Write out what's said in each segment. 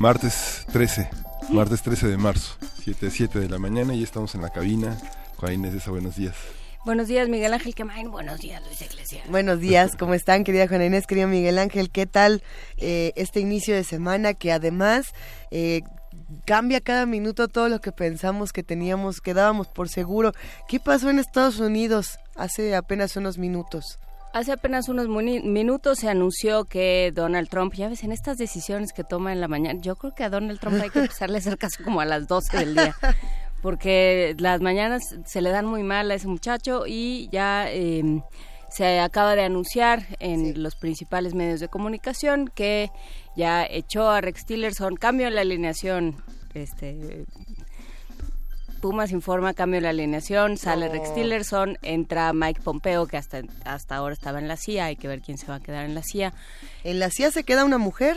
Martes 13, martes 13 de marzo, 7, 7 de la mañana y estamos en la cabina. Juan Inés Esa, buenos días. Buenos días, Miguel Ángel Quemain. Buenos días, Luis Iglesias. Buenos días, ¿cómo están, querida Juana Inés, querido Miguel Ángel? ¿Qué tal eh, este inicio de semana que además eh, cambia cada minuto todo lo que pensamos que teníamos, que dábamos por seguro? ¿Qué pasó en Estados Unidos hace apenas unos minutos? Hace apenas unos minutos se anunció que Donald Trump, ya ves, en estas decisiones que toma en la mañana, yo creo que a Donald Trump hay que empezarle a hacer caso como a las 12 del día, porque las mañanas se le dan muy mal a ese muchacho y ya em, se acaba de anunciar en los principales medios de comunicación que ya echó a Rex Tillerson, cambio en la alineación este Pumas informa cambio de la alineación, sale Rex Tillerson, entra Mike Pompeo, que hasta, hasta ahora estaba en la CIA, hay que ver quién se va a quedar en la CIA. En la CIA se queda una mujer,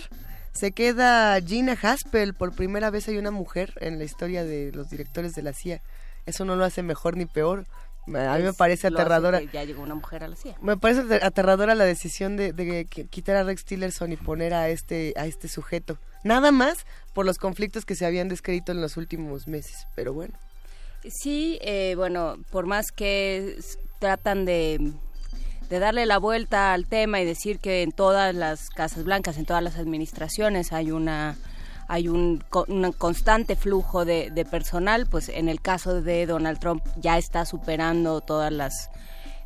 se queda Gina Haspel, por primera vez hay una mujer en la historia de los directores de la CIA. Eso no lo hace mejor ni peor. A mí me Pues, parece aterradora. Ya llegó una mujer a la CIA. Me parece ater- aterradora la decisión de, de quitar a Rex Tillerson y poner a este a este sujeto. Nada más por los conflictos que se habían descrito en los últimos meses. Pero bueno. Sí, eh, bueno, por más que tratan de, darle la vuelta al tema y decir que en todas las casas blancas, en todas las administraciones hay una hay un, un constante flujo de, de personal, pues en el caso de Donald Trump ya está superando todas las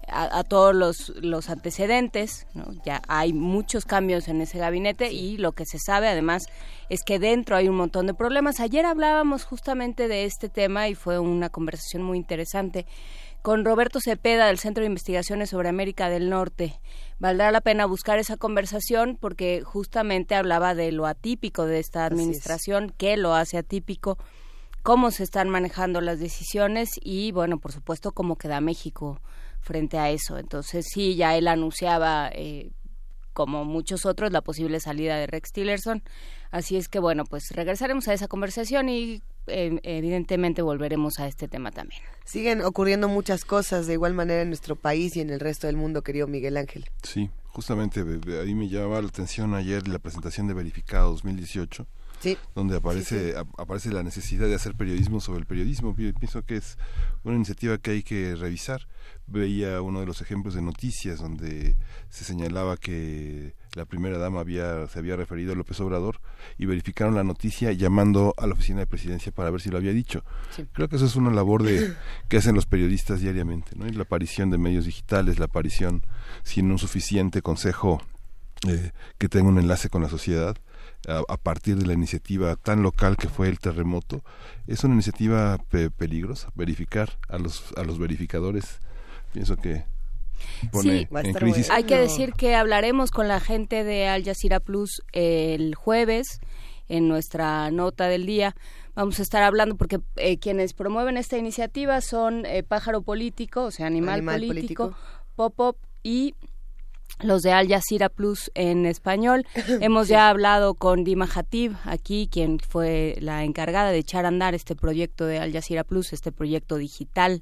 a, a todos los, los antecedentes, ¿no? ya hay muchos cambios en ese gabinete y lo que se sabe además es que dentro hay un montón de problemas. Ayer hablábamos justamente de este tema y fue una conversación muy interesante con Roberto Cepeda del Centro de Investigaciones sobre América del Norte. Valdrá la pena buscar esa conversación porque justamente hablaba de lo atípico de esta es. administración, qué lo hace atípico, cómo se están manejando las decisiones y, bueno, por supuesto, cómo queda México frente a eso. Entonces, sí, ya él anunciaba, eh, como muchos otros, la posible salida de Rex Tillerson. Así es que, bueno, pues regresaremos a esa conversación y eh, evidentemente volveremos a este tema también. Siguen ocurriendo muchas cosas de igual manera en nuestro país y en el resto del mundo, querido Miguel Ángel. Sí, justamente ahí me llamaba la atención ayer la presentación de Verificado 2018, Sí. donde aparece ap- aparece la necesidad de hacer periodismo sobre el periodismo. Yo pienso que es una iniciativa que hay que revisar. Veía uno de los ejemplos de noticias donde se señalaba que la primera dama había se había referido a López Obrador y verificaron la noticia llamando a la oficina de presidencia para ver si lo había dicho. Sí. Creo que eso es una labor de que hacen los periodistas diariamente, ¿no? Y la aparición de medios digitales, la aparición sin un suficiente consejo eh, que tenga un enlace con la sociedad a, a partir de la iniciativa tan local que fue el terremoto es una iniciativa pe- peligrosa verificar a los a los verificadores pienso que pone Sí, en crisis Hay que decir que hablaremos con la gente de Al Jazeera Plus el jueves en nuestra nota del día. Vamos a estar hablando porque eh, quienes promueven esta iniciativa son eh, Pájaro Político, o sea, Animal, Animal Político, Político. Pop-Up y los de Al Jazeera Plus en español. Hemos ya hablado con Dima Hatib aquí, quien fue la encargada de echar a andar este proyecto de Al Jazeera Plus, este proyecto digital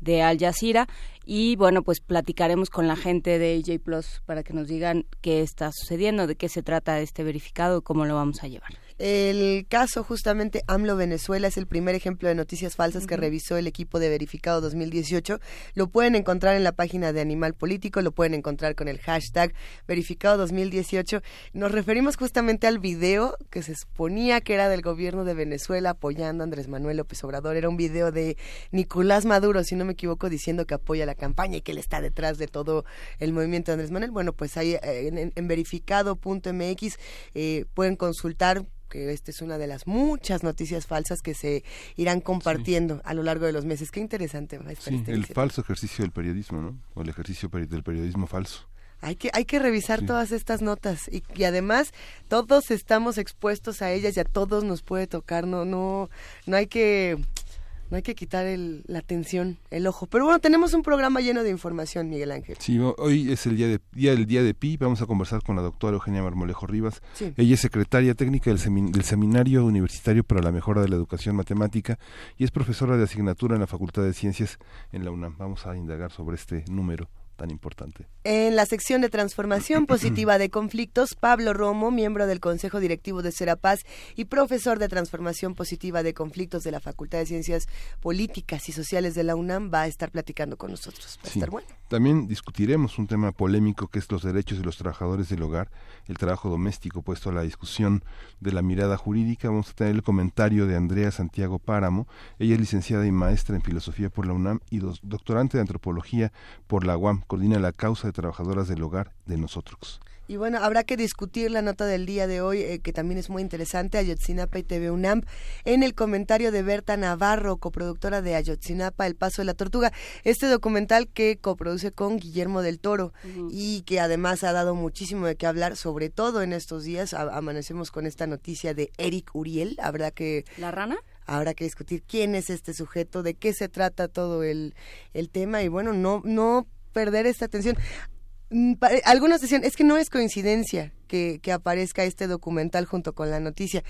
de Al Jazeera y bueno pues platicaremos con la gente de AJ Plus para que nos digan qué está sucediendo, de qué se trata este verificado y cómo lo vamos a llevar. El caso justamente AMLO Venezuela es el primer ejemplo de noticias falsas que revisó el equipo de Verificado 2018. Lo pueden encontrar en la página de Animal Político, lo pueden encontrar con el hashtag Verificado 2018. Nos referimos justamente al video que se suponía que era del gobierno de Venezuela apoyando a Andrés Manuel López Obrador. Era un video de Nicolás Maduro, si no me equivoco, diciendo que apoya la campaña y que él está detrás de todo el movimiento de Andrés Manuel. Bueno, pues ahí eh, en, en verificado.mx eh, pueden consultar que esta es una de las muchas noticias falsas que se irán compartiendo a lo largo de los meses. Qué interesante. Sí, este el falso ejercicio del periodismo, ¿no? O el ejercicio del periodismo falso. Hay que, hay que revisar todas estas notas y, y, además todos estamos expuestos a ellas y a todos nos puede tocar, no, no, no hay que no hay que quitar el, la atención, el ojo. Pero bueno, tenemos un programa lleno de información, Miguel Ángel. Sí, hoy es el día, de, día del día de Pi. Vamos a conversar con la doctora Eugenia Marmolejo Rivas. Ella es secretaria técnica del, del Seminario Universitario para la Mejora de la Educación Matemática y es profesora de asignatura en la Facultad de Ciencias en la UNAM. Vamos a indagar sobre este número tan importante. En la sección de transformación positiva de conflictos, Pablo Romo, miembro del Consejo Directivo de Serapaz y profesor de transformación positiva de conflictos de la Facultad de Ciencias Políticas y Sociales de la UNAM, va a estar platicando con nosotros. Va a estar bueno. También discutiremos un tema polémico que es los derechos de los trabajadores del hogar, el trabajo doméstico puesto a la discusión de la mirada jurídica. Vamos a tener el comentario de Andrea Santiago Páramo. Ella es licenciada y maestra en filosofía por la UNAM y doctorante de antropología por la UAM coordina la causa de trabajadoras del hogar de nosotros. Y bueno, habrá que discutir la nota del día de hoy, eh, que también es muy interesante, Ayotzinapa y TV UNAM, en el comentario de Berta Navarro, coproductora de Ayotzinapa, El Paso de la Tortuga. Este documental que coproduce con Guillermo del Toro y que además ha dado muchísimo de qué hablar, sobre todo en estos días. amanecemos con esta noticia de Eric Uriel. Habrá que... ¿La rana? habrá que discutir quién es este sujeto, de qué se trata todo el, el tema y bueno, no, no perder esta atención. Mm, algunos decían, es que no es coincidencia que, que aparezca este documental junto con la noticia.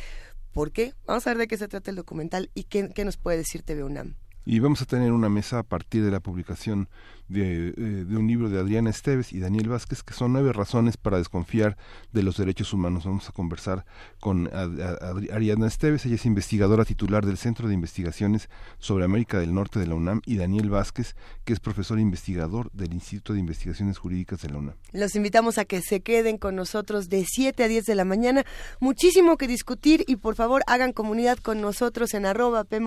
¿Por qué? Vamos a ver de qué se trata el documental y qué, qué nos puede decir TV UNAM. Y vamos a tener una mesa a partir de la publicación eh, de, un libro de Adriana Esteves y Daniel Vázquez, que son nueve razones para desconfiar de los derechos humanos. Vamos a conversar con Adriana Esteves, ella es investigadora titular del Centro de Investigaciones sobre América del Norte de la UNAM, y Daniel Vázquez, que es profesor investigador del Instituto de Investigaciones Jurídicas de la UNAM. Los invitamos a que se queden con nosotros de 7 a 10 de la mañana. Muchísimo que discutir y por favor hagan comunidad con nosotros en arroba P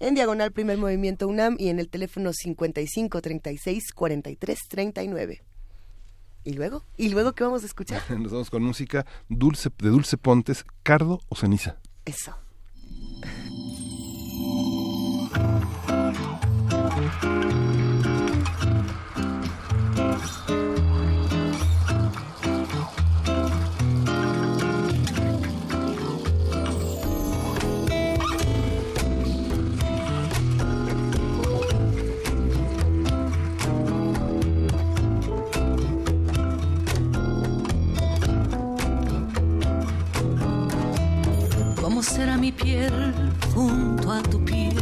en diagonal Primer Movimiento UNAM y en el teléfono 55 36 43 39. ¿Y luego? ¿Y luego qué vamos a escuchar? Nos vamos con música dulce, de Dulce Pontes, Cardo o Ceniza. Eso. Será mi piel junto a tu piel?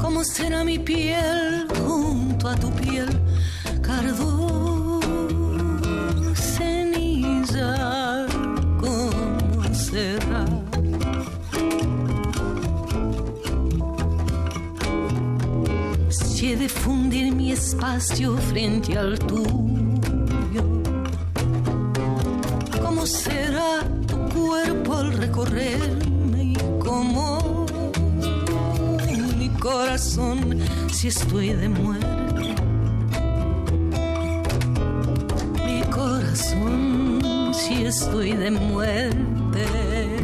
¿Cómo será mi piel junto a tu piel? Cardo, ceniza, ¿cómo será? Si he de fundir mi espacio frente al tuyo será tu cuerpo al recorrerme y cómo mi corazón si estoy de muerte. Mi corazón si estoy de muerte.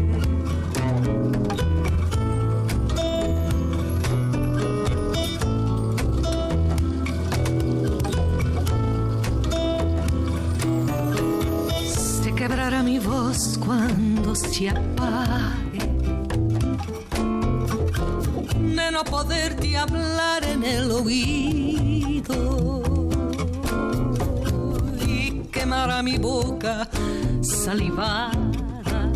Cuando se apague. De no poderte hablar en el oído y quemará mi boca salivada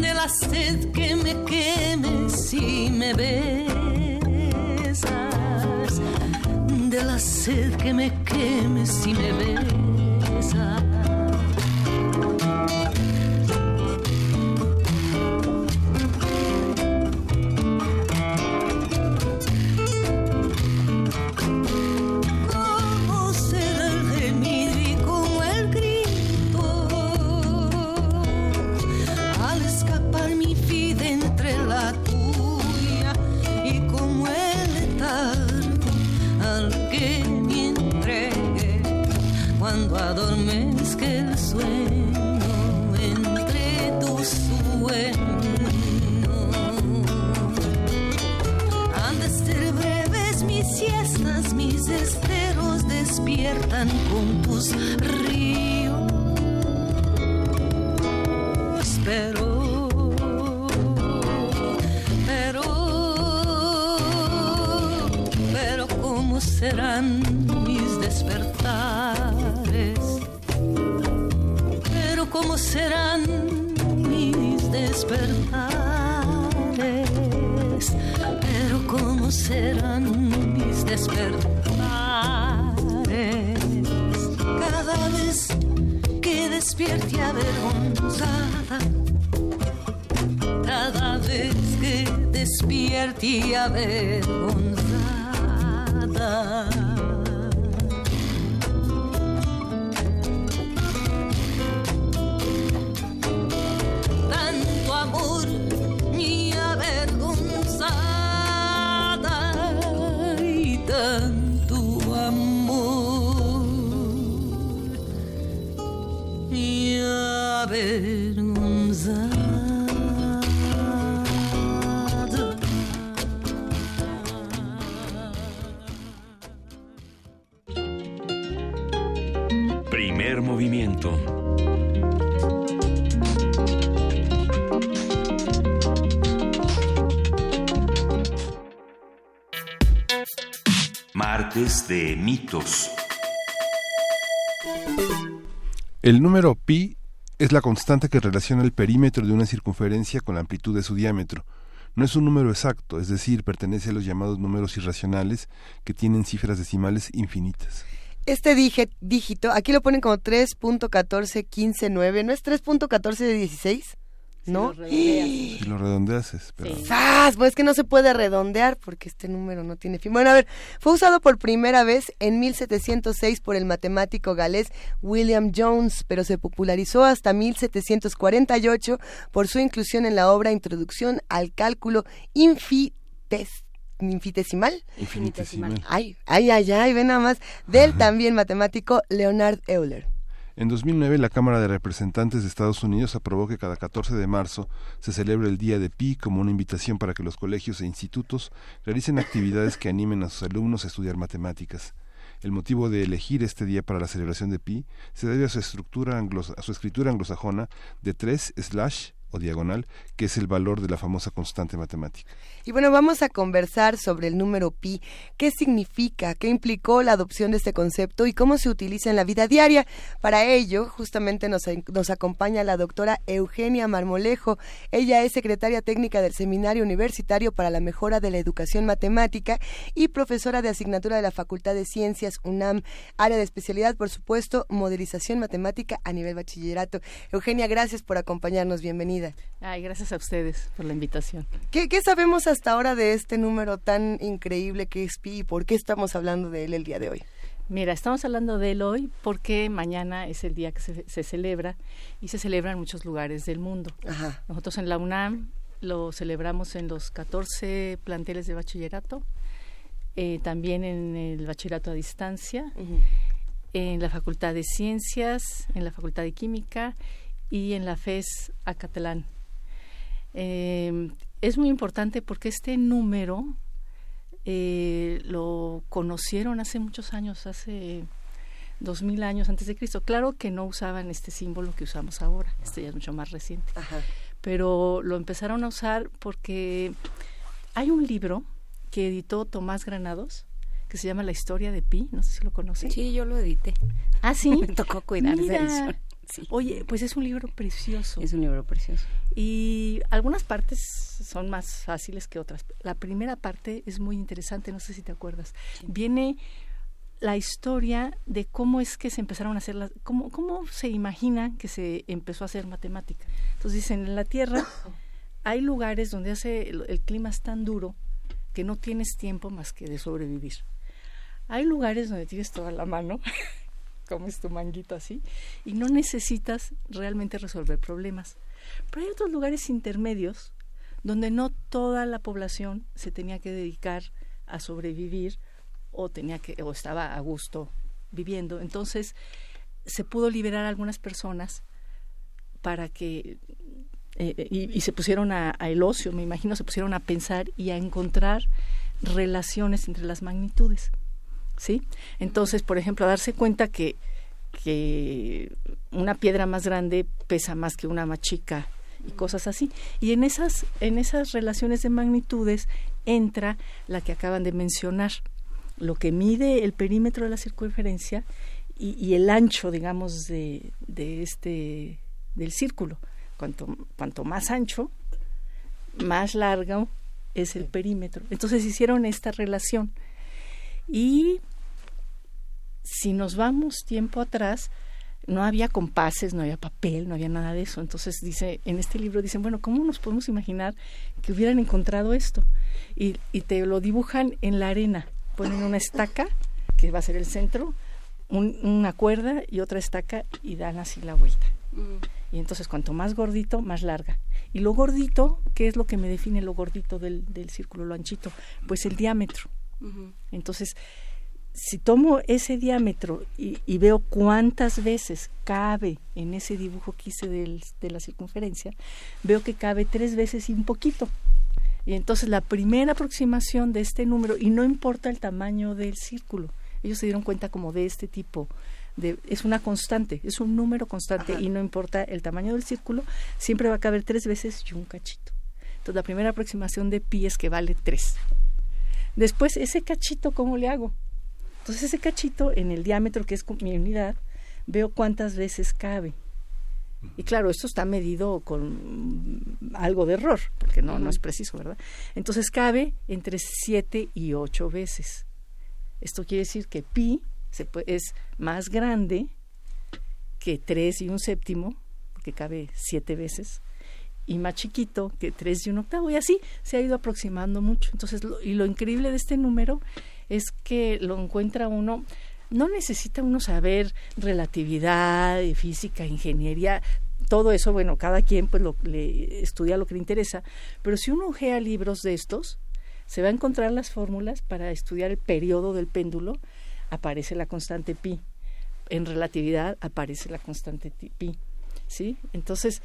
de la sed que me queme si me besas, de la sed que me queme si me besas. El número pi es la constante que relaciona el perímetro de una circunferencia con la amplitud de su diámetro. No es un número exacto, es decir, pertenece a los llamados números irracionales que tienen cifras decimales infinitas. Este dígito, aquí lo ponen como 3.14159, ¿no es 3.14 de 16? ¿No? lo redondeas. Si lo redondeas es, pero Sí. ¡Zas! Pues es que no se puede redondear porque este número no tiene fin. Bueno, a ver, fue usado por primera vez en 1706 por el matemático galés William Jones, pero se popularizó hasta 1748 por su inclusión en la obra Introducción al cálculo infites- infinitesimal. infinitesimal. Ay, ay, ay, ay, ve nada más, del también matemático Leonard Euler. En 2009, la Cámara de Representantes de Estados Unidos aprobó que cada 14 de marzo se celebre el Día de Pi como una invitación para que los colegios e institutos realicen actividades que animen a sus alumnos a estudiar matemáticas. El motivo de elegir este día para la celebración de Pi se debe a su estructura a su escritura anglosajona de 3 slash o diagonal, que es el valor de la famosa constante matemática. Y bueno, vamos a conversar sobre el número pi, qué significa, qué implicó la adopción de este concepto y cómo se utiliza en la vida diaria. Para ello, justamente nos, nos acompaña la doctora Eugenia Marmolejo. Ella es secretaria técnica del Seminario Universitario para la Mejora de la Educación Matemática y profesora de asignatura de la Facultad de Ciencias UNAM, área de especialidad, por supuesto, modelización matemática a nivel bachillerato. Eugenia, gracias por acompañarnos. Bienvenida. Ay, gracias a ustedes por la invitación. ¿Qué, qué sabemos hasta ahora de este número tan increíble que es pi y por qué estamos hablando de él el día de hoy? Mira, estamos hablando de él hoy porque mañana es el día que se, se celebra y se celebra en muchos lugares del mundo. Ajá. Nosotros en la UNAM lo celebramos en los 14 planteles de bachillerato, eh, también en el bachillerato a distancia, Ujú. en la Facultad de Ciencias, en la Facultad de Química y en la FES Acatlán. Eh, es muy importante porque este número eh, lo conocieron hace muchos años, hace dos mil años antes de Cristo. Claro que no usaban este símbolo que usamos ahora, este ya es mucho más reciente, Ajá. pero lo empezaron a usar porque hay un libro que editó Tomás Granados que se llama La historia de Pi, no sé si lo conocen. Sí, yo lo edité. Ah, sí. Me tocó cuidar esa Mira. edición. Sí. Oye, pues es un libro precioso. Es un libro precioso. Y algunas partes son más fáciles que otras. La primera parte es muy interesante, no sé si te acuerdas. Viene la historia de cómo es que se empezaron a hacer las, cómo, cómo se imagina que se empezó a hacer matemática. Entonces dicen, en la Tierra hay lugares donde hace el, el clima es tan duro que no tienes tiempo más que de sobrevivir. Hay lugares donde tienes toda la mano, comes tu manguito así, y no necesitas realmente resolver problemas. Pero hay otros lugares intermedios donde no toda la población se tenía que dedicar a sobrevivir o tenía que o estaba a gusto viviendo. Entonces, se pudo liberar a algunas personas para que eh, y, se pusieron a, el ocio, me imagino, se pusieron a pensar y a encontrar relaciones entre las magnitudes, ¿sí? Entonces, por ejemplo, darse cuenta que que una piedra más grande pesa más que una más chica y cosas así. Y en esas en esas relaciones de magnitudes entra la que acaban de mencionar, lo que mide el perímetro de la circunferencia y, el ancho, digamos, de, de este del círculo. Cuanto, cuanto más ancho, más largo es el perímetro. Entonces hicieron esta relación. Y si nos vamos tiempo atrás, no había compases, no había papel, no había nada de eso. Entonces dice, en este libro dicen, bueno, ¿cómo nos podemos imaginar que hubieran encontrado esto? Y, y te lo dibujan en la arena. Ponen una estaca, que va a ser el centro, una cuerda y otra estaca y dan así la vuelta. Mm. Y entonces cuanto más gordito, más larga. Y lo gordito, ¿qué es lo que me define lo gordito del, del círculo, lo anchito? Pues el diámetro. Entonces, si tomo ese diámetro y, veo cuántas veces cabe en ese dibujo que hice de la circunferencia, veo que cabe tres veces y un poquito. Y entonces la primera aproximación de este número, y no importa el tamaño del círculo, ellos se dieron cuenta como de este tipo, de, es una constante, es un número constante y no importa el tamaño del círculo, siempre va a caber tres veces y un cachito. Entonces la primera aproximación de pi es que vale tres. Después, ese cachito, ¿cómo le hago? Entonces ese cachito en el diámetro que es mi unidad, veo cuántas veces cabe. Y claro, esto está medido con algo de error, porque no, no es preciso, ¿verdad? Entonces cabe entre siete y ocho veces. Esto quiere decir que pi es más grande que 3 y un séptimo, porque cabe siete veces, y más chiquito que 3 y un octavo, y así se ha ido aproximando mucho. Entonces, y lo increíble de este número es que lo encuentra uno, no necesita uno saber relatividad, física, ingeniería, todo eso, bueno, cada quien pues lo, le estudia lo que le interesa, pero si uno ojea libros de estos, se va a encontrar las fórmulas para estudiar el periodo del péndulo, aparece la constante pi. En relatividad aparece la constante pi. ¿Sí? Entonces,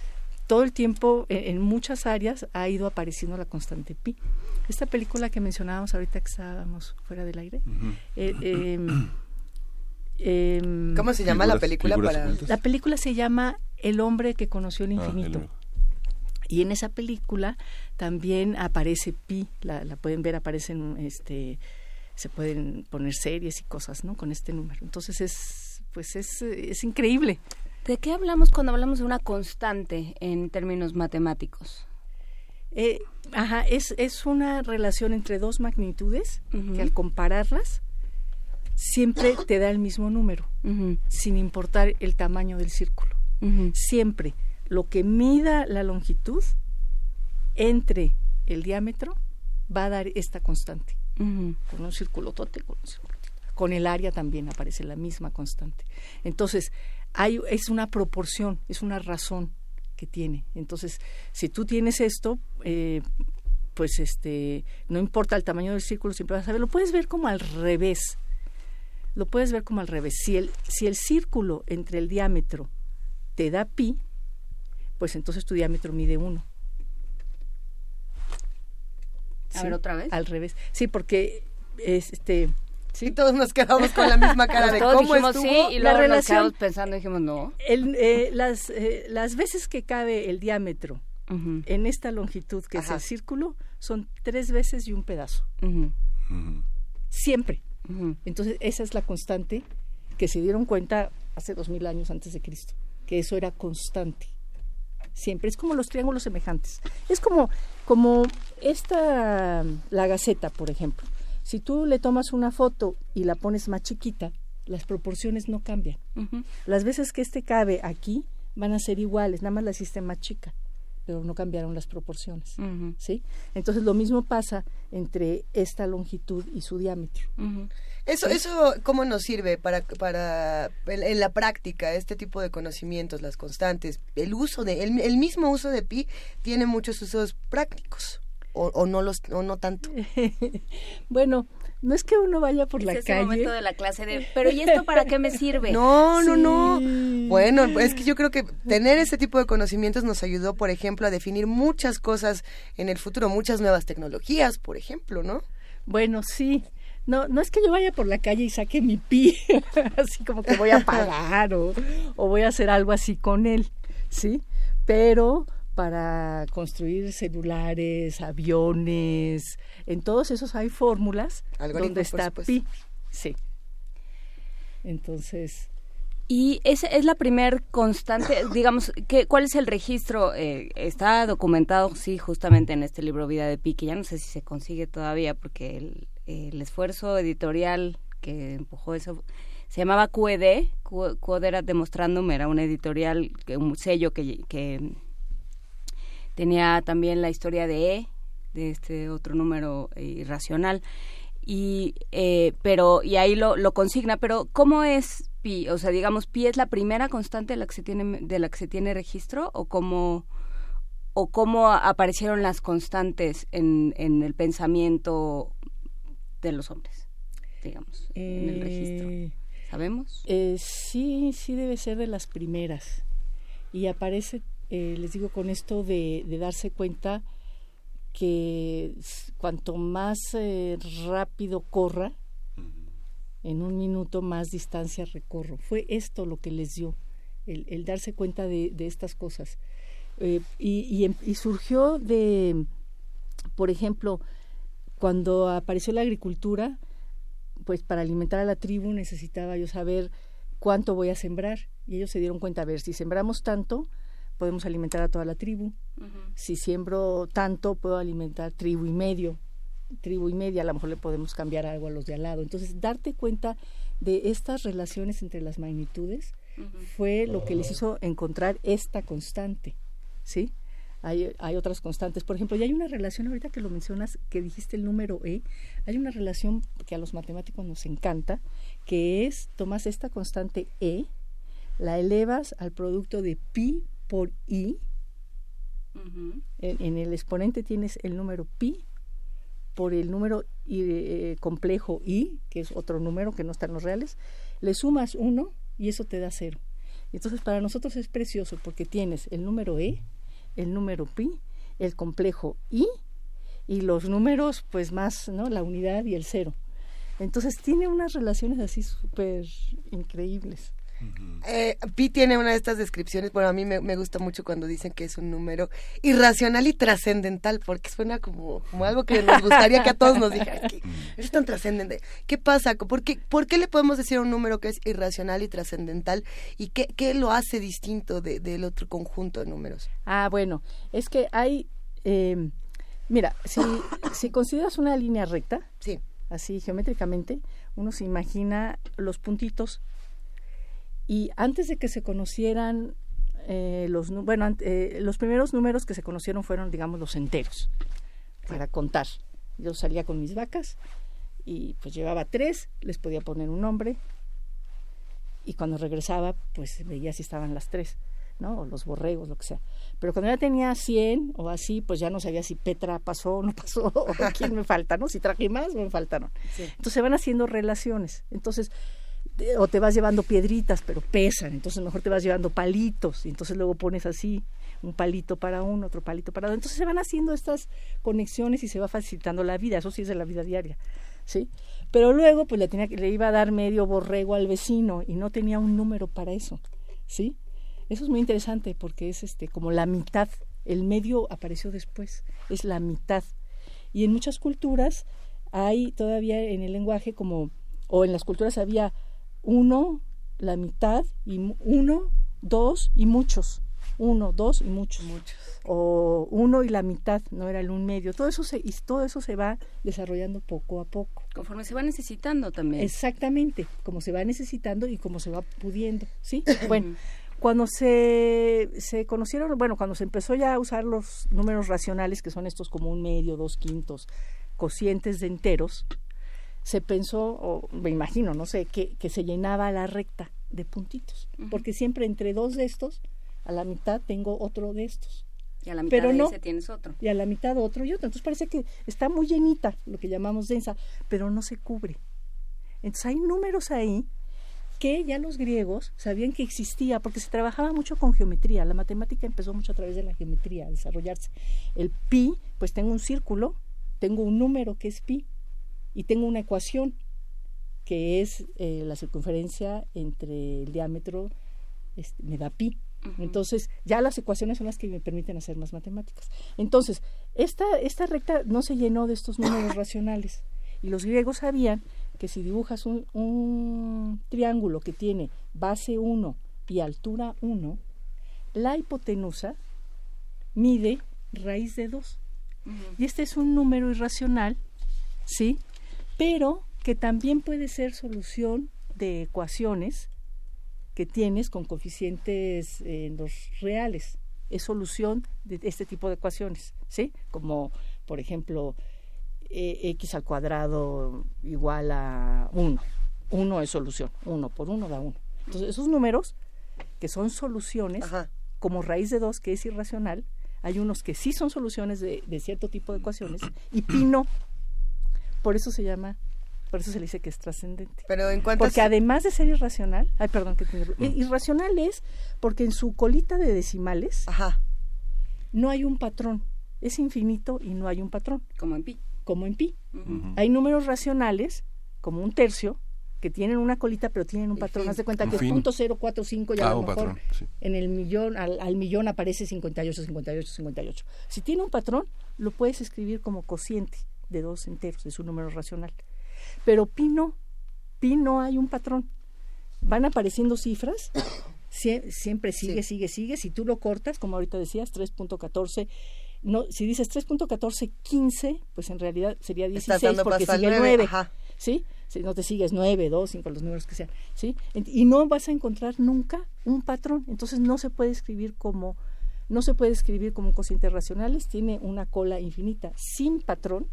todo el tiempo, en, muchas áreas, ha ido apareciendo la constante pi. Esta película que mencionábamos ahorita que estábamos fuera del aire, eh, em, em, ¿Cómo se llama la película? Para... La película se llama El hombre que conoció el ah, infinito. Y en esa película también aparece Pi, la, la pueden ver, aparecen, este, se pueden poner series y cosas, ¿no? Con este número. Entonces es, pues es, es increíble. ¿De qué hablamos cuando hablamos de una constante en términos matemáticos? Eh, ajá, es, es una relación entre dos magnitudes que al compararlas siempre te da el mismo número, sin importar el tamaño del círculo. Siempre lo que mida la longitud entre el diámetro va a dar esta constante. Con un círculo tote, con, con el área también aparece la misma constante. Entonces, hay, es una proporción, es una razón que tiene. Entonces, si tú tienes esto, eh, pues este, no importa el tamaño del círculo, siempre vas a ver, lo puedes ver como al revés. Lo puedes ver como al revés. Si el, si el círculo entre el diámetro te da pi, pues entonces tu diámetro mide 1. A ver, otra vez. Al revés. Sí, porque este Sí, todos nos quedamos con la misma cara de cómo estuvo. Sí, y la relación nos pensando dijimos no. Eh, las, eh, las veces que cabe el diámetro en esta longitud que es el círculo son tres veces y un pedazo. Siempre. Entonces esa es la constante que se dieron cuenta hace dos mil años antes de Cristo, que eso era constante siempre. Es como los triángulos semejantes. Es como, como esta, la gaceta, por ejemplo. Si tú le tomas una foto y la pones más chiquita, las proporciones no cambian. Las veces que este cabe aquí van a ser iguales, nada más la hiciste más chica, pero no cambiaron las proporciones. ¿sí? Entonces lo mismo pasa entre esta longitud y su diámetro. Eso, eso, ¿cómo nos sirve para, para en, la práctica este tipo de conocimientos, las constantes? El uso de, el, el mismo uso de pi tiene muchos usos prácticos o, no los, o no tanto. bueno, no es que uno vaya por la es ese calle. momento de la clase de, pero ¿y esto para qué me sirve? No, no, no. Bueno, es que yo creo que tener ese tipo de conocimientos nos ayudó, por ejemplo, a definir muchas cosas en el futuro, muchas nuevas tecnologías, por ejemplo, ¿no? Bueno, sí. No, no es que yo vaya por la calle y saque mi pi, así como que voy a pagar o, o voy a hacer algo así con él, ¿sí? Pero para construir celulares, aviones, en todos esos hay fórmulas donde por está supuesto. pi, sí. Entonces, Y es, es la primer constante, digamos, ¿qué, ¿cuál es el registro? Eh, está documentado, sí, justamente en este libro Vida de Pi, que ya no sé si se consigue todavía, porque el, el esfuerzo editorial que empujó eso se llamaba QED, QED era demostrándome, era una editorial, que- un sello que, que tenía también la historia de E, de este otro número eh, irracional. Y eh, pero y ahí lo, lo consigna pero cómo es pi o sea digamos pi es la primera constante de la que se tiene de la que se tiene registro o cómo o cómo aparecieron las constantes en, en el pensamiento de los hombres digamos en el registro eh, sabemos Eh, sí, sí debe ser de las primeras. Y aparece, eh, les digo, con esto de, de darse cuenta que cuanto más eh, rápido corra, en un minuto más distancia recorro. Fue esto lo que les dio, el, el darse cuenta de, de estas cosas. Eh, y, y em- y surgió de, por ejemplo, cuando apareció la agricultura, pues para alimentar a la tribu necesitaba yo saber cuánto voy a sembrar. Y ellos se dieron cuenta, a ver, si sembramos tanto, podemos alimentar a toda la tribu. Si siembro tanto, puedo alimentar tribu y medio. Tribu y media, a lo mejor le podemos cambiar algo a los de al lado. Entonces, darte cuenta de estas relaciones entre las magnitudes fue lo que les hizo encontrar esta constante, ¿sí? Hay, hay otras constantes. Por ejemplo, ya hay una relación, ahorita que lo mencionas, que dijiste el número E, hay una relación que a los matemáticos nos encanta, que es, tomas esta constante E, la elevas al producto de pi por i, en, en el exponente tienes el número pi por el número i- eh, complejo i, que es otro número que no está en los reales, le sumas uno y eso te da cero. Entonces para nosotros es precioso porque tienes el número e, el número pi, el complejo i y los números pues más, ¿no? La unidad y el cero. Entonces tiene unas relaciones así súper increíbles. Eh, Pi tiene una de estas descripciones, bueno, a mí me, me gusta mucho cuando dicen que es un número irracional y trascendental, porque suena como, como algo que nos gustaría que a todos nos dijeran, que es tan trascendente. ¿Qué pasa? ¿Por qué, ¿Por qué le podemos decir a un número que es irracional y trascendental? ¿Y qué, qué lo hace distinto de- del otro conjunto de números? Ah, bueno, es que hay, eh, mira, si, si consideras una línea recta, Sí. así geométricamente, uno se imagina los puntitos y antes de que se conocieran eh, los, bueno, eh, los primeros números que se conocieron fueron, digamos, los enteros para contar. Yo salía con mis vacas y pues llevaba tres, les podía poner un nombre y cuando regresaba pues veía si estaban las tres, ¿no? O los borregos, lo que sea. Pero cuando ya tenía 100 o así, pues ya no sabía si Petra pasó o no pasó, o quién me falta, ¿no? Si traje más, me faltaron. Entonces se van haciendo relaciones. Entonces, o te vas llevando piedritas, pero pesan, entonces mejor te vas llevando palitos, y entonces luego pones así un palito para uno, otro palito para otro. Entonces se van haciendo estas conexiones y se va facilitando la vida, eso sí es de la vida diaria, ¿sí? Pero luego pues le, tenía, le iba a dar medio borrego al vecino y no tenía un número para eso, ¿sí? Eso es muy interesante porque es este como la mitad, el medio apareció después, es la mitad. Y en muchas culturas hay todavía en el lenguaje como, o en las culturas había uno, la mitad, y uno, dos y muchos. Uno, dos y muchos. O uno y la mitad, no era el un medio. Todo eso se, y todo eso se va desarrollando poco a poco. conforme se va necesitando también Exactamente, como se va necesitando y como se va pudiendo, ¿sí? Bueno, cuando se, se conocieron, bueno, cuando se empezó ya a usar los números racionales, que son estos como un medio, dos quintos, cocientes de enteros, se pensó, o me imagino, no sé, que, que se llenaba la recta de puntitos, porque siempre entre dos de estos, a la mitad tengo otro de estos. Y a la mitad pero de no. ese tienes otro. Y a la mitad otro y otro. Entonces parece que está muy llenita, lo que llamamos densa, pero no se cubre. Entonces hay números ahí que ya los griegos sabían que existía, porque se trabajaba mucho con geometría. La matemática empezó mucho a través de la geometría a desarrollarse. El pi, pues tengo un círculo, tengo un número que es pi, y tengo una ecuación que es eh, la circunferencia entre el diámetro, este, me da pi. Entonces, ya las ecuaciones son las que me permiten hacer más matemáticas. Entonces, esta, esta recta no se llenó de estos números racionales. Y los griegos sabían que si dibujas un, un triángulo que tiene base 1 y altura 1, la hipotenusa mide raíz de 2. Y este es un número irracional, ¿sí? Pero que también puede ser solución de ecuaciones que tienes con coeficientes en los reales. Es solución de este tipo de ecuaciones, ¿sí? Como, por ejemplo, eh, x al cuadrado igual a 1. 1 es solución. 1 por 1 da 1. Entonces, esos números que son soluciones, Ajá. como raíz de 2, que es irracional, hay unos que sí son soluciones de, de cierto tipo de ecuaciones y pi no. Por eso se llama, por eso se le dice que es trascendente. Pero en cuanto Porque además de ser irracional, ay, perdón, que te interrumpa. I- irracional es porque en su colita de decimales Ajá. no hay un patrón. Es infinito y no hay un patrón, Como en pi. como en pi. Hay números racionales, como un tercio, que tienen una colita pero tienen un patrón. Haz de cuenta que es fin. punto cero cuatro cinco y a Ah, lo un mejor patrón, sí. en el millón, al, al millón aparece 58, 58, 58. Si tiene un patrón, lo puedes escribir como cociente de dos enteros, es un número racional. Pero pi no, pi no hay un patrón. Van apareciendo cifras, sie- siempre sigue, sigue, sigue. Si tú lo cortas, como ahorita decías, 3.14, no, si dices 3.1415, pues en realidad sería Estás 16 dando porque sigue nueve, 9. ajá. ¿sí? Si no te sigues 9, 2, 5, los números que sean, ¿sí? Y no vas a encontrar nunca un patrón, entonces no se puede escribir como no se puede escribir como cocientes racionales, tiene una cola infinita sin patrón,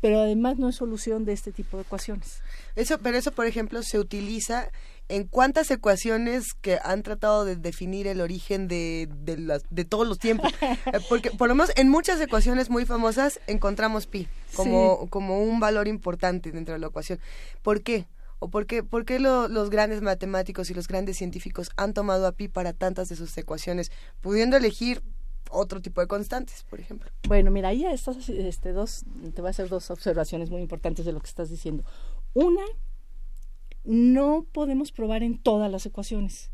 pero además no es solución de este tipo de ecuaciones. Eso, pero eso, por ejemplo, se utiliza en cuántas ecuaciones que han tratado de definir el origen de, de, las- de todos los tiempos. Eh, Porque, por lo menos, en muchas ecuaciones muy famosas encontramos pi como, como un valor importante dentro de la ecuación. ¿Por qué? ¿O por qué, por qué lo- los grandes matemáticos y los grandes científicos han tomado a pi para tantas de sus ecuaciones, pudiendo elegir otro tipo de constantes, por ejemplo? Bueno, mira, ahí estás, este, dos, te voy a hacer dos observaciones muy importantes de lo que estás diciendo. Una, no podemos probar en todas las ecuaciones,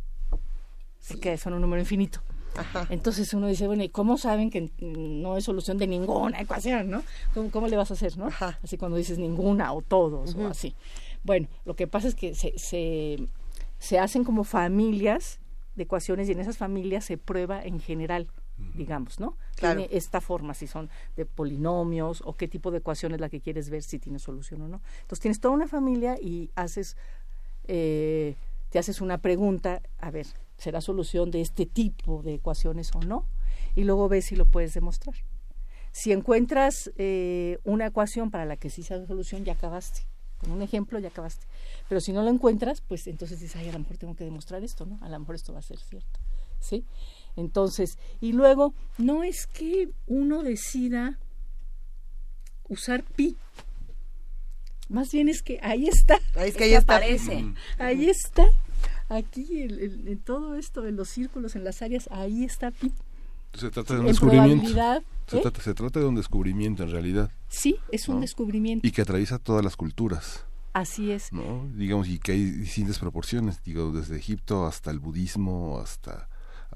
porque son un número infinito. Ajá. Entonces uno dice, bueno, ¿y cómo saben que no es solución de ninguna ecuación, no? ¿Cómo, cómo le vas a hacer, no? Ajá. Así cuando dices ninguna o todos o así. Bueno, lo que pasa es que se, se, se hacen como familias de ecuaciones y en esas familias se prueba en general, digamos, ¿no? Claro. Tiene esta forma, si son de polinomios o qué tipo de ecuación es la que quieres ver si tiene solución o no. Entonces tienes toda una familia y haces, eh, te haces una pregunta, a ver, ¿será solución de este tipo de ecuaciones o no? Y luego ves si lo puedes demostrar. Si encuentras eh, una ecuación para la que sí sea solución, ya acabaste. Con un ejemplo ya acabaste. Pero si no lo encuentras, pues entonces dices, ay, a lo mejor tengo que demostrar esto, ¿no? A lo mejor esto va a ser cierto. ¿Sí? Entonces, y luego, no es que uno decida usar pi. Más bien es que ahí está. Ahí es que Es ahí que está. aparece. Ahí está. Aquí, en, en- en todo esto, en los círculos, en las áreas, ahí está pi. Se trata de un En descubrimiento. probabilidad, Se ¿eh? trata, se trata de un descubrimiento en realidad Sí, es un ¿no? descubrimiento. y que atraviesa todas las culturas, Así es. ¿no? Digamos, y que hay distintas proporciones, digo, desde Egipto hasta el budismo, hasta,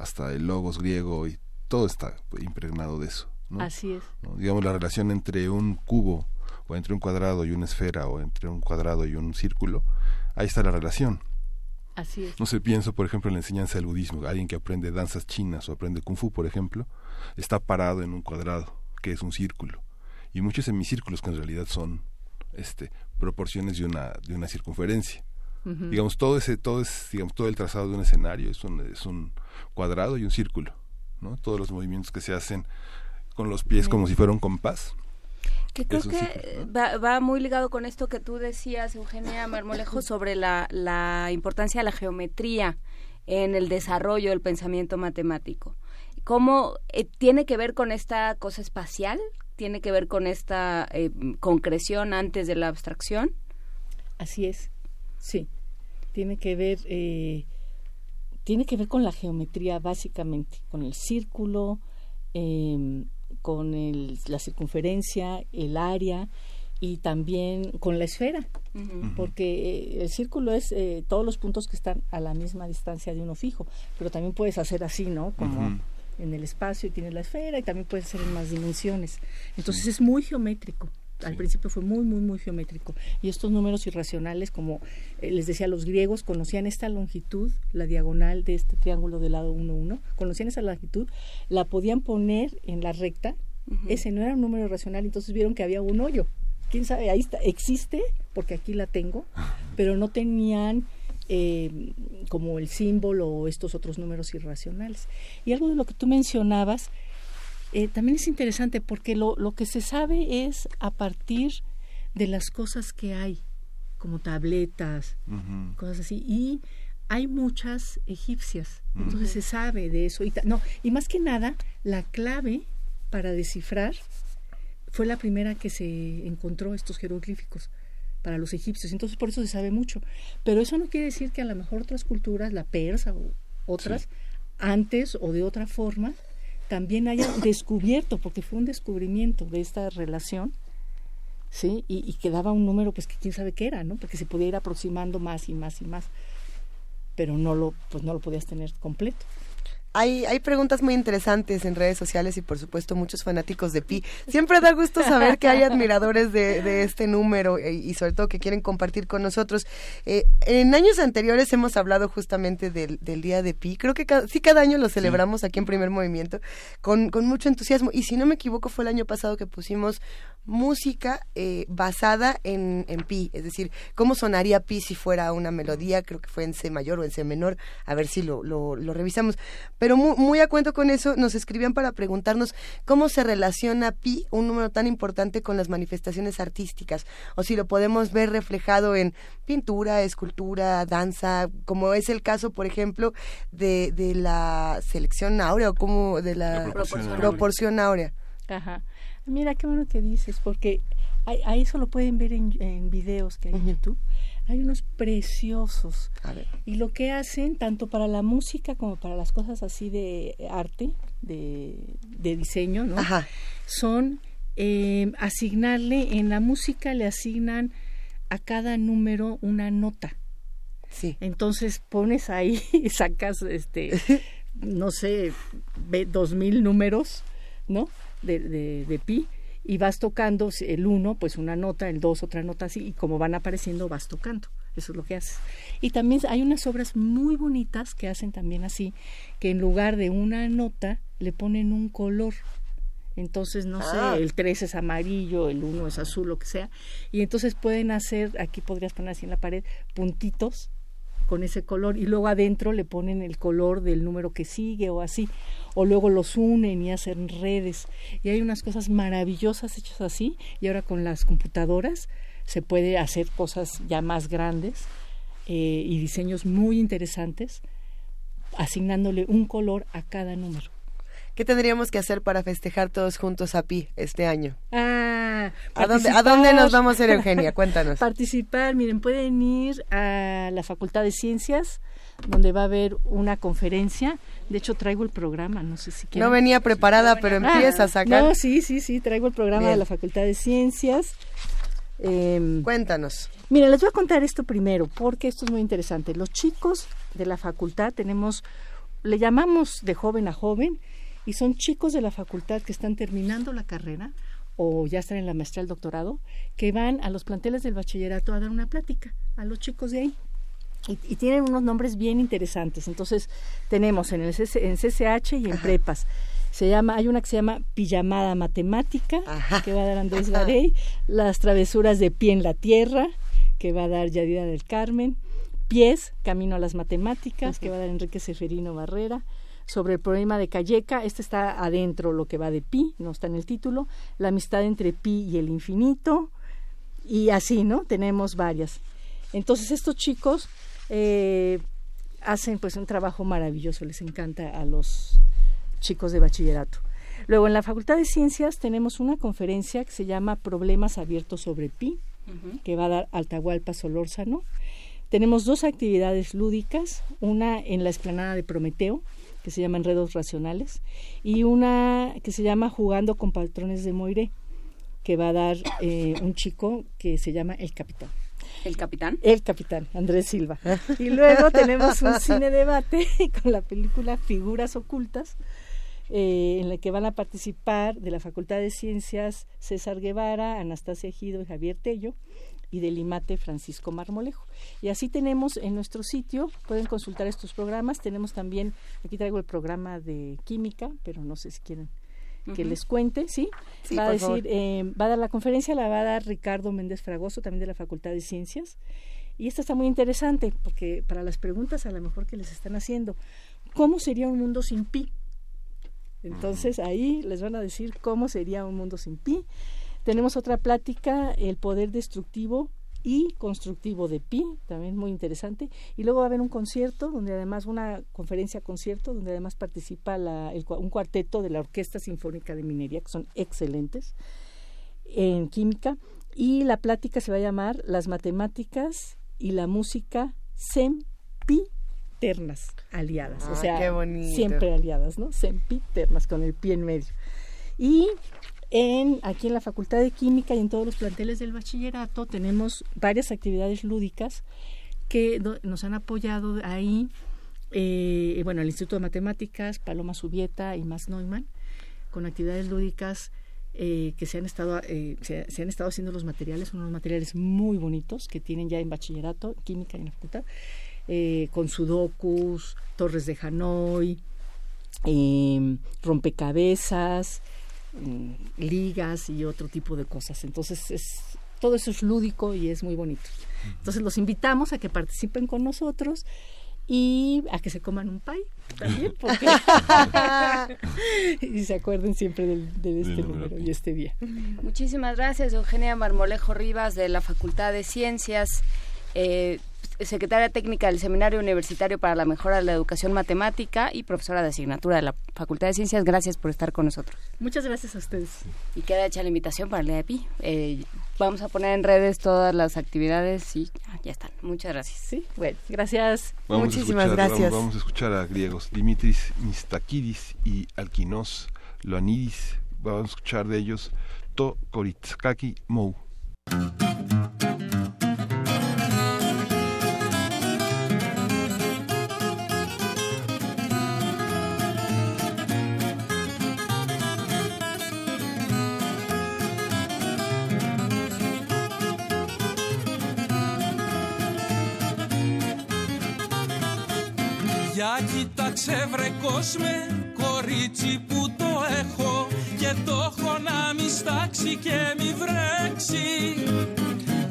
hasta el logos griego y todo está impregnado de eso, ¿no? Así es. ¿no? Digamos, la relación entre un cubo o entre un cuadrado y una esfera o entre un cuadrado y un círculo, ahí está la relación. Así es. No sé, pienso, por ejemplo, en la enseñanza del budismo. Alguien que aprende danzas chinas o aprende kung fu, por ejemplo, está parado en un cuadrado, que es un círculo. Y muchos semicírculos que en realidad son este, proporciones de una, de una circunferencia. Digamos, todo ese, todo es, digamos, todo el trazado de un escenario es un, es un cuadrado y un círculo, ¿no? Todos los movimientos que se hacen con los pies como si fuera un compás. Que creo que ciclos, ¿no? va, va muy ligado con esto que tú decías, Eugenia Marmolejo, sobre la, la importancia de la geometría en el desarrollo del pensamiento matemático. ¿cómo eh, tiene que ver con esta cosa espacial? ¿Tiene que ver con esta eh, concreción antes de la abstracción? Así es, sí. Tiene que ver, eh, tiene que ver con la geometría básicamente, con el círculo, em, con el, la circunferencia, el área y también con la esfera, porque eh, el círculo es eh, todos los puntos que están a la misma distancia de uno fijo, pero también puedes hacer así, ¿no? Como en el espacio y tienes la esfera y también puedes hacer en más dimensiones. Entonces es muy geométrico. Al principio fue muy, muy, muy geométrico. Y estos números irracionales, como eh, les decía, los griegos conocían esta longitud, la diagonal de este triángulo del lado 1, 1, conocían esa longitud, la podían poner en la recta. Ese no era un número irracional, entonces vieron que había un hoyo quién sabe, ahí está, existe, porque aquí la tengo, pero no tenían eh, como el símbolo o estos otros números irracionales. Y algo de lo que tú mencionabas eh, también es interesante porque lo, lo que se sabe es a partir de las cosas que hay, como tabletas, cosas así, y hay muchas egipcias, entonces se sabe de eso. Y no, y más que nada, la clave para descifrar fue la primera que se encontró estos jeroglíficos para los egipcios, entonces por eso se sabe mucho. Pero eso no quiere decir que a lo mejor otras culturas, la persa o otras, antes o de otra forma, también hayan descubierto, porque fue un descubrimiento de esta relación, ¿sí? Y, y que daba un número, pues que quién sabe qué era, ¿no? Porque se podía ir aproximando más y más y más, pero no lo, pues no lo podías tener completo. Hay, hay preguntas muy interesantes en redes sociales y por supuesto muchos fanáticos de Pi. Siempre da gusto saber que hay admiradores de, de este número y, y, sobre todo que quieren compartir con nosotros. Eh, en años anteriores hemos hablado justamente del, del Día de Pi. Creo que cada, sí cada año lo celebramos aquí en Primer Movimiento con, con mucho entusiasmo. Y si no me equivoco fue el año pasado que pusimos música eh, basada en, en Pi. Es decir, cómo sonaría Pi si fuera una melodía. Creo que fue en C mayor o en C menor. A ver si lo, lo, lo revisamos pero muy, muy, a cuento con eso nos escribían para preguntarnos cómo se relaciona pi, un número tan importante, con las manifestaciones artísticas, o si lo podemos ver reflejado en pintura, escultura, danza, como es el caso, por ejemplo, de, de la selección áurea o como de la, la proporción, proporción áurea. Ajá. Mira qué bueno que dices, porque a, a eso lo pueden ver en, en videos que hay en YouTube hay unos preciosos. Y lo que hacen, tanto para la música como para las cosas así de arte, de, de diseño, ¿no? Ajá. Son eh, asignarle, en la música le asignan a cada número una nota. Sí. Entonces pones ahí y sacas, este, no sé, dos mil números, ¿no? De, de, de pi y vas tocando el uno, pues una nota, el dos, otra nota así, y como van apareciendo vas tocando. Eso es lo que haces. Y también hay unas obras muy bonitas que hacen también así, que en lugar de una nota le ponen un color. Entonces, no Ah. sé, el 3 es amarillo, el 1 es azul, lo que sea. Y entonces pueden hacer, aquí podrías poner así en la pared, puntitos con ese color y luego adentro le ponen el color del número que sigue o así o luego los unen y hacen redes y hay unas cosas maravillosas hechas así y ahora con las computadoras se puede hacer cosas ya más grandes eh, y diseños muy interesantes asignándole un color a cada número. ¿Qué tendríamos que hacer para festejar todos juntos a Pi este año? Ah, ¿A dónde, ¿A dónde nos vamos a ir, Eugenia? Cuéntanos. Participar, miren, pueden ir a la Facultad de Ciencias, donde va a haber una conferencia. De hecho, traigo el programa, no sé si quieren. No venía preparada, pero empieza a sacar. No, sí, sí, sí, traigo el programa Bien. de la Facultad de Ciencias. Eh, Cuéntanos. Mira, les voy a contar esto primero, porque esto es muy interesante. Los chicos de la facultad tenemos, le llamamos de joven a joven, y son chicos de la facultad que están terminando la carrera o ya están en la maestría, el doctorado, que van a los planteles del bachillerato a dar una plática a los chicos de ahí. Y, y tienen unos nombres bien interesantes. Entonces, tenemos en, el CC en CCH y en Ajá. prepas. Se llama, hay una que se llama Pijamada Matemática, Ajá. que va a dar Andrés. Garey, Las travesuras de pie en la tierra, que va a dar Yadira del Carmen, Pies, Camino a las Matemáticas, que va a dar Enrique Seferino Barrera, sobre el problema de Calleca, este está adentro lo que va de pi, no está en el título, la amistad entre pi y el infinito, y así, ¿no? Tenemos varias. Entonces estos chicos eh, hacen pues un trabajo maravilloso, les encanta a los chicos de bachillerato. Luego, en la Facultad de Ciencias tenemos una conferencia que se llama Problemas Abiertos sobre Pi, que va a dar Altahualpa Solórzano. Tenemos dos actividades lúdicas, una en la explanada de Prometeo, que se llama Enredos Racionales, y una que se llama Jugando con Patrones de Moiré, que va a dar eh, un chico que se llama El Capitán. ¿El capitán? El capitán, Andrés Silva. Y luego tenemos un cine debate con la película Figuras Ocultas, eh, en la que van a participar de la Facultad de Ciencias César Guevara, Anastasia Ejido y Javier Tello, y del IMATE Francisco Marmolejo. Y así tenemos en nuestro sitio, pueden consultar estos programas, tenemos también, aquí traigo el programa de química, pero no sé si quieren que les cuente, ¿sí? va a decir, eh, va a dar la conferencia, la va a dar Ricardo Méndez Fragoso, también de la Facultad de Ciencias. Y esta está muy interesante, porque para las preguntas a lo mejor que les están haciendo, ¿cómo sería un mundo sin pi? Entonces ahí les van a decir cómo sería un mundo sin pi. Tenemos otra plática, el poder destructivo y constructivo de Pi, también muy interesante. Y luego va a haber un concierto, donde además, una conferencia concierto, donde además participa la, un cuarteto de la Orquesta Sinfónica de Minería, que son excelentes en química. Y la plática se va a llamar Las matemáticas y la música sempiternas aliadas. o ah, sea, siempre aliadas, ¿no? Sempiternas, con el pie en medio. Y aquí en la Facultad de Química y en todos los planteles del bachillerato tenemos varias actividades lúdicas que nos han apoyado ahí. Eh, bueno, el Instituto de Matemáticas, Paloma Subieta y Max Neumann, con actividades lúdicas eh, que se han estado eh, se, han estado haciendo los materiales, unos materiales muy bonitos que tienen ya en bachillerato, química y en la facultad, con sudokus, torres de Hanoi, rompecabezas, ligas y otro tipo de cosas. Entonces, es, todo eso es lúdico y es muy bonito. Entonces, los invitamos a que participen con nosotros y a que se coman un pay también, porque y se acuerden siempre de este número y este día. Muchísimas gracias, Eugenia Marmolejo Rivas de la Facultad de Ciencias. Eh, secretaria técnica del Seminario Universitario para la Mejora de la Educación Matemática y profesora de asignatura de la Facultad de Ciencias. Gracias por estar con nosotros. Muchas gracias a ustedes. Y queda hecha la invitación para el día de PI. Eh, vamos a poner en redes todas las actividades y ya, están. Muchas gracias. Sí, bueno, gracias. Muchísimas gracias. Vamos, a escuchar a griegos Dimitris Mistakidis y Alkinos Loanidis. Vamos a escuchar de ellos To Koritskaki Mou. Για κοίταξε βρε κόσμε κορίτσι που το έχω. Και το έχω να μη στάξει και μη βρέξει.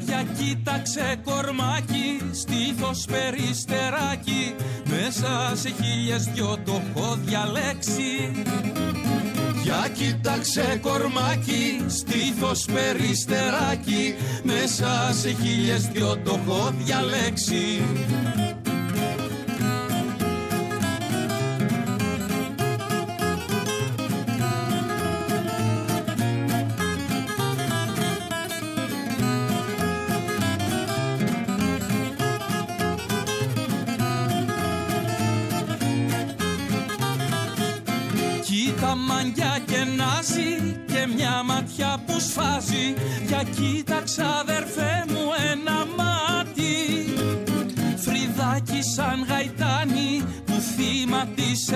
Για κοίταξε κορμάκι στήθος περιστεράκι. Μέσα σε χίλιες δυο το έχω διαλέξει. Για κοίταξε κορμάκι, στήθος περιστεράκι. Μέσα σε χίλιες δυο το έχω διαλέξει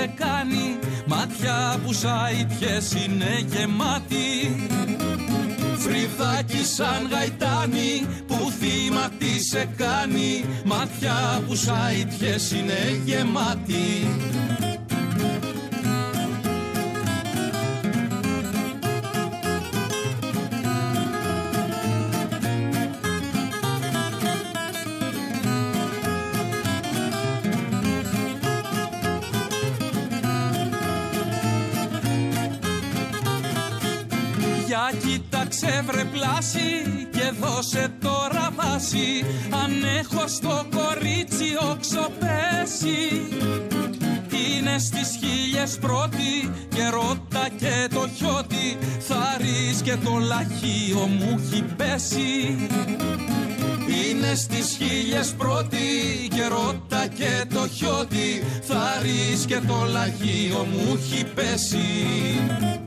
σε κάνει Μάτια που ποιες είναι γεμάτι Φρυδάκι σαν γαϊτάνι που θύμα τι σε κάνει Μάτια που ποιες είναι γεμάτι πλάση και δώσε τώρα βάση αν έχω στο κορίτσι οξοπέσει είναι στις χίλιες πρώτη και ρώτα και το χιώτη. Θα και το λαχείο μου έχει πέσει. Είναι στις χίλιες πρώτη και ρώτα και το χιώτη. Θα και το λαχείο μου έχει πέσει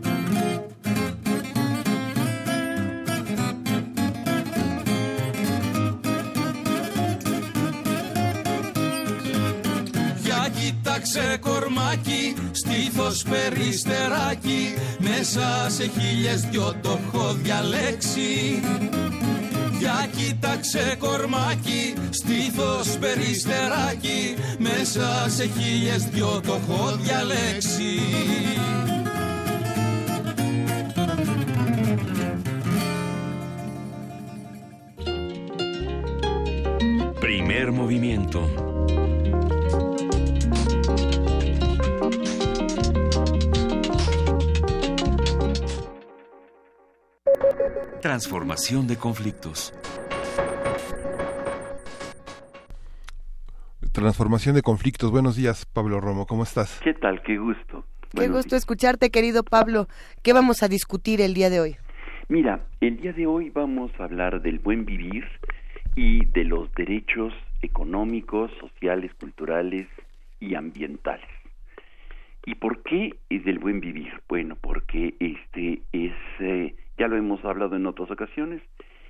κοίταξε κορμάκι, στήθος περιστεράκι Μέσα σε χίλιες δυο το έχω διαλέξει. Για κοίταξε κορμάκι, στήθος περιστεράκι Μέσα σε χίλιες δυο το έχω διαλέξει. Primer movimiento Transformación de conflictos. Transformación de conflictos. Buenos días, Pablo Romo. ¿Cómo estás? ¿Qué tal? Qué gusto. Qué gusto escucharte, querido Pablo. ¿Qué vamos a discutir el día de hoy? Mira, el día de hoy vamos a hablar del buen vivir y de los derechos económicos, sociales, culturales y ambientales. ¿Y por qué es del buen vivir? Bueno, porque este es eh, ya lo hemos hablado en otras ocasiones,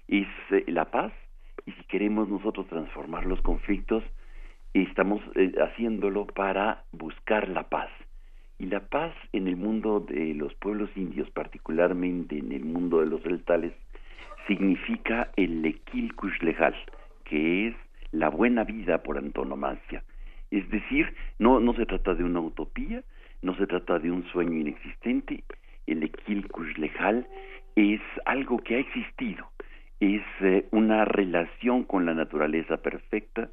es la paz y si queremos nosotros transformar los conflictos, estamos eh, haciéndolo para buscar la paz. Y la paz en el mundo de los pueblos indios, particularmente en el mundo de los deltales, significa el Lekil Kushlehal, que es la buena vida por antonomasia. Es decir, no, no se trata de una utopía, no se trata de un sueño inexistente, el Ekil Kushlehal es algo que ha existido, es eh, una relación con la naturaleza perfecta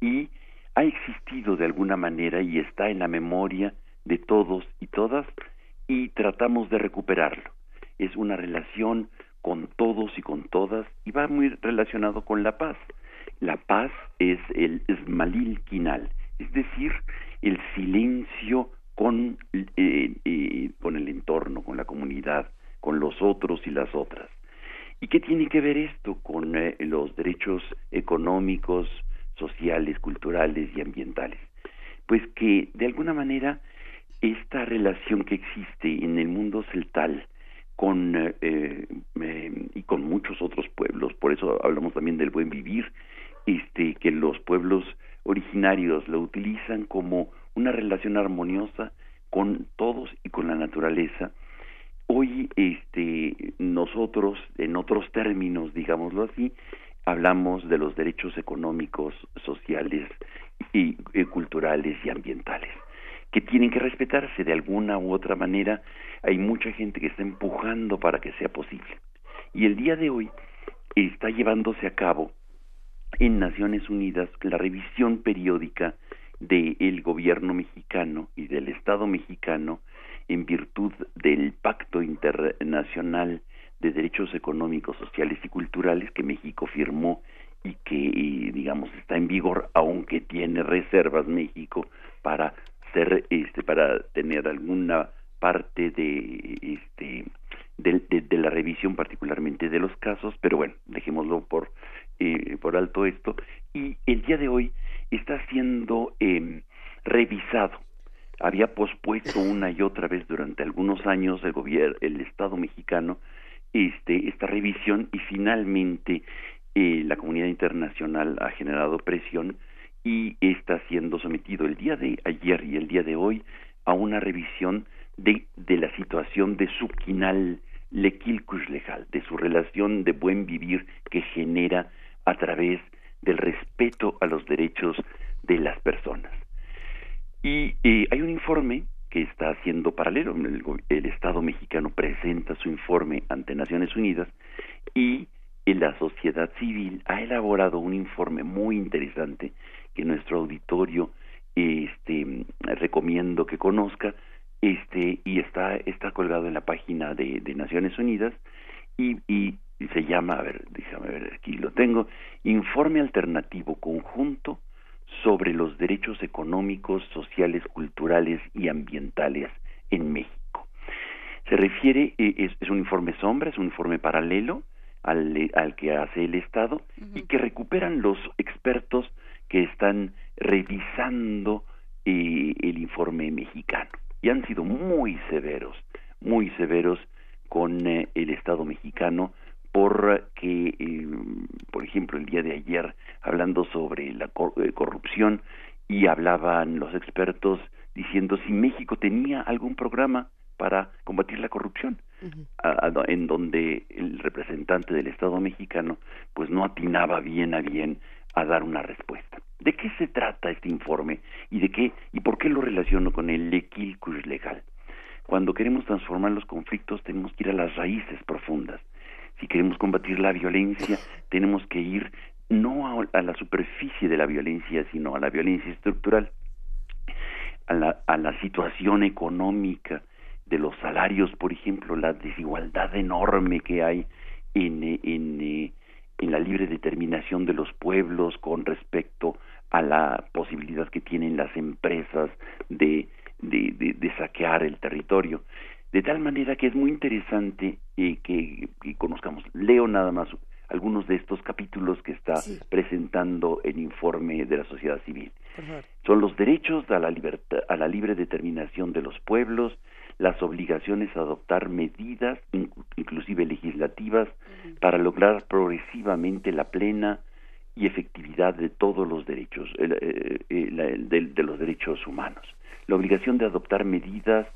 y ha existido de alguna manera y está en la memoria de todos y todas y tratamos de recuperarlo. Es una relación con todos y con todas y va muy relacionado con la paz. La paz es el Smalil Kinal, es decir, el silencio con, eh, eh, con el entorno, con la comunidad, con los otros y las otras. ¿Y qué tiene que ver esto con eh, los derechos económicos, sociales, culturales y ambientales? Pues que de alguna manera esta relación que existe en el mundo celtal con eh, eh, y con muchos otros pueblos, por eso hablamos también del buen vivir, este que los pueblos originarios lo utilizan como una relación armoniosa con todos y con la naturaleza Hoy este, nosotros, en otros términos, digámoslo así, hablamos de los derechos económicos, sociales y, culturales y ambientales, que tienen que respetarse de alguna u otra manera. Hay mucha gente que está empujando para que sea posible. Y el día de hoy está llevándose a cabo en Naciones Unidas la revisión periódica del gobierno mexicano y del Estado mexicano en virtud del Pacto Internacional de Derechos Económicos, Sociales y Culturales que México firmó y que, digamos, está en vigor, aunque tiene reservas México para ser, este, para tener alguna parte de, este, de, la revisión, particularmente de los casos, pero bueno, dejémoslo por, eh, por alto esto. Y el día de hoy está siendo eh, revisado había pospuesto una y otra vez durante algunos años el gobierno, el Estado mexicano, este, esta revisión y finalmente eh, la comunidad internacional ha generado presión y está siendo sometido el día de ayer y el día de hoy a una revisión de, de la situación de su quinal legal, de su relación de buen vivir que genera a través del respeto a los derechos de las personas. Y eh, hay un informe que está haciendo paralelo. El, Estado mexicano presenta su informe ante Naciones Unidas y la sociedad civil ha elaborado un informe muy interesante que nuestro auditorio este, recomiendo que conozca este y está está colgado en la página de, Naciones Unidas y, y, se llama a ver déjame ver aquí lo tengo informe alternativo conjunto sobre los derechos económicos, sociales, culturales y ambientales en México. Se refiere, eh, es, un informe sombra, es un informe paralelo al, al que hace el Estado y que recuperan los expertos que están revisando eh, el informe mexicano. Y han sido muy severos, muy severos con eh, el Estado mexicano porque, eh, por ejemplo, el día de ayer, hablando sobre la eh, corrupción, y hablaban los expertos diciendo si México tenía algún programa para combatir la corrupción, en donde el representante del Estado mexicano pues no atinaba bien a bien a dar una respuesta. ¿De qué se trata este informe y de qué y por qué lo relaciono con el equilcus legal? Cuando queremos transformar los conflictos tenemos que ir a las raíces profundas. Si queremos combatir la violencia, tenemos que ir no a, la superficie de la violencia, sino a la violencia estructural, a la, a la situación económica de los salarios, por ejemplo, la desigualdad enorme que hay en, eh, la libre determinación de los pueblos con respecto a la posibilidad que tienen las empresas de, saquear el territorio. De tal manera que es muy interesante eh, que, conozcamos. Leo nada más algunos de estos capítulos que está presentando el informe de la sociedad civil. Son los derechos a la, libertad, a la libre determinación de los pueblos, las obligaciones a adoptar medidas, inclusive legislativas, para lograr progresivamente la plena y efectividad de todos los derechos, eh, eh, de los derechos humanos la obligación de adoptar medidas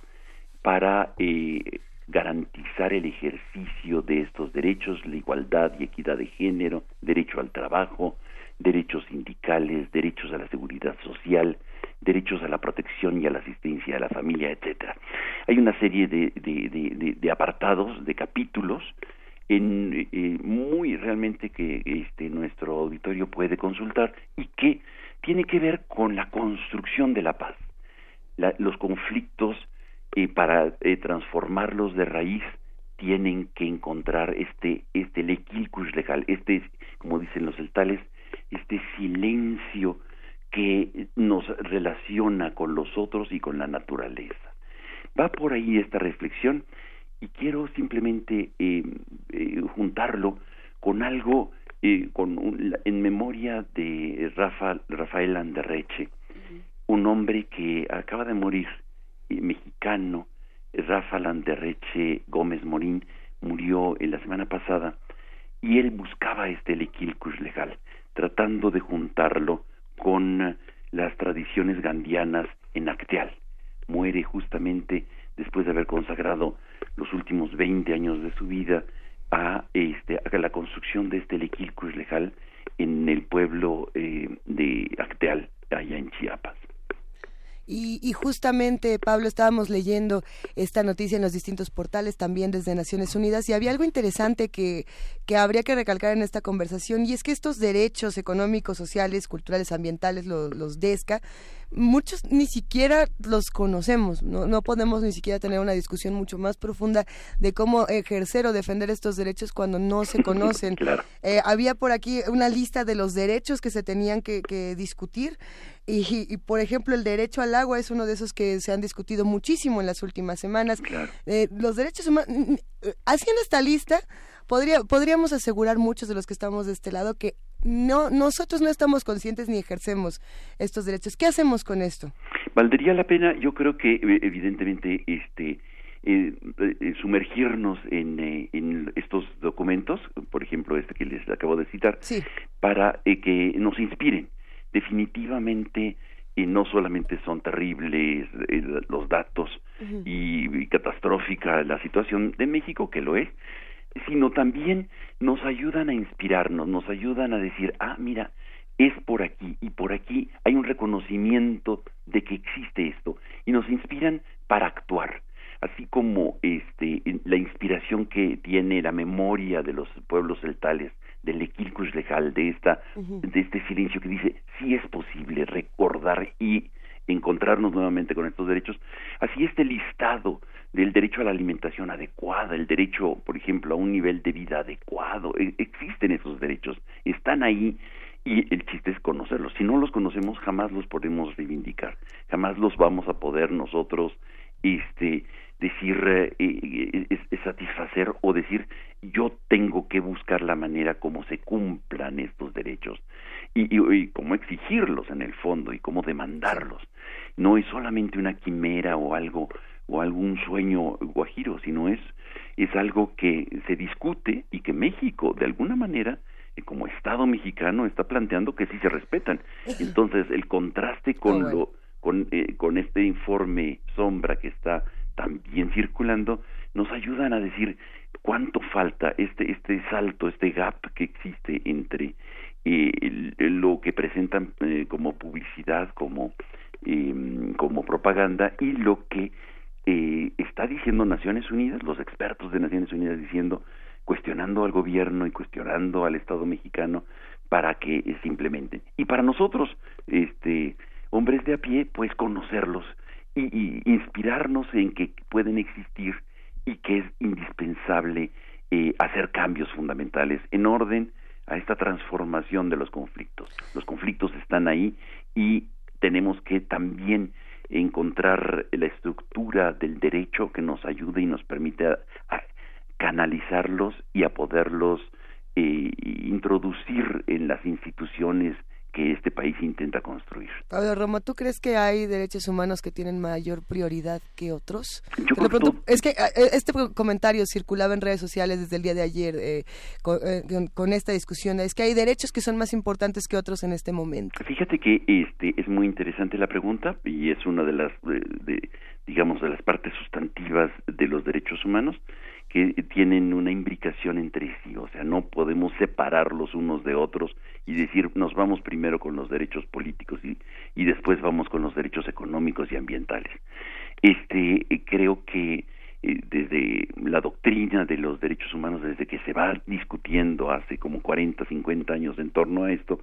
para eh, garantizar el ejercicio de estos derechos, la igualdad y equidad de género, derecho al trabajo, derechos sindicales, derechos a la seguridad social, derechos a la protección y a la asistencia a la familia, etcétera. Hay una serie de, de, apartados, de capítulos, en, eh, muy realmente que este, nuestro auditorio puede consultar y que tiene que ver con la construcción de la paz los conflictos eh, para eh, transformarlos de raíz tienen que encontrar este este lequilcus legal, este como dicen los celtales, este silencio que nos relaciona con los otros y con la naturaleza. Va por ahí esta reflexión y quiero simplemente eh, juntarlo con algo con en memoria de Rafa, Rafael Anderreche, un hombre que acaba de morir, eh, mexicano, Rafa Landerreche Gómez Morín, murió en la semana pasada, y él buscaba este lequilcus legal, tratando de juntarlo con las tradiciones gandianas en Acteal. Muere justamente después de haber consagrado los últimos 20 años de su vida a, este, a la construcción de este lequilcus legal en el pueblo eh, de Acteal, allá en Chiapas. Y, justamente, Pablo, estábamos leyendo esta noticia en los distintos portales, también desde Naciones Unidas, y había algo interesante que, que habría que recalcar en esta conversación, y es que estos derechos económicos, sociales, culturales, ambientales, los, los DESCA, muchos ni siquiera los conocemos, no, no podemos ni siquiera tener una discusión mucho más profunda de cómo ejercer o defender estos derechos cuando no se conocen. Eh, había por aquí una lista de los derechos que se tenían que, discutir y, por ejemplo el derecho al agua es uno de esos que se han discutido muchísimo en las últimas semanas. Eh, los derechos humanos, haciendo esta lista, podría, podríamos asegurar muchos de los que estamos de este lado que no nosotros no estamos conscientes ni ejercemos estos derechos. ¿Qué hacemos con esto? Valdría la pena, yo creo que eh, evidentemente este eh, eh, sumergirnos en, en, estos documentos, por ejemplo este que les acabo de citar, para que nos inspiren. Definitivamente no solamente son terribles los datos y catastrófica la situación de México, que lo es, sino también nos ayudan a inspirarnos, nos ayudan a decir, ah, mira, es por aquí y por aquí hay un reconocimiento de que existe esto y nos inspiran para actuar. Así como este la inspiración que tiene la memoria de los pueblos celtales del equilcus legal de esta de este silencio que dice sí es posible recordar y encontrarnos nuevamente con estos derechos así este listado del derecho a la alimentación adecuada, el derecho, por ejemplo, a un nivel de vida adecuado. E, existen esos derechos, están ahí y el chiste es conocerlos. Si no los conocemos, jamás los podemos reivindicar, jamás los vamos a poder nosotros este decir eh, eh, eh, satisfacer o decir yo tengo que buscar la manera como se cumplan estos derechos y, y, cómo exigirlos en el fondo y cómo demandarlos. No es solamente una quimera o algo o algún sueño guajiro, sino es es algo que se discute y que México de alguna manera como Estado mexicano está planteando que sí se respetan. Entonces el contraste con lo con, con este informe sombra que está también circulando, nos ayudan a decir cuánto falta este, este salto, este gap que existe entre eh, lo que presentan eh, como publicidad, como, em, como propaganda y lo que eh, está diciendo Naciones Unidas, los expertos de Naciones Unidas diciendo, cuestionando al gobierno y cuestionando al Estado mexicano para que se implementen. Y para nosotros, este, hombres de a pie, pues conocerlos y, inspirarnos en que pueden existir y que es indispensable eh, hacer cambios fundamentales en orden a esta transformación de los conflictos. Los conflictos están ahí y tenemos que también encontrar la estructura del derecho que nos ayude y nos permite a, canalizarlos y a poderlos eh, introducir en las instituciones que este país intenta construir. Pablo Romo, ¿tú crees que hay derechos humanos que tienen mayor prioridad que otros? Yo es que eh, eh, este comentario circulaba en redes sociales desde el día de ayer eh, con, esta discusión. Es que hay derechos que son más importantes que otros en este momento. Fíjate que este es muy interesante la pregunta y es una de las, de, digamos, de las partes sustantivas de los derechos humanos que tienen una imbricación entre sí, o sea, no podemos separarlos unos de otros y decir nos vamos primero con los derechos políticos y, y después vamos con los derechos económicos y ambientales. Este creo que eh, desde la doctrina de los derechos humanos, desde que se va discutiendo hace como 40, 50 años en torno a esto,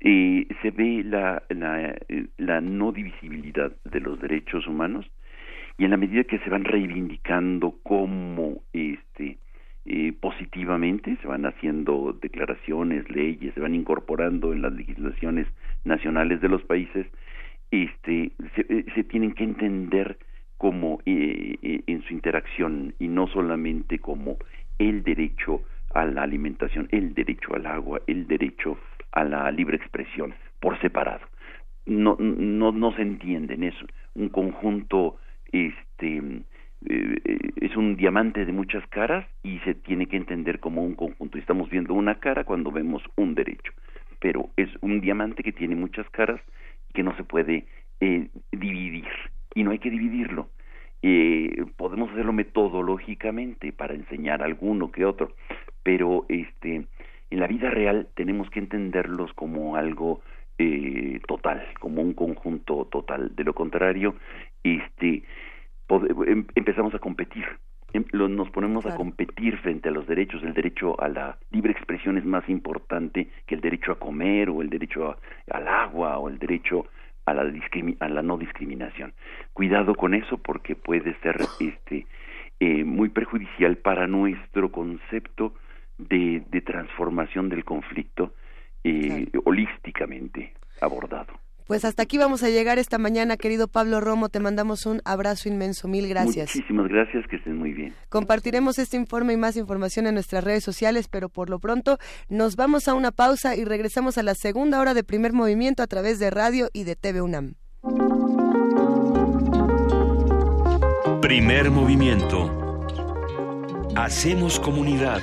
eh, se ve la, la, eh, la no divisibilidad de los derechos humanos y en la medida que se van reivindicando como este eh, positivamente, se van haciendo declaraciones, leyes, se van incorporando en las legislaciones nacionales de los países, este, se, eh, tienen que entender como eh, en su interacción y no solamente como el derecho a la alimentación, el derecho al agua, el derecho a la libre expresión por separado. No, no, no se entienden, es un conjunto este eh, es un diamante de muchas caras y se tiene que entender como un conjunto. Estamos viendo una cara cuando vemos un derecho, pero es un diamante que tiene muchas caras que no se puede eh, dividir y no hay que dividirlo. Eh, podemos hacerlo metodológicamente para enseñar alguno que otro, pero este en la vida real tenemos que entenderlos como algo eh, total, como un conjunto total. De lo contrario, este, em, empezamos a competir. Em, nos ponemos a competir frente a los derechos. El derecho a la libre expresión es más importante que el derecho a comer o el derecho al agua o el derecho a la, a la no discriminación. Cuidado con eso porque puede ser este, eh, muy perjudicial para nuestro concepto de, de transformación del conflicto eh, holísticamente abordado. Pues hasta aquí vamos a llegar esta mañana, querido Pablo Romo. Te mandamos un abrazo inmenso. Mil gracias. Muchísimas gracias, que estén muy bien. Compartiremos este informe y más información en nuestras redes sociales, pero por lo pronto nos vamos a una pausa y regresamos a la segunda hora de primer movimiento a través de radio y de TV UNAM. Primer movimiento. Hacemos comunidad.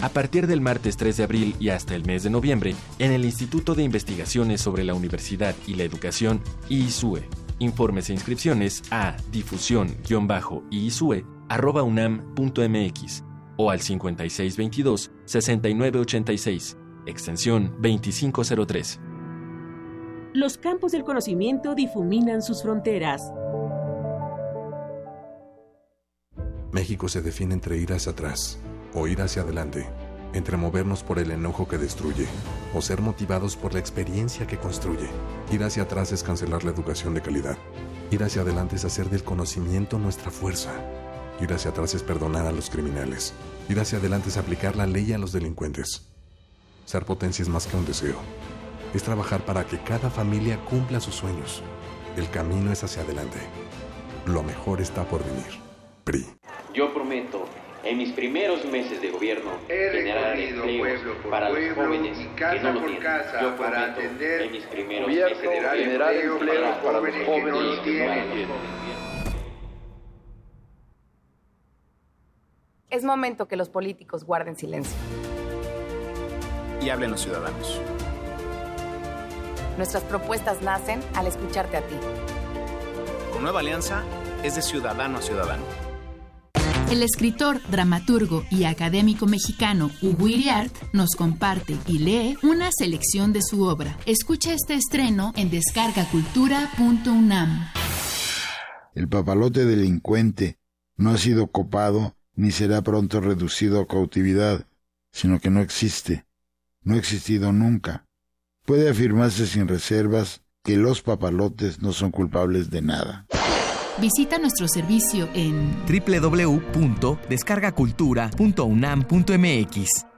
A partir del martes 3 de abril y hasta el mes de noviembre, en el Instituto de Investigaciones sobre la Universidad y la Educación, IISUE. Informes e inscripciones a difusión-iisue.unam.mx o al 5622-6986, extensión 2503. Los campos del conocimiento difuminan sus fronteras. México se define entre ir hacia atrás o ir hacia adelante, entre movernos por el enojo que destruye o ser motivados por la experiencia que construye. Ir hacia atrás es cancelar la educación de calidad. Ir hacia adelante es hacer del conocimiento nuestra fuerza. Ir hacia atrás es perdonar a los criminales. Ir hacia adelante es aplicar la ley a los delincuentes. Ser potencia es más que un deseo. Es trabajar para que cada familia cumpla sus sueños. El camino es hacia adelante. Lo mejor está por venir. PRI. Yo prometo, en mis primeros meses de gobierno, generar empleos para los jóvenes que no lo tienen. Yo prometo, en mis primeros meses de gobierno, generar empleos para los jóvenes que no lo tienen. Es momento que los políticos guarden silencio. Y hablen los ciudadanos. Nuestras propuestas nacen al escucharte a ti. Con Nueva Alianza es de ciudadano a ciudadano. El escritor, dramaturgo y académico mexicano Hugo Iriart nos comparte y lee una selección de su obra. Escucha este estreno en descargacultura.unam. El papalote delincuente no ha sido copado ni será pronto reducido a cautividad, sino que no existe, no ha existido nunca. Puede afirmarse sin reservas que los papalotes no son culpables de nada. Visita nuestro servicio en www.descargacultura.unam.mx.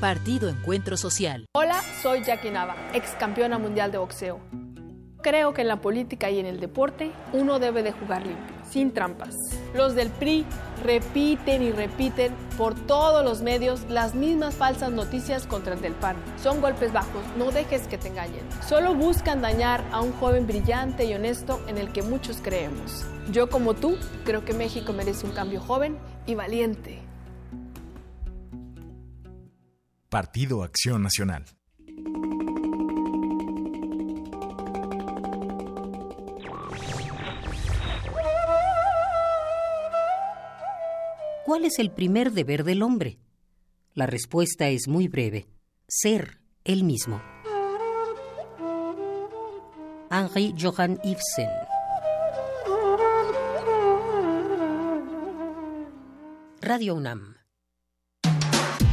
Partido Encuentro Social. Hola, soy Jackie Nava, ex campeona mundial de boxeo. Creo que en la política y en el deporte uno debe de jugar limpio, sin trampas. Los del PRI repiten y repiten por todos los medios las mismas falsas noticias contra el del PAN. Son golpes bajos, no dejes que te engañen. Solo buscan dañar a un joven brillante y honesto en el que muchos creemos. Yo como tú creo que México merece un cambio joven y valiente. Partido Acción Nacional. ¿Cuál es el primer deber del hombre? La respuesta es muy breve. Ser él mismo. Henri Johann Ibsen. Radio UNAM.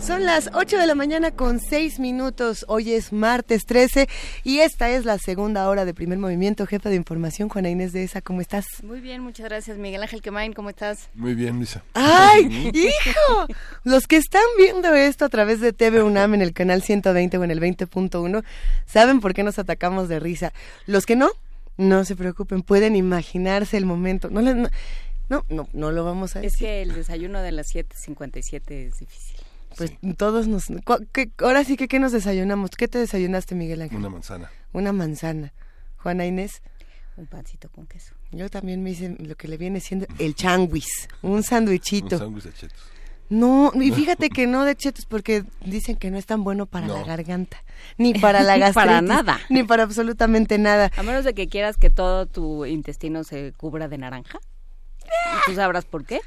Son las 8 de la mañana con 6 minutos. Hoy es martes 13 y esta es la segunda hora de primer movimiento. Jefa de información, Juana Inés de esa, ¿cómo estás? Muy bien, muchas gracias. Miguel Ángel Quemain, ¿cómo estás? Muy bien, Luisa. ¡Ay, hijo! Los que están viendo esto a través de TV UNAM en el canal 120 o en el 20.1 saben por qué nos atacamos de risa. Los que no, no se preocupen, pueden imaginarse el momento. No, no, no, no, no lo vamos a decir. Es que el desayuno de las 7.57 es difícil. Pues todos nos... ahora sí que, ¿qué nos desayunamos? ¿Qué te desayunaste, Miguel Ángel? Una manzana. Una manzana. Juana Inés. Un pancito con queso. Yo también me hice lo que le viene siendo el changuis, un sándwichito. Un sándwich de chetos. No, y fíjate que no de chetos porque dicen que no es tan bueno para la garganta, ni para la gastritis, para nada, ni para absolutamente nada. A menos de que quieras que todo tu intestino se cubra de naranja. ¿Tú sabrás por qué?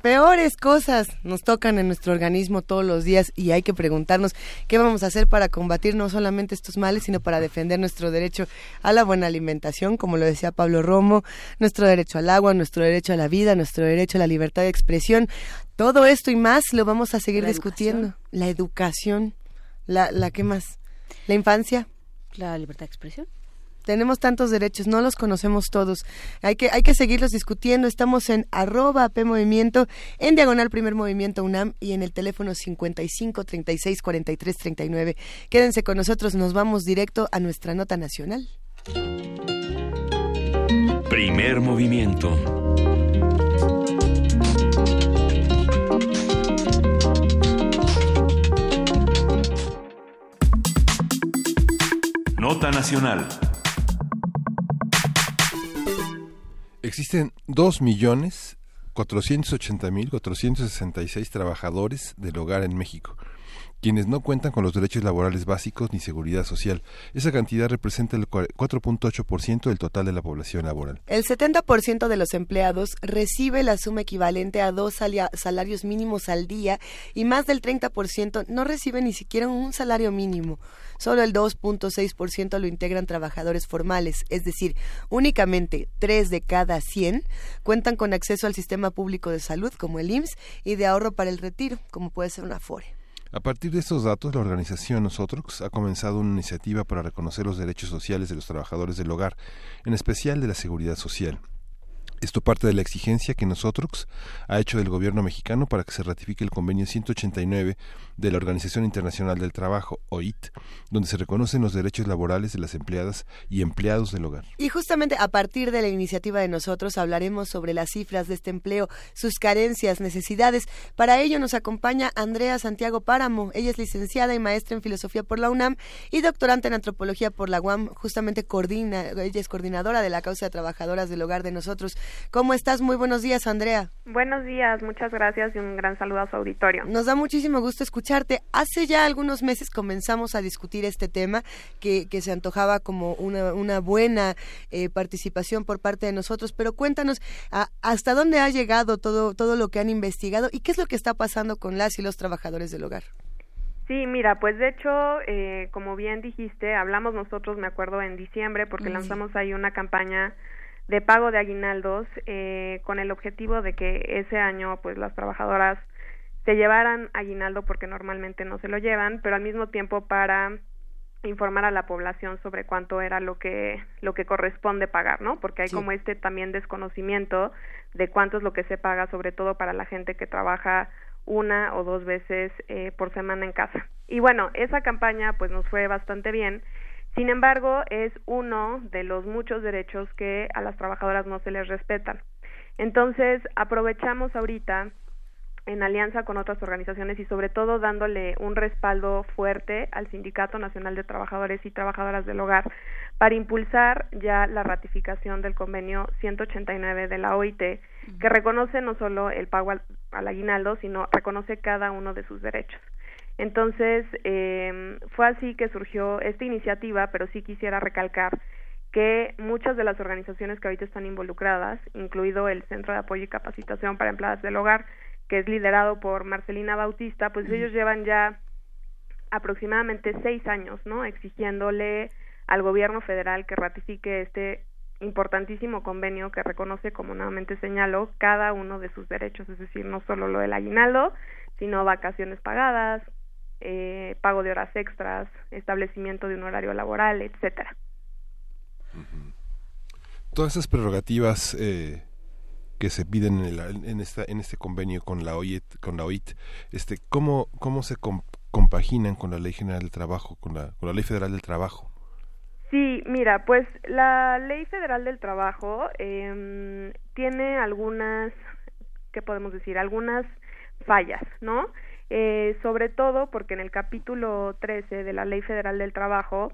Peores cosas nos tocan en nuestro organismo todos los días y hay que preguntarnos qué vamos a hacer para combatir no solamente estos males, sino para defender nuestro derecho a la buena alimentación, como lo decía Pablo Romo, nuestro derecho al agua, nuestro derecho a la vida, nuestro derecho a la libertad de expresión. Todo esto y más lo vamos a seguir discutiendo. La educación, la, la qué más, la infancia. La libertad de expresión tenemos tantos derechos, no los conocemos todos. Hay que, hay que seguirlos discutiendo. Estamos en arroba P en Diagonal Primer Movimiento UNAM y en el teléfono 55 36 43 39. Quédense con nosotros, nos vamos directo a nuestra nota nacional. Primer Movimiento. Nota Nacional. Existen 2.480.466 trabajadores del hogar en México quienes no cuentan con los derechos laborales básicos ni seguridad social. Esa cantidad representa el 4.8% del total de la población laboral. El 70% de los empleados recibe la suma equivalente a dos salarios mínimos al día y más del 30% no recibe ni siquiera un salario mínimo. Solo el 2.6% lo integran trabajadores formales, es decir, únicamente 3 de cada 100 cuentan con acceso al sistema público de salud como el IMSS y de ahorro para el retiro, como puede ser una FORE. A partir de estos datos, la organización Nosotros ha comenzado una iniciativa para reconocer los derechos sociales de los trabajadores del hogar, en especial de la seguridad social. Esto parte de la exigencia que nosotros ha hecho del gobierno mexicano para que se ratifique el convenio 189 de la Organización Internacional del Trabajo, OIT, donde se reconocen los derechos laborales de las empleadas y empleados del hogar. Y justamente a partir de la iniciativa de nosotros hablaremos sobre las cifras de este empleo, sus carencias, necesidades. Para ello nos acompaña Andrea Santiago Páramo. Ella es licenciada y maestra en filosofía por la UNAM y doctorante en antropología por la UAM. Justamente coordina, ella es coordinadora de la causa de trabajadoras del hogar de nosotros. ¿Cómo estás? Muy buenos días, Andrea. Buenos días, muchas gracias y un gran saludo a su auditorio. Nos da muchísimo gusto escucharte. Hace ya algunos meses comenzamos a discutir este tema que, que se antojaba como una, una buena eh, participación por parte de nosotros, pero cuéntanos hasta dónde ha llegado todo, todo lo que han investigado y qué es lo que está pasando con las y los trabajadores del hogar. Sí, mira, pues de hecho, eh, como bien dijiste, hablamos nosotros, me acuerdo, en diciembre, porque lanzamos ahí una campaña de pago de aguinaldos eh, con el objetivo de que ese año pues las trabajadoras se llevaran aguinaldo porque normalmente no se lo llevan, pero al mismo tiempo para informar a la población sobre cuánto era lo que lo que corresponde pagar, ¿no? Porque hay como este también desconocimiento de cuánto es lo que se paga, sobre todo para la gente que trabaja una o dos veces eh, por semana en casa. Y bueno, esa campaña pues nos fue bastante bien sin embargo, es uno de los muchos derechos que a las trabajadoras no se les respetan. Entonces, aprovechamos ahorita en alianza con otras organizaciones y sobre todo dándole un respaldo fuerte al Sindicato Nacional de Trabajadores y Trabajadoras del Hogar para impulsar ya la ratificación del convenio 189 de la OIT, que reconoce no solo el pago al, al aguinaldo, sino reconoce cada uno de sus derechos. Entonces, eh, fue así que surgió esta iniciativa, pero sí quisiera recalcar que muchas de las organizaciones que ahorita están involucradas, incluido el Centro de Apoyo y Capacitación para Empleadas del Hogar, que es liderado por Marcelina Bautista, pues ellos llevan ya aproximadamente seis años, ¿no? Exigiéndole al gobierno federal que ratifique este importantísimo convenio que reconoce, como nuevamente señalo, cada uno de sus derechos, es decir, no solo lo del aguinaldo, sino vacaciones pagadas, eh, pago de horas extras, establecimiento de un horario laboral, etcétera. Todas esas prerrogativas eh, que se piden en, en, esta, en este convenio con la OIT, con la OIT este, ¿cómo, cómo se compaginan con la Ley General del Trabajo, con la, Ley Federal del Trabajo? Sí, mira, pues la Ley Federal del Trabajo eh, tiene algunas, ¿qué podemos decir? Algunas fallas, ¿no? Eh, sobre todo porque en el capítulo 13 de la Ley Federal del Trabajo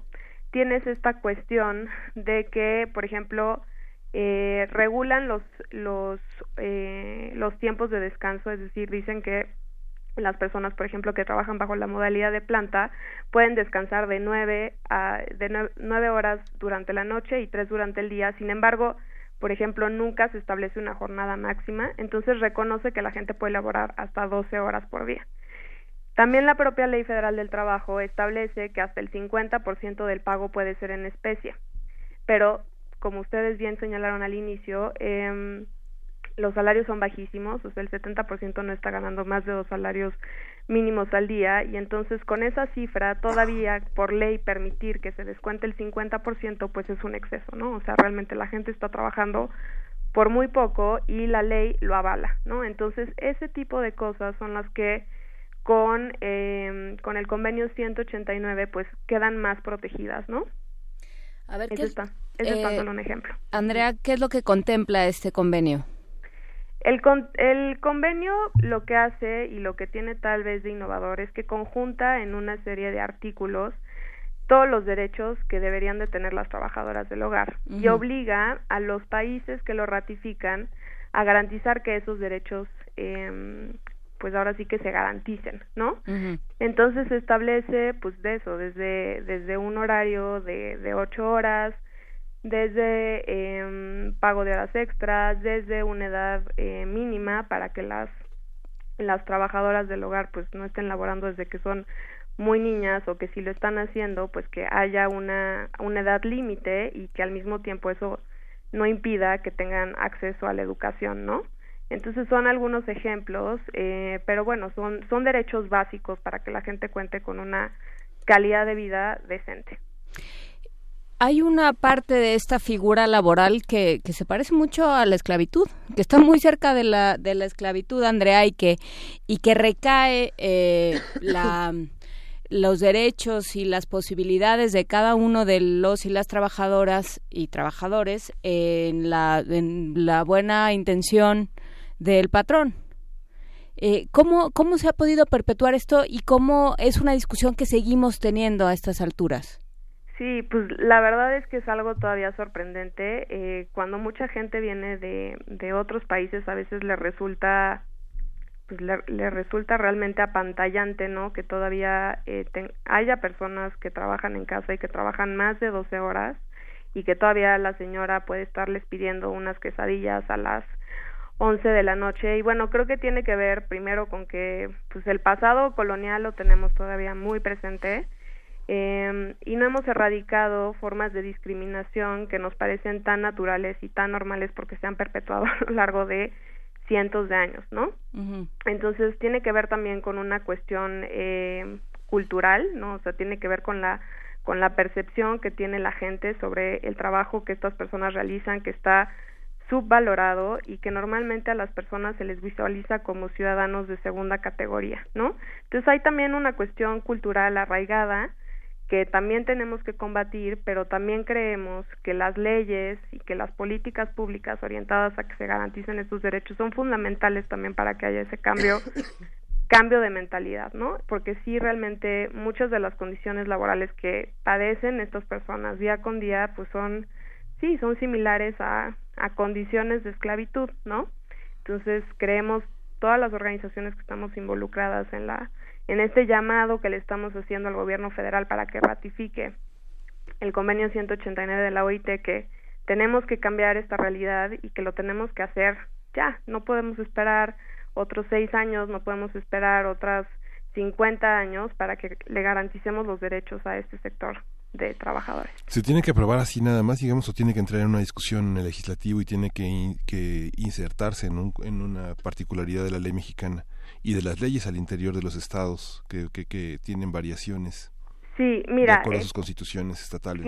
tienes esta cuestión de que, por ejemplo, eh, regulan los los eh, los tiempos de descanso, es decir, dicen que las personas, por ejemplo, que trabajan bajo la modalidad de planta pueden descansar de nueve a de nueve horas durante la noche y tres durante el día. Sin embargo, por ejemplo, nunca se establece una jornada máxima, entonces reconoce que la gente puede laborar hasta 12 horas por día. También la propia Ley Federal del Trabajo establece que hasta el 50% del pago puede ser en especie, pero como ustedes bien señalaron al inicio, eh, los salarios son bajísimos, o sea, el 70% no está ganando más de dos salarios mínimos al día y entonces con esa cifra todavía por ley permitir que se descuente el 50% pues es un exceso, ¿no? O sea, realmente la gente está trabajando por muy poco y la ley lo avala, ¿no? Entonces, ese tipo de cosas son las que con, eh, con el convenio 189 pues quedan más protegidas, ¿no? A ver, ese está, ese está eh, solo un ejemplo. Andrea, ¿qué es lo que contempla este convenio? El, con, el convenio lo que hace y lo que tiene tal vez de innovador es que conjunta en una serie de artículos todos los derechos que deberían de tener las trabajadoras del hogar y obliga a los países que lo ratifican a garantizar que esos derechos eh, pues ahora sí que se garanticen, ¿no? Entonces se establece pues de eso, desde, desde un horario de, de ocho horas, desde eh, pago de horas extras, desde una edad eh, mínima para que las, las trabajadoras del hogar pues no estén laborando desde que son muy niñas o que si lo están haciendo pues que haya una, una edad límite y que al mismo tiempo eso no impida que tengan acceso a la educación, ¿no? Entonces son algunos ejemplos, eh, pero bueno, son, son derechos básicos para que la gente cuente con una calidad de vida decente. Hay una parte de esta figura laboral que, se parece mucho a la esclavitud, que está muy cerca de la, de la esclavitud, Andrea, y que, y que recae eh, la los derechos y las posibilidades de cada uno de los y las trabajadoras y trabajadores en la, en la buena intención del patrón. Eh, ¿cómo, ¿Cómo se ha podido perpetuar esto y cómo es una discusión que seguimos teniendo a estas alturas? Sí, pues la verdad es que es algo todavía sorprendente. Eh, cuando mucha gente viene de, de otros países, a veces le resulta pues le, resulta realmente apantallante, ¿no? Que todavía eh, haya personas que trabajan en casa y que trabajan más de 12 horas y que todavía la señora puede estarles pidiendo unas quesadillas a las 11 de la noche y bueno creo que tiene que ver primero con que pues el pasado colonial lo tenemos todavía muy presente eh, y no hemos erradicado formas de discriminación que nos parecen tan naturales y tan normales porque se han perpetuado a lo largo de cientos de años no entonces tiene que ver también con una cuestión eh, cultural no o sea tiene que ver con la con la percepción que tiene la gente sobre el trabajo que estas personas realizan que está subvalorado y que normalmente a las personas se les visualiza como ciudadanos de segunda categoría, ¿no? Entonces hay también una cuestión cultural arraigada que también tenemos que combatir, pero también creemos que las leyes y que las políticas públicas orientadas a que se garanticen estos derechos son fundamentales también para que haya ese cambio cambio de mentalidad, ¿no? Porque sí realmente muchas de las condiciones laborales que padecen estas personas día con día pues son sí, son similares a, a condiciones de esclavitud, ¿no? Entonces creemos todas las organizaciones que estamos involucradas en la en este llamado que le estamos haciendo al gobierno federal para que ratifique el convenio 189 de la OIT que tenemos que cambiar esta realidad y que lo tenemos que hacer ya, no podemos esperar otros seis años, no podemos esperar otras 50 años para que le garanticemos los derechos a este sector de trabajadores. ¿Se tiene que aprobar así nada más, digamos, o tiene que entrar en una discusión en el legislativo y tiene que, que insertarse en, un, en una particularidad de la ley mexicana y de las leyes al interior de los estados que, que, que tienen variaciones? Sí, mira. De acuerdo a sus constituciones estatales.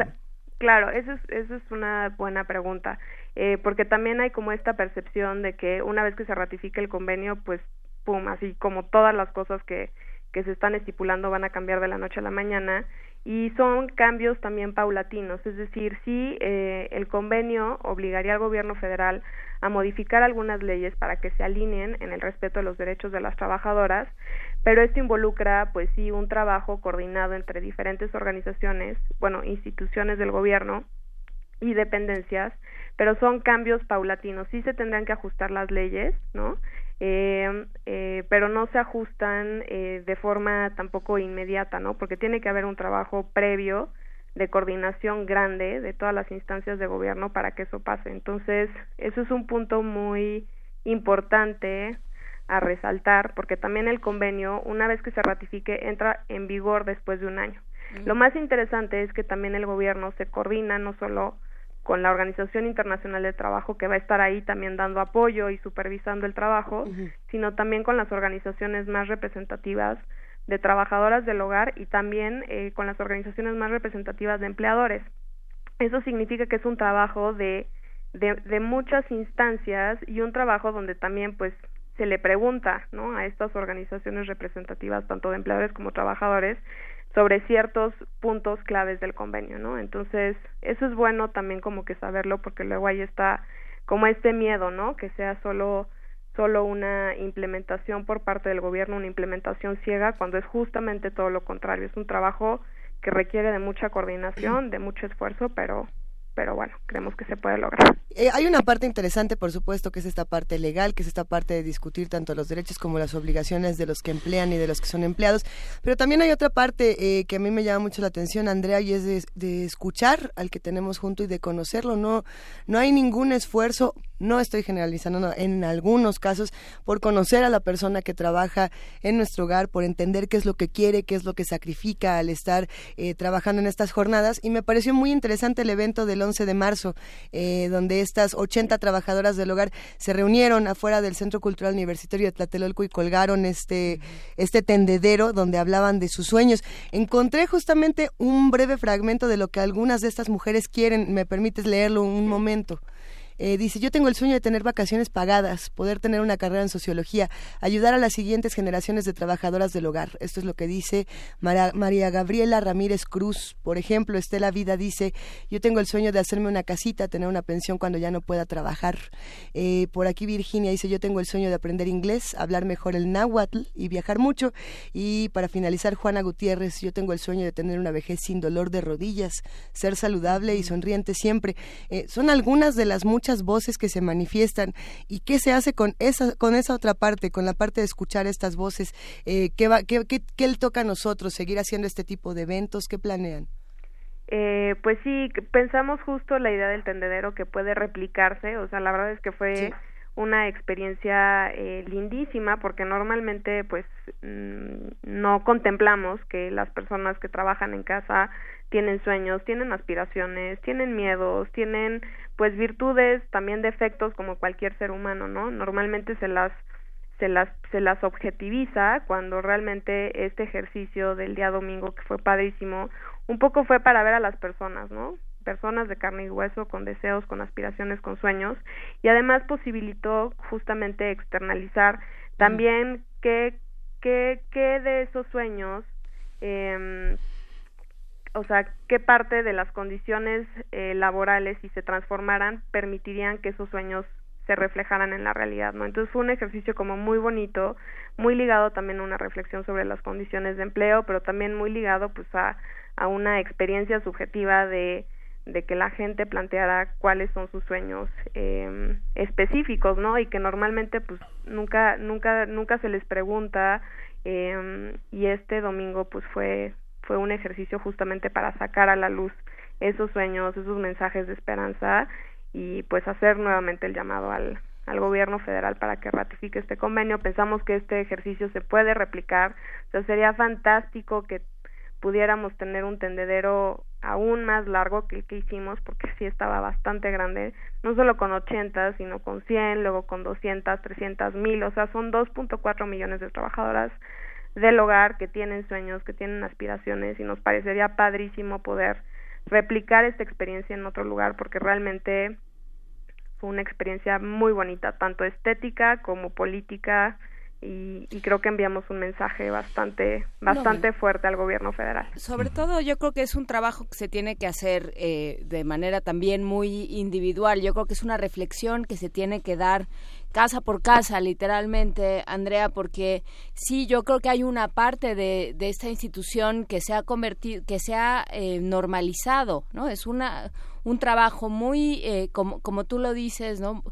Claro, eso es, eso es una buena pregunta, eh, porque también hay como esta percepción de que una vez que se ratifique el convenio, pues, pum, así como todas las cosas que, que se están estipulando van a cambiar de la noche a la mañana y son cambios también paulatinos, es decir, sí eh, el convenio obligaría al gobierno federal a modificar algunas leyes para que se alineen en el respeto de los derechos de las trabajadoras, pero esto involucra pues sí un trabajo coordinado entre diferentes organizaciones, bueno, instituciones del gobierno y dependencias, pero son cambios paulatinos, sí se tendrán que ajustar las leyes, ¿no? Eh, eh, pero no se ajustan eh, de forma tampoco inmediata, ¿no? Porque tiene que haber un trabajo previo de coordinación grande de todas las instancias de gobierno para que eso pase. Entonces, eso es un punto muy importante a resaltar, porque también el convenio, una vez que se ratifique, entra en vigor después de un año. Lo más interesante es que también el gobierno se coordina no solo con la Organización Internacional del Trabajo que va a estar ahí también dando apoyo y supervisando el trabajo, sino también con las organizaciones más representativas de trabajadoras del hogar y también eh, con las organizaciones más representativas de empleadores. Eso significa que es un trabajo de, de, de muchas instancias y un trabajo donde también pues se le pregunta ¿no? a estas organizaciones representativas tanto de empleadores como trabajadores sobre ciertos puntos claves del convenio, ¿no? Entonces, eso es bueno también como que saberlo porque luego ahí está como este miedo, ¿no? Que sea solo solo una implementación por parte del gobierno, una implementación ciega, cuando es justamente todo lo contrario, es un trabajo que requiere de mucha coordinación, de mucho esfuerzo, pero pero bueno, creemos que se puede lograr. Eh, hay una parte interesante, por supuesto, que es esta parte legal, que es esta parte de discutir tanto los derechos como las obligaciones de los que emplean y de los que son empleados, pero también hay otra parte eh, que a mí me llama mucho la atención, Andrea, y es de, escuchar al que tenemos junto y de conocerlo. No, no hay ningún esfuerzo, no estoy generalizando, en algunos casos, por conocer a la persona que trabaja en nuestro hogar, por entender qué es lo que quiere, qué es lo que sacrifica al estar eh, trabajando en estas jornadas, y me pareció muy interesante el evento del 11 de marzo, eh, donde estas 80 trabajadoras del hogar se reunieron afuera del Centro Cultural Universitario de Tlatelolco y colgaron este, este tendedero donde hablaban de sus sueños. Encontré justamente un breve fragmento de lo que algunas de estas mujeres quieren. ¿Me permites leerlo un momento? Eh, dice, yo tengo el sueño de tener vacaciones pagadas, poder tener una carrera en sociología, ayudar a las siguientes generaciones de trabajadoras del hogar. Esto es lo que dice María Gabriela Ramírez Cruz. Por ejemplo, Estela Vida dice, yo tengo el sueño de hacerme una casita, tener una pensión cuando ya no pueda trabajar. Eh, por aquí Virginia dice, yo tengo el sueño de aprender inglés, hablar mejor el náhuatl y viajar mucho. Y para finalizar, Juana Gutiérrez, yo tengo el sueño de tener una vejez sin dolor de rodillas, ser saludable y sonriente siempre. Eh, son algunas de las muchas voces que se manifiestan y qué se hace con esa con esa otra parte, con la parte de escuchar estas voces, eh, ¿qué, va, qué, qué, qué le toca a nosotros seguir haciendo este tipo de eventos, qué planean. Eh, pues sí, pensamos justo la idea del tendedero que puede replicarse, o sea, la verdad es que fue una experiencia eh, lindísima porque normalmente pues mm, no contemplamos que las personas que trabajan en casa tienen sueños, tienen aspiraciones, tienen miedos, tienen pues virtudes, también defectos como cualquier ser humano, ¿no? Normalmente se las se las se las objetiviza cuando realmente este ejercicio del día domingo que fue padrísimo, un poco fue para ver a las personas, ¿no? Personas de carne y hueso con deseos, con aspiraciones, con sueños y además posibilitó justamente externalizar también qué qué qué de esos sueños eh, o sea, qué parte de las condiciones eh, laborales, si se transformaran, permitirían que esos sueños se reflejaran en la realidad, ¿no? Entonces fue un ejercicio como muy bonito, muy ligado también a una reflexión sobre las condiciones de empleo, pero también muy ligado pues a, a una experiencia subjetiva de, de que la gente planteara cuáles son sus sueños eh, específicos, ¿no? Y que normalmente pues nunca, nunca, nunca se les pregunta eh, y este domingo pues fue fue un ejercicio justamente para sacar a la luz esos sueños, esos mensajes de esperanza y pues hacer nuevamente el llamado al, al gobierno federal para que ratifique este convenio. Pensamos que este ejercicio se puede replicar, o sea, sería fantástico que pudiéramos tener un tendedero aún más largo que el que hicimos porque sí estaba bastante grande, no solo con 80, sino con 100, luego con 200, 300 mil, o sea, son 2.4 millones de trabajadoras del hogar que tienen sueños, que tienen aspiraciones y nos parecería padrísimo poder replicar esta experiencia en otro lugar porque realmente fue una experiencia muy bonita, tanto estética como política, y, creo que enviamos un mensaje bastante bastante fuerte al gobierno federal. Sobre todo yo creo que es un trabajo que se tiene que hacer eh, de manera también muy individual. Yo creo que es una reflexión que se tiene que dar casa por casa, literalmente, Andrea, porque sí, yo creo que hay una parte de, de esta institución que se ha convertido, que se ha eh, normalizado, ¿no? Es una un trabajo muy, eh, como, como tú lo dices, ¿no?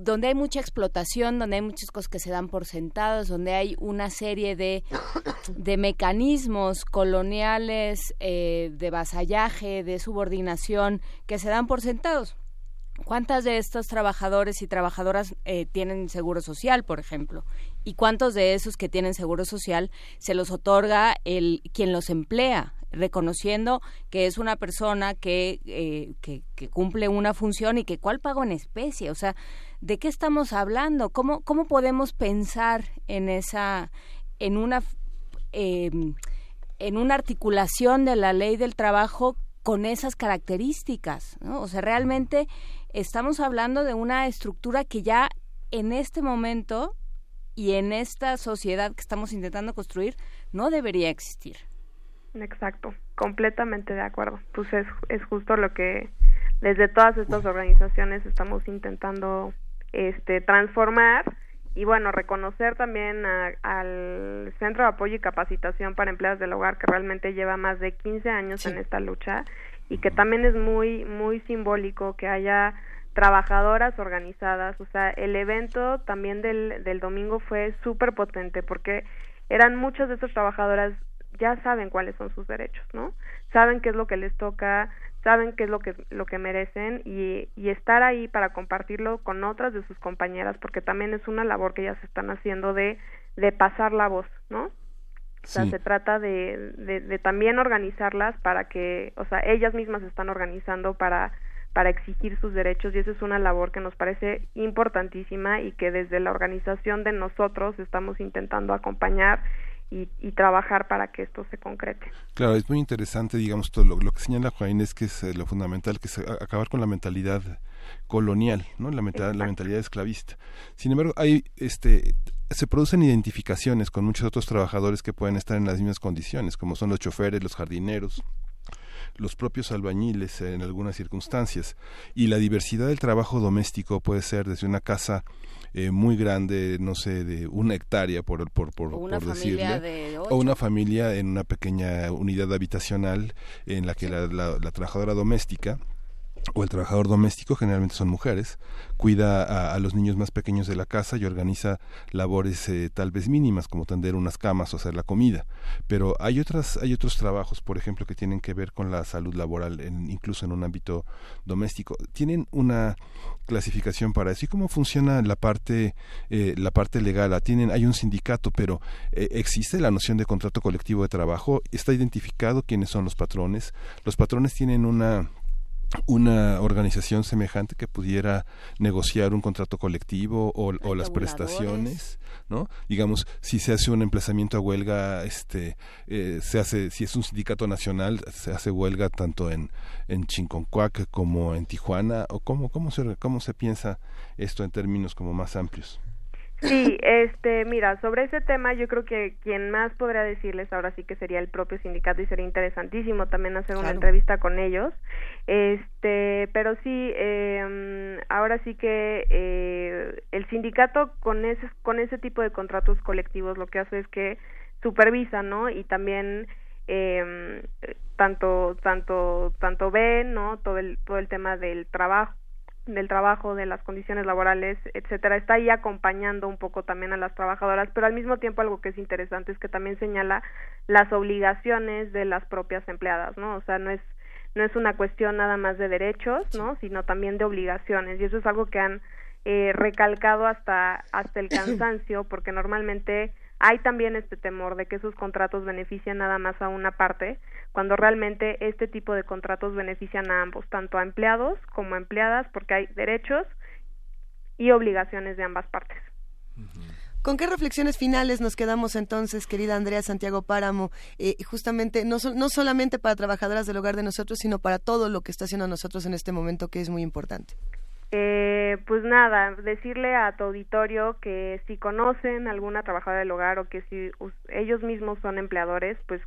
donde hay mucha explotación, donde hay muchas cosas que se dan por sentadas, donde hay una serie de, de mecanismos coloniales eh, de vasallaje, de subordinación, que se dan por sentados. ¿Cuántas de estos trabajadores y trabajadoras eh, tienen seguro social, por ejemplo? ¿Y cuántos de esos que tienen seguro social se los otorga el quien los emplea? reconociendo que es una persona que, eh, que, cumple una función y que cuál pago en especie. O sea, ¿de qué estamos hablando? ¿Cómo, cómo podemos pensar en esa, en una, em, en una articulación de la ley del trabajo con esas características? O sea, realmente estamos hablando de una estructura que ya en este momento y en esta sociedad que estamos intentando construir no debería existir. Exacto, completamente de acuerdo. Pues es, es justo lo que desde todas estas organizaciones estamos intentando este transformar y bueno, reconocer también al Centro de Apoyo y Capacitación para Empleados del Hogar que realmente lleva más de 15 años en esta lucha y que también es muy muy simbólico que haya trabajadoras organizadas, o sea, el evento también del, del domingo fue súper potente porque eran muchas de estas trabajadoras ya saben cuáles son sus derechos, ¿no? Saben qué es lo que les toca, saben qué es lo que lo que merecen y, y estar ahí para compartirlo con otras de sus compañeras porque también es una labor que ellas están haciendo de de pasar la voz, ¿no? O sea, se trata de, de, de también organizarlas para que, o sea, ellas mismas se están organizando para para exigir sus derechos y esa es una labor que nos parece importantísima y que desde la organización de nosotros estamos intentando acompañar y, trabajar para que esto se concrete. Claro, es muy interesante, digamos, todo lo, que señala Juan es que es eh, lo fundamental, que es acabar con la mentalidad colonial, ¿no? La, la mentalidad esclavista. Sin embargo, hay este se producen identificaciones con muchos otros trabajadores que pueden estar en las mismas condiciones, como son los choferes, los jardineros, los propios albañiles en algunas circunstancias. Y la diversidad del trabajo doméstico puede ser desde una casa eh, muy grande, no sé, de una hectárea, por, por, por, por decirle, o una familia en una pequeña unidad habitacional en la que la, la trabajadora doméstica o el trabajador doméstico, generalmente son mujeres, cuida a, los niños más pequeños de la casa y organiza labores eh, tal vez mínimas como tender unas camas o hacer la comida. Pero hay otras, hay otros trabajos, por ejemplo, que tienen que ver con la salud laboral, incluso en un ámbito doméstico. Tienen una clasificación para eso. ¿Y cómo funciona la parte, eh, la parte legal? Tienen, hay un sindicato, pero eh, existe la noción de contrato colectivo de trabajo. Está identificado quiénes son los patrones. Los patrones tienen una una organización semejante que pudiera negociar un contrato colectivo o, las prestaciones, ¿no? Digamos, si se hace un emplazamiento a huelga, este, eh, se hace, si es un sindicato nacional, se hace huelga tanto en, en Chinconcuac como en Tijuana, o cómo, cómo se, cómo se piensa esto en términos como más amplios. Sí, este, mira, sobre ese tema yo creo que quien más podría decirles ahora sí que sería el propio sindicato y sería interesantísimo también hacer una entrevista con ellos. Este, pero sí, eh, ahora sí que eh, el sindicato con ese con ese tipo de contratos colectivos lo que hace es que supervisa, ¿no? Y también eh, tanto tanto tanto ve, ¿no? Todo el todo el tema del trabajo del trabajo, de las condiciones laborales, etcétera, está ahí acompañando un poco también a las trabajadoras, pero al mismo tiempo algo que es interesante es que también señala las obligaciones de las propias empleadas, ¿no? O sea, no es no es una cuestión nada más de derechos, ¿no? Sino también de obligaciones y eso es algo que han eh, recalcado hasta hasta el cansancio porque normalmente hay también este temor de que esos contratos benefician nada más a una parte, cuando realmente este tipo de contratos benefician a ambos, tanto a empleados como a empleadas, porque hay derechos y obligaciones de ambas partes. ¿Con qué reflexiones finales nos quedamos entonces, querida Andrea Santiago Páramo? Eh, justamente, no, no solamente para trabajadoras del hogar de nosotros, sino para todo lo que está haciendo nosotros en este momento, que es muy importante. Eh, pues nada, decirle a tu auditorio que si conocen alguna trabajadora del hogar o que si ellos mismos son empleadores, pues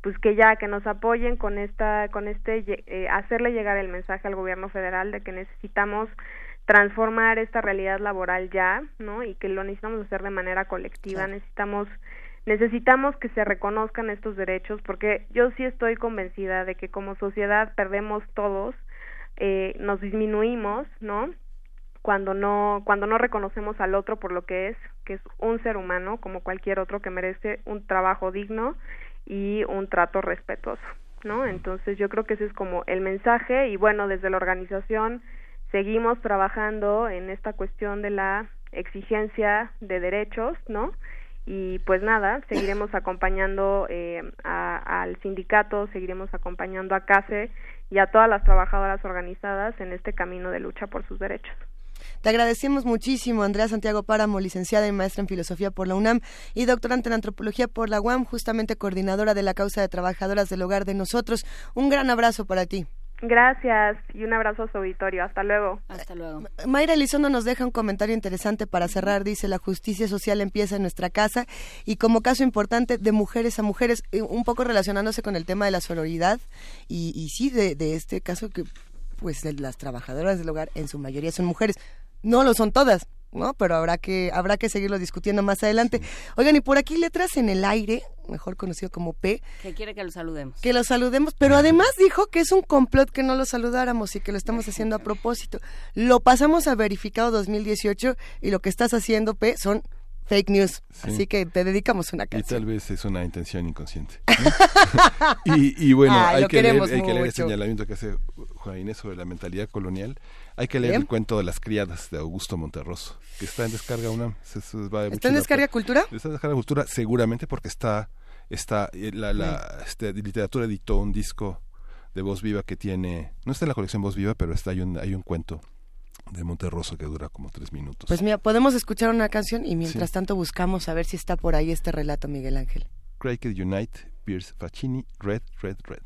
pues que ya que nos apoyen con esta con este eh, hacerle llegar el mensaje al gobierno federal de que necesitamos transformar esta realidad laboral ya, ¿no? Y que lo necesitamos hacer de manera colectiva, necesitamos necesitamos que se reconozcan estos derechos porque yo sí estoy convencida de que como sociedad perdemos todos eh, nos disminuimos, ¿no? Cuando no, cuando no reconocemos al otro por lo que es, que es un ser humano como cualquier otro que merece un trabajo digno y un trato respetuoso, ¿no? Entonces yo creo que ese es como el mensaje y bueno, desde la organización seguimos trabajando en esta cuestión de la exigencia de derechos, ¿no? y pues nada, seguiremos acompañando eh, al sindicato, seguiremos acompañando a CASE y a todas las trabajadoras organizadas en este camino de lucha por sus derechos. Te agradecemos muchísimo, Andrea Santiago Páramo, licenciada y maestra en Filosofía por la UNAM y doctorante en Antropología por la UAM, justamente coordinadora de la causa de trabajadoras del hogar de nosotros. Un gran abrazo para ti. Gracias y un abrazo a su auditorio. Hasta luego. Hasta luego. Mayra Elizondo nos deja un comentario interesante para cerrar. Dice, la justicia social empieza en nuestra casa y como caso importante de mujeres a mujeres, eh, un poco relacionándose con el tema de la sororidad y, y sí, de, de este caso que pues las trabajadoras del hogar en su mayoría son mujeres. No lo son todas, ¿no? Pero habrá que, habrá que seguirlo discutiendo más adelante. Oigan, y por aquí letras en el aire, mejor conocido como P. Que quiere que lo saludemos. Que lo saludemos, pero además dijo que es un complot que no lo saludáramos y que lo estamos haciendo a propósito. Lo pasamos a verificado 2018 y lo que estás haciendo, P, son fake news. Así que te dedicamos una canción. Y tal vez es una intención inconsciente. y, bueno, hay, que leer, hay, que leer, el señalamiento que hace Juan Inés sobre la mentalidad colonial. Hay que leer el cuento de las criadas de Augusto Monterroso, que está en descarga una. ¿Está en descarga cultura? Está en descarga cultura seguramente porque está, está eh, la, la este, literatura editó un disco de voz viva que tiene, no está en la colección voz viva, pero está hay un, hay un cuento de Monterroso que dura como tres minutos. Pues mira, podemos escuchar una canción y mientras tanto buscamos a ver si está por ahí este relato, Miguel Ángel. Cricket Unite, Pierce Faccini, Red, Red, Red.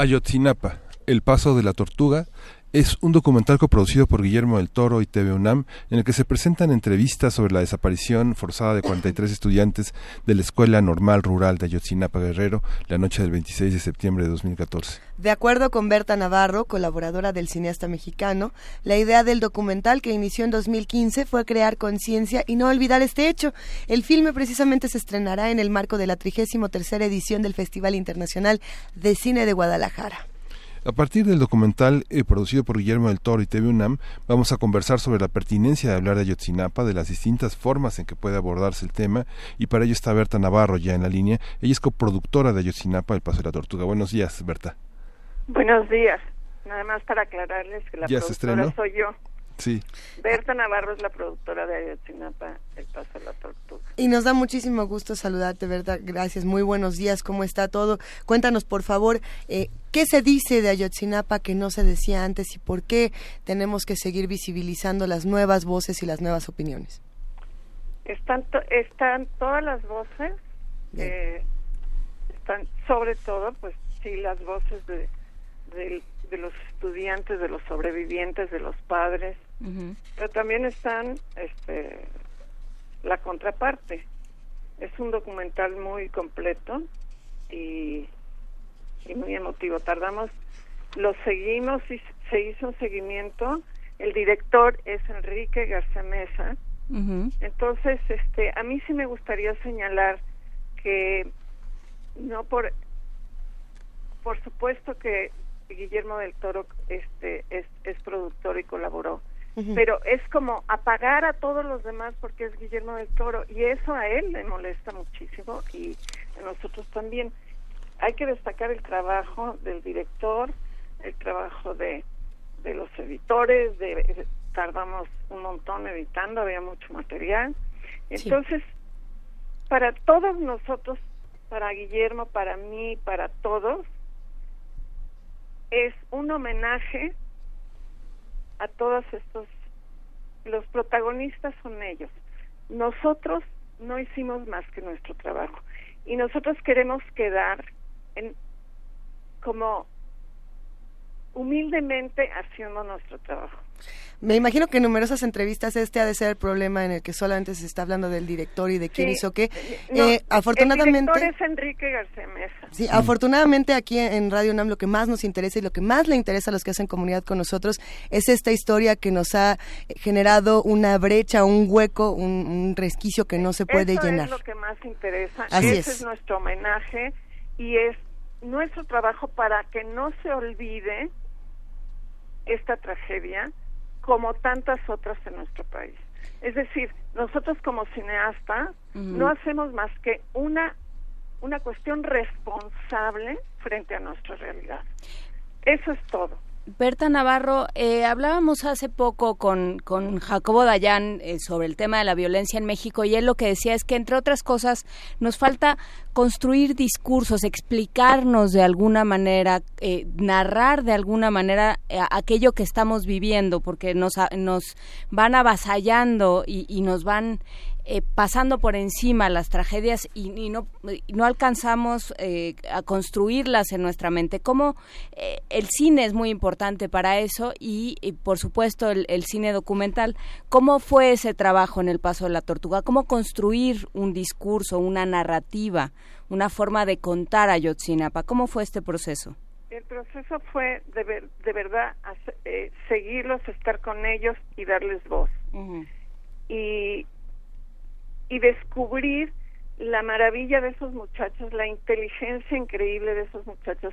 Ayotzinapa, El Paso de la Tortuga, es un documental coproducido por Guillermo del Toro y TV UNAM en el que se presentan entrevistas sobre la desaparición forzada de 43 estudiantes de la Escuela Normal Rural de Ayotzinapa Guerrero la noche del 26 de septiembre de 2014. De acuerdo con Berta Navarro, colaboradora del cineasta mexicano, la idea del documental que inició en 2015 fue crear conciencia y no olvidar este hecho. El filme precisamente se estrenará en el marco de la 33 edición del Festival Internacional de Cine de Guadalajara. A partir del documental eh, producido por Guillermo del Toro y TV UNAM, vamos a conversar sobre la pertinencia de hablar de Ayotzinapa, de las distintas formas en que puede abordarse el tema, y para ello está Berta Navarro ya en la línea. Ella es coproductora de Ayotzinapa, El Paso de la Tortuga. Buenos días, Berta. Buenos días. Nada más para aclararles que la ¿Ya productora soy yo. Sí. Berta Navarro es la productora de Ayotzinapa, El Paso de la Tortuga. Y nos da muchísimo gusto saludarte, Berta. Gracias. Muy buenos días. ¿Cómo está todo? Cuéntanos, por favor, eh, ¿qué se dice de Ayotzinapa que no se decía antes y por qué tenemos que seguir visibilizando las nuevas voces y las nuevas opiniones? Están, to- están todas las voces, eh, están sobre todo, pues sí, las voces de, de los estudiantes, de los sobrevivientes, de los padres, pero también están este, la contraparte. Es un documental muy completo y, y muy emotivo. Tardamos, lo seguimos y se hizo un seguimiento. El director es Enrique García Mesa. Entonces, este, a mí sí me gustaría señalar que no por por supuesto que Guillermo del Toro este es, es productor y colaboró Pero es como apagar a todos los demás porque es Guillermo del Toro y eso a él le molesta muchísimo y a nosotros también. Hay que destacar el trabajo del director el trabajo de de los editores de tardamos un montón editando había mucho material. Entonces para todos nosotros para Guillermo para mí para todos es un homenaje a todos estos los protagonistas son ellos. Nosotros no hicimos más que nuestro trabajo y nosotros queremos quedar en como humildemente haciendo nuestro trabajo Me imagino que en numerosas entrevistas este ha de ser el problema en el que solamente se está hablando del director y de quién Sí. hizo qué. No, Eh, afortunadamente, el director es Enrique García Mesa Sí, afortunadamente aquí en Radio UNAM lo que más nos interesa y lo que más le interesa a los que hacen comunidad con nosotros es esta historia que nos ha generado una brecha, un hueco, un, un resquicio que no se puede Eso llenar. es lo que más interesa. Así Ese es. es. nuestro homenaje y es nuestro trabajo para que no se olvide esta tragedia como tantas otras en nuestro país. Es decir, nosotros como cineastas no hacemos más que una una cuestión responsable frente a nuestra realidad. Eso es todo. Berta Navarro, eh, hablábamos hace poco con, con Jacobo Dayan eh, sobre el tema de la violencia en México y él lo que decía es que, entre otras cosas, nos falta construir discursos, explicarnos de alguna manera, eh, narrar de alguna manera eh, aquello que estamos viviendo, porque nos, nos van avasallando y, y nos van eh, pasando por encima las tragedias y, y no, y no alcanzamos eh, a construirlas en nuestra mente. ¿Cómo eh, el cine es muy importante para eso y, y, por supuesto el, el cine documental? ¿Cómo fue ese trabajo en El Paso de la Tortuga? ¿Cómo construir un discurso, una narrativa, una forma de contar a Yotzinapa? ¿Cómo fue este proceso? El proceso fue de, ver- de verdad eh, seguirlos, estar con ellos y darles voz. Y, y descubrir la maravilla de esos muchachos, la inteligencia increíble de esos muchachos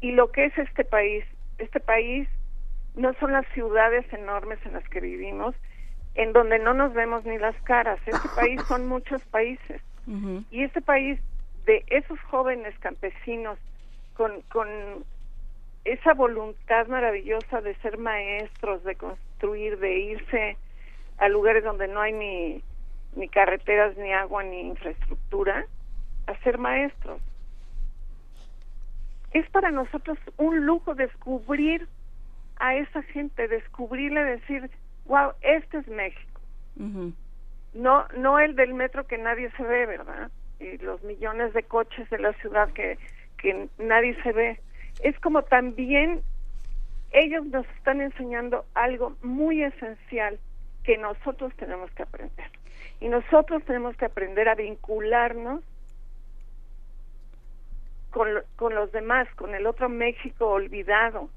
y lo que es este país. Este país no son las ciudades enormes en las que vivimos, en donde no nos vemos ni las caras. Este país son muchos países. Y este país de esos jóvenes campesinos con, con esa voluntad maravillosa de ser maestros, de construir, de irse a lugares donde no hay ni, ni carreteras, ni agua, ni infraestructura, a ser maestros. Es para nosotros un lujo descubrir a esa gente, descubrirle, decir, wow, este es México. No, no el del metro que nadie se ve, ¿verdad? y los millones de coches de la ciudad que, que nadie se ve. Es como también ellos nos están enseñando algo muy esencial que nosotros tenemos que aprender. Y nosotros tenemos que aprender a vincularnos con, con los demás, con el otro México olvidado.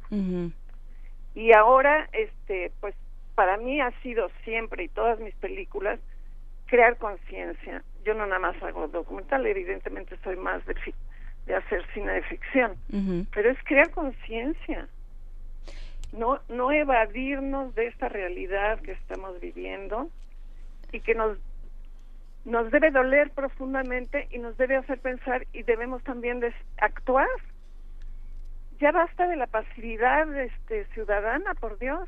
Y ahora, este, pues para mí ha sido siempre y todas mis películas crear conciencia. Yo no nada más hago documental, evidentemente soy más de, fi- de hacer cine de ficción, pero es crear conciencia. No, no evadirnos de esta realidad que estamos viviendo y que nos nos debe doler profundamente y nos debe hacer pensar y debemos también des- actuar. Ya basta de la pasividad este, ciudadana, por Dios.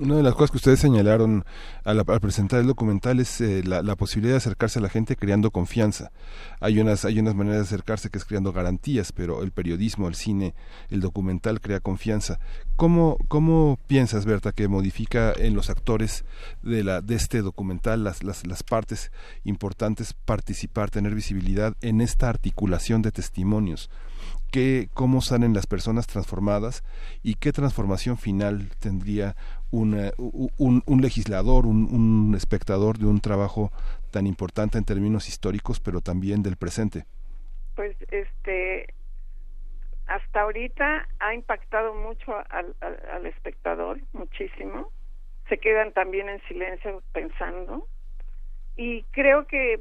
Una de las cosas que ustedes señalaron al, al presentar el documental es eh, la, la posibilidad de acercarse a la gente creando confianza. Hay unas, hay unas maneras de acercarse que es creando garantías, pero el periodismo, el cine, el documental crea confianza. ¿Cómo, cómo piensas, Berta, que modifica en los actores de, la, de este documental las, las, las partes importantes participar, tener visibilidad en esta articulación de testimonios? Qué, cómo salen las personas transformadas y qué transformación final tendría una- un, un legislador, un, espectador de un trabajo tan importante en términos históricos, pero también del presente. Pues este hasta ahorita ha impactado mucho al, al espectador, muchísimo. Se quedan también en silencio pensando. Y creo que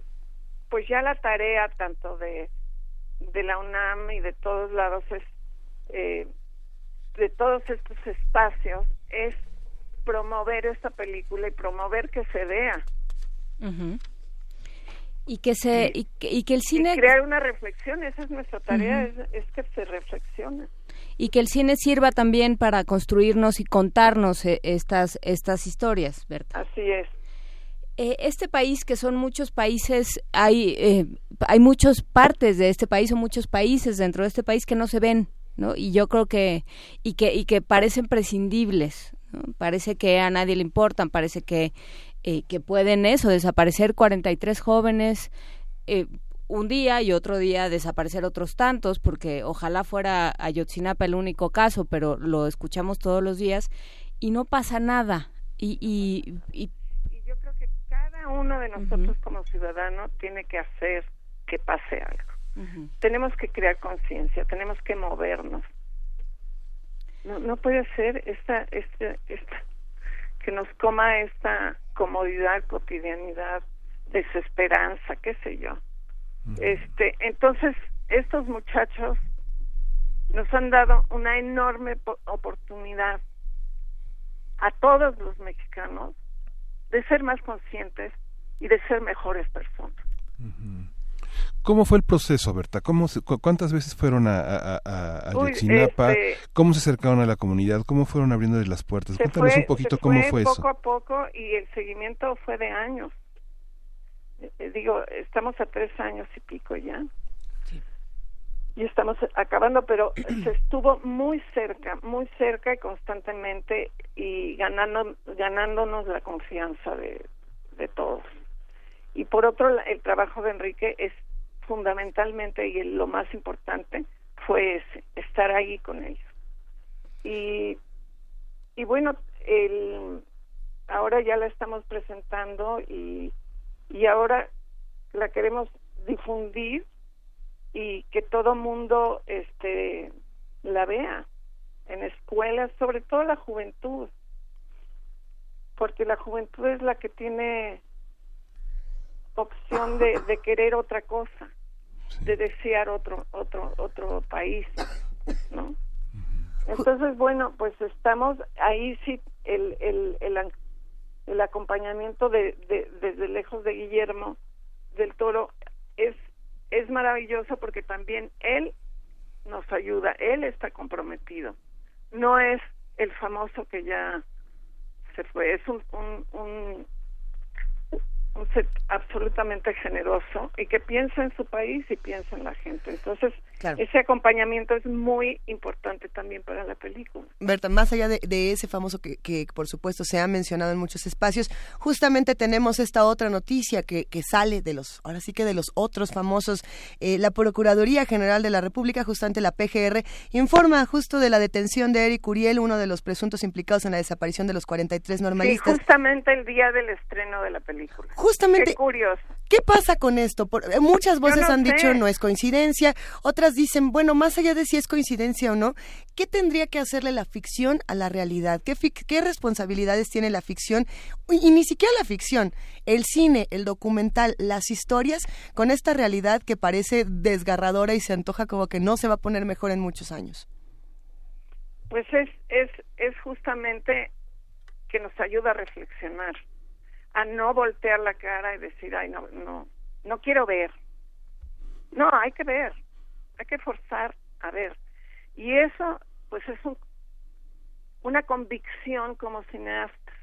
pues ya la tarea tanto de de la UNAM y de todos lados es eh, de todos estos espacios es promover esta película y promover que se vea. Y que se y que, y que el cine y crear una reflexión esa es nuestra tarea es, es que se reflexione. Y que el cine sirva también para construirnos y contarnos eh, estas estas historias, Berta. así es Eh, este país, que son muchos países, hay, eh, hay muchas partes de este país o muchos países dentro de este país que no se ven, ¿no? Y yo creo que, y que, y que parecen prescindibles, ¿no? Parece que a nadie le importan, parece que, eh, que pueden eso, desaparecer 43 jóvenes eh, un día y otro día desaparecer otros tantos, porque ojalá fuera Ayotzinapa el único caso, pero lo escuchamos todos los días y no pasa nada. Y, y, y cada uno de nosotros como ciudadano tiene que hacer que pase algo. Tenemos que crear conciencia tenemos que movernos. No, no puede ser esta, esta, esta, que nos coma esta comodidad, cotidianidad, desesperanza, qué sé yo. Este, entonces, estos muchachos nos han dado una enorme po- oportunidad a todos los mexicanos de ser más conscientes y de ser mejores personas. ¿Cómo fue el proceso, Berta? ¿Cómo se- cu- ¿Cuántas veces fueron a, a, a- a Uy, este- ¿Cómo se acercaron a la comunidad? ¿Cómo fueron abriéndoles las puertas? Cuéntanos fue, un poquito cómo fue fue poco eso. a poco y el seguimiento fue de años. Eh, digo, estamos a tres años y pico ya. Y estamos acabando, pero se estuvo muy cerca, muy cerca y constantemente y ganando, ganándonos la confianza de, de todos. Y por otro, el trabajo de Enrique es fundamentalmente y lo más importante fue ese, estar ahí con ellos. Y, y bueno, el, ahora ya la estamos presentando y, y ahora la queremos difundir y que todo mundo este la vea en escuelas, sobre todo la juventud, porque la juventud es la que tiene opción de, de querer otra cosa, de desear otro otro otro país, ¿no? Entonces, bueno, pues estamos ahí sí el el el, el acompañamiento de, de desde lejos de Guillermo del Toro es es maravilloso porque también él nos ayuda, él está comprometido. No es el famoso que ya se fue, es un un, un, absolutamente generoso y que piensa en su país y piensa en la gente. Entonces, ese acompañamiento es muy importante también para la película. Berta, más allá de, de ese famoso que, que, por supuesto se ha mencionado en muchos espacios, justamente tenemos esta otra noticia que, que sale de los, ahora sí que de los otros famosos. Eh, la Procuraduría General de la República, justamente la PGR, informa justo de la detención de Eric Uriel, uno de los presuntos implicados en la desaparición de los 43 normalistas. Sí, justamente el día del estreno de la película. Justamente. Qué curioso. ¿Qué pasa con esto? Por, eh, muchas voces no han sé. dicho no es coincidencia, otras dicen, bueno, más allá de si es coincidencia o no, ¿qué tendría que hacerle la ficción a la realidad? ¿Qué, qué responsabilidades tiene la ficción? Y, y ni siquiera la ficción, el cine, el documental, las historias, con esta realidad que parece desgarradora y se antoja como que no se va a poner mejor en muchos años. Pues es, es, es justamente que nos ayuda a reflexionar, a no voltear la cara y decir, ay, no, no, no quiero ver. No, hay que ver, hay que forzar a ver. Y eso, pues es un, una convicción como cineastas.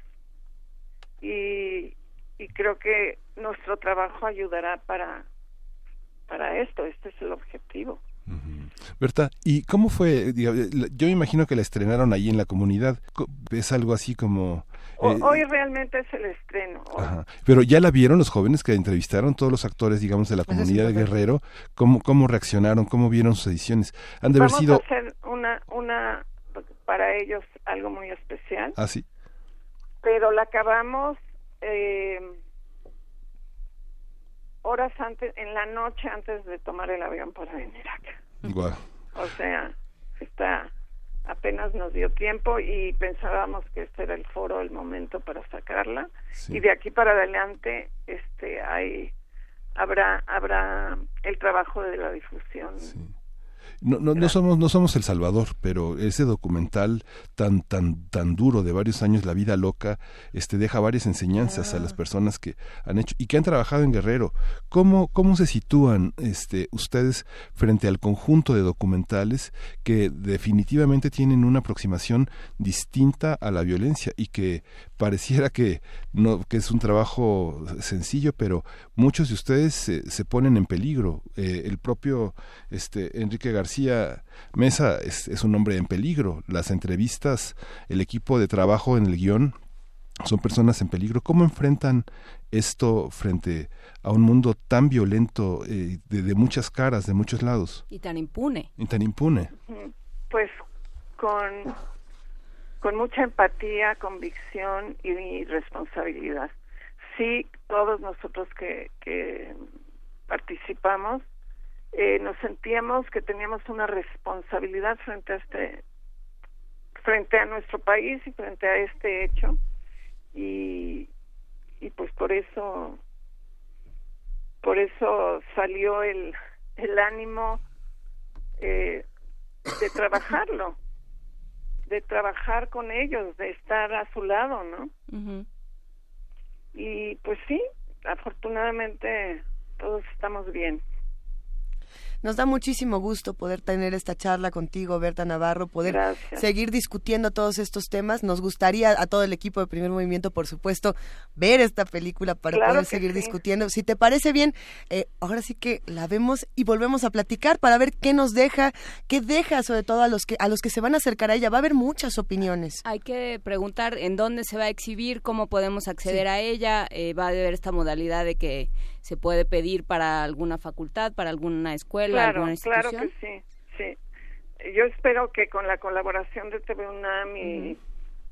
Y, y creo que nuestro trabajo ayudará para, para esto, este es el objetivo. ¿y cómo fue? La- Yo me imagino que la estrenaron ahí en la comunidad. Co- Es algo así como... O- eh, hoy realmente es el estreno. Ajá. Pero ya la vieron los jóvenes que entrevistaron, todos los actores, digamos, de la Eso es comunidad de. Guerrero, ¿cómo, cómo reaccionaron, cómo vieron sus ediciones? Han de haber Vamos sido... a hacer una, una, para ellos algo muy especial, Ah, sí. pero la acabamos eh, horas antes, en la noche antes de tomar el avión para venir acá. Guau. O sea, está, apenas nos dio tiempo y pensábamos que este era el foro, el momento para sacarla. Sí. Y de aquí para adelante, este, hay, habrá, habrá el trabajo de la difusión. No, no, no somos no somos El Salvador, pero ese documental tan tan tan duro de varios años, La vida loca, este deja varias enseñanzas a las personas que han hecho y que han trabajado en Guerrero. ¿Cómo cómo se sitúan este ustedes frente al conjunto de documentales que definitivamente tienen una aproximación distinta a la violencia y que pareciera que no que es un trabajo sencillo, pero muchos de ustedes se, se ponen en peligro. Eh, el propio este Enrique García Mesa es, es un hombre en peligro. Las entrevistas, el equipo de trabajo en el guion son personas en peligro. ¿Cómo enfrentan esto frente a un mundo tan violento, eh, de, de muchas caras, de muchos lados, Y tan impune. y tan impune? Pues con, con mucha empatía, convicción y responsabilidad. Sí, todos nosotros que, que participamos eh, nos sentíamos que teníamos una responsabilidad frente a este frente a nuestro país y frente a este hecho. Y y pues por eso por eso salió el el ánimo eh, de trabajarlo de trabajar con ellos de estar a su lado no y pues sí afortunadamente todos estamos bien Nos da muchísimo gusto poder tener esta charla contigo, Berta Navarro, poder Gracias. seguir discutiendo todos estos temas. Nos gustaría a todo el equipo de Primer Movimiento, por supuesto, ver esta película para Claro poder seguir sí. discutiendo. Si te parece bien, eh, ahora sí que la vemos y volvemos a platicar para ver qué nos deja, qué deja sobre todo a los que a los que se van a acercar a ella. Va a haber muchas opiniones. Hay que preguntar en dónde se va a exhibir, cómo podemos acceder Sí. a ella. Eh, va a haber esta modalidad de que se puede pedir para alguna facultad, para alguna escuela, claro alguna claro que sí sí yo espero que con la colaboración de TV UNAM y,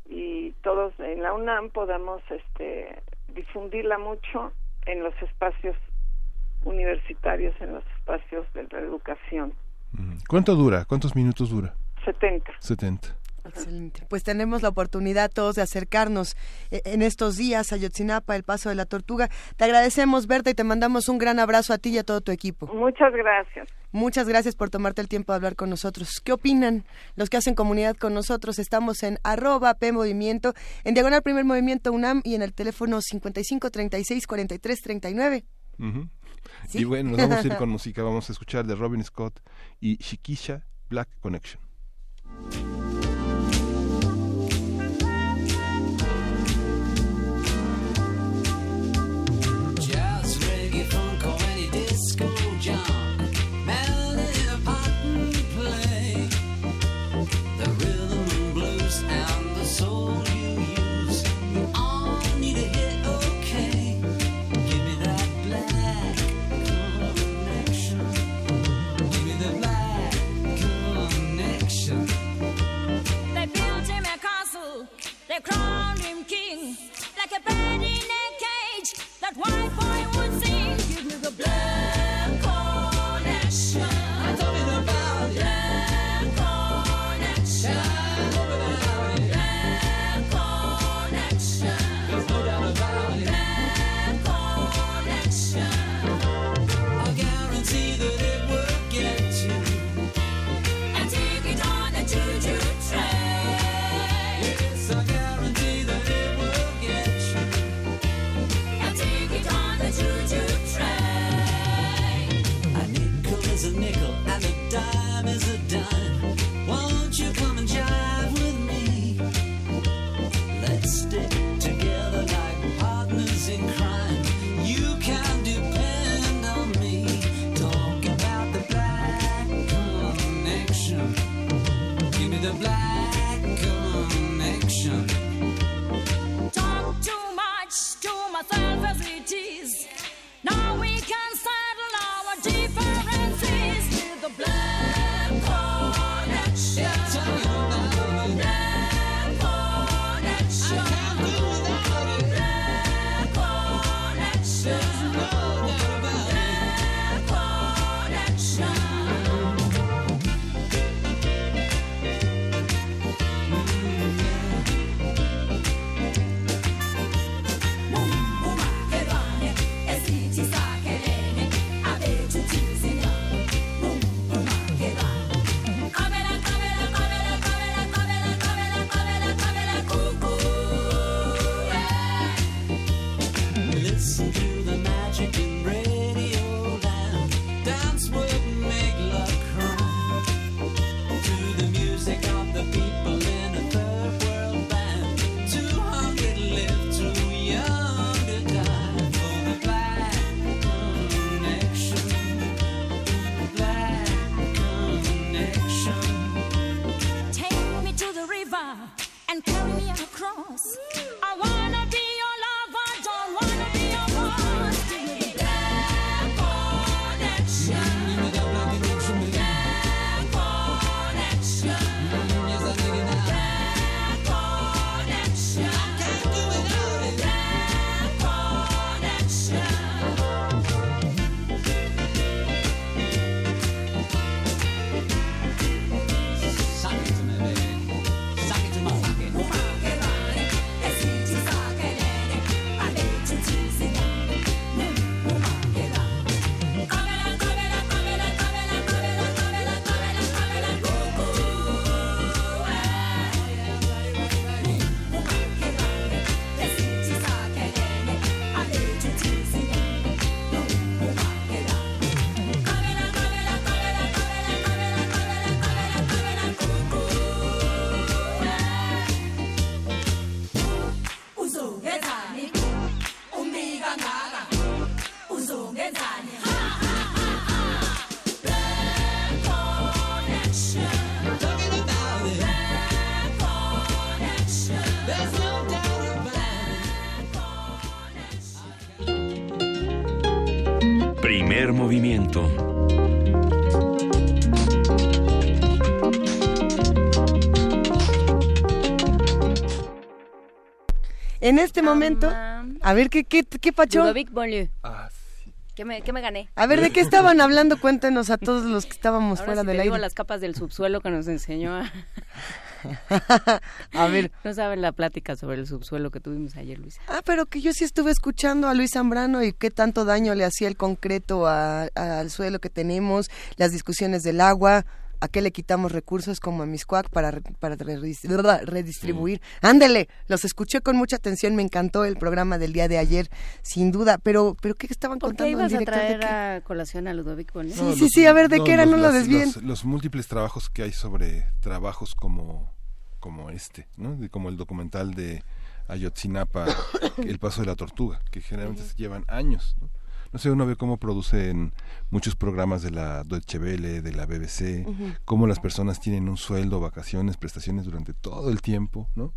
y todos en la UNAM podamos este difundirla mucho en los espacios universitarios en los espacios de la educación ¿Cuánto dura? ¿Cuántos minutos dura? 70 70. Excelente. Pues tenemos la oportunidad todos de acercarnos eh, en estos días a Yotzinapa, el Paso de la Tortuga. Te agradecemos, Berta, y te mandamos un gran abrazo a ti y a todo tu equipo. muchas gracias Muchas gracias por tomarte el tiempo de hablar con nosotros. ¿Qué opinan los que hacen comunidad con nosotros? Estamos en arroba P Movimiento, en Diagonal Primer Movimiento UNAM y en el teléfono 55 36 43 39. Ujú. Sí. Y bueno, nos vamos a ir con música. Vamos a escuchar de Robin Scott y Shikisha Black Connection. They crowned him king like a bird in a cage. That white boy would sing. En este momento, a ver, ¿qué, qué, qué pacho? Ludovic Bonlieu. ¿Qué me, qué me gané? A ver, ¿de qué estaban hablando? Cuéntenos a todos los que estábamos Ahora fuera sí del te digo aire. las capas del subsuelo que nos enseñó a... A ver. No saben la plática sobre el subsuelo que tuvimos ayer, Luisa. Ah, pero que yo sí estuve escuchando a Luis Zambrano y qué tanto daño le hacía el concreto a- al suelo que tenemos, las discusiones del agua, a qué le quitamos recursos como a Miscuac para, re- para redis- redistribuir. Ándele, los escuché con mucha atención, me encantó el programa del día de ayer, sin duda, pero pero ¿qué estaban ¿Por contando el ibas a director de traer a colación a Ludovic Bonlieu? Sí, sí, sí, a ver, ¿de qué era? los- No lo desvíen. Los, los múltiples trabajos que hay sobre trabajos como, como este, ¿no? De- como el documental de Ayotzinapa, El Paso de la Tortuga, que generalmente se llevan años, ¿no? No sé, uno ve cómo producen muchos programas de la Deutsche Welle, de la BBC, Ujú. cómo las personas tienen un sueldo, vacaciones, prestaciones durante todo el tiempo, ¿no?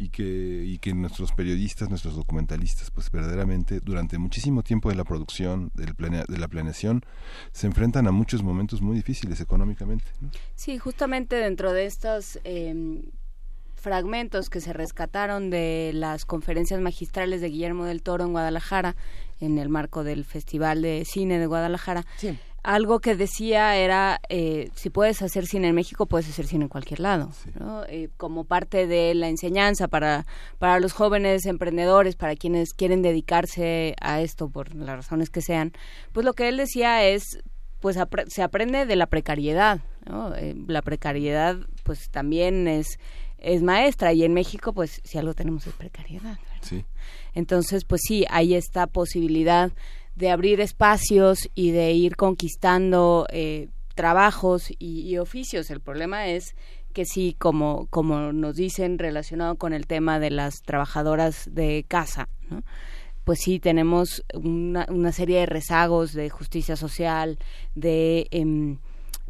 y que y que nuestros periodistas, nuestros documentalistas, pues verdaderamente durante muchísimo tiempo de la producción, del planea- de la planeación, se enfrentan a muchos momentos muy difíciles económicamente. ¿no? Sí, justamente dentro de estas eh, fragmentos que se rescataron de las conferencias magistrales de Guillermo del Toro en Guadalajara, en el marco del Festival de Cine de Guadalajara. Algo que decía era, eh, si puedes hacer cine en México, puedes hacer cine en cualquier lado. ¿no? Eh, como parte de la enseñanza para, para los jóvenes emprendedores, para quienes quieren dedicarse a esto por las razones que sean, pues lo que él decía es, pues apre- se aprende de la precariedad. ¿no? Eh, la precariedad, pues también es, es maestra y en México, pues si algo tenemos es precariedad. Entonces, pues sí, hay esta posibilidad de abrir espacios y de ir conquistando eh, trabajos y, oficios. El problema es que sí, como, como nos dicen relacionado con el tema de las trabajadoras de casa, ¿no? pues sí tenemos una, una serie de rezagos de justicia social, de em,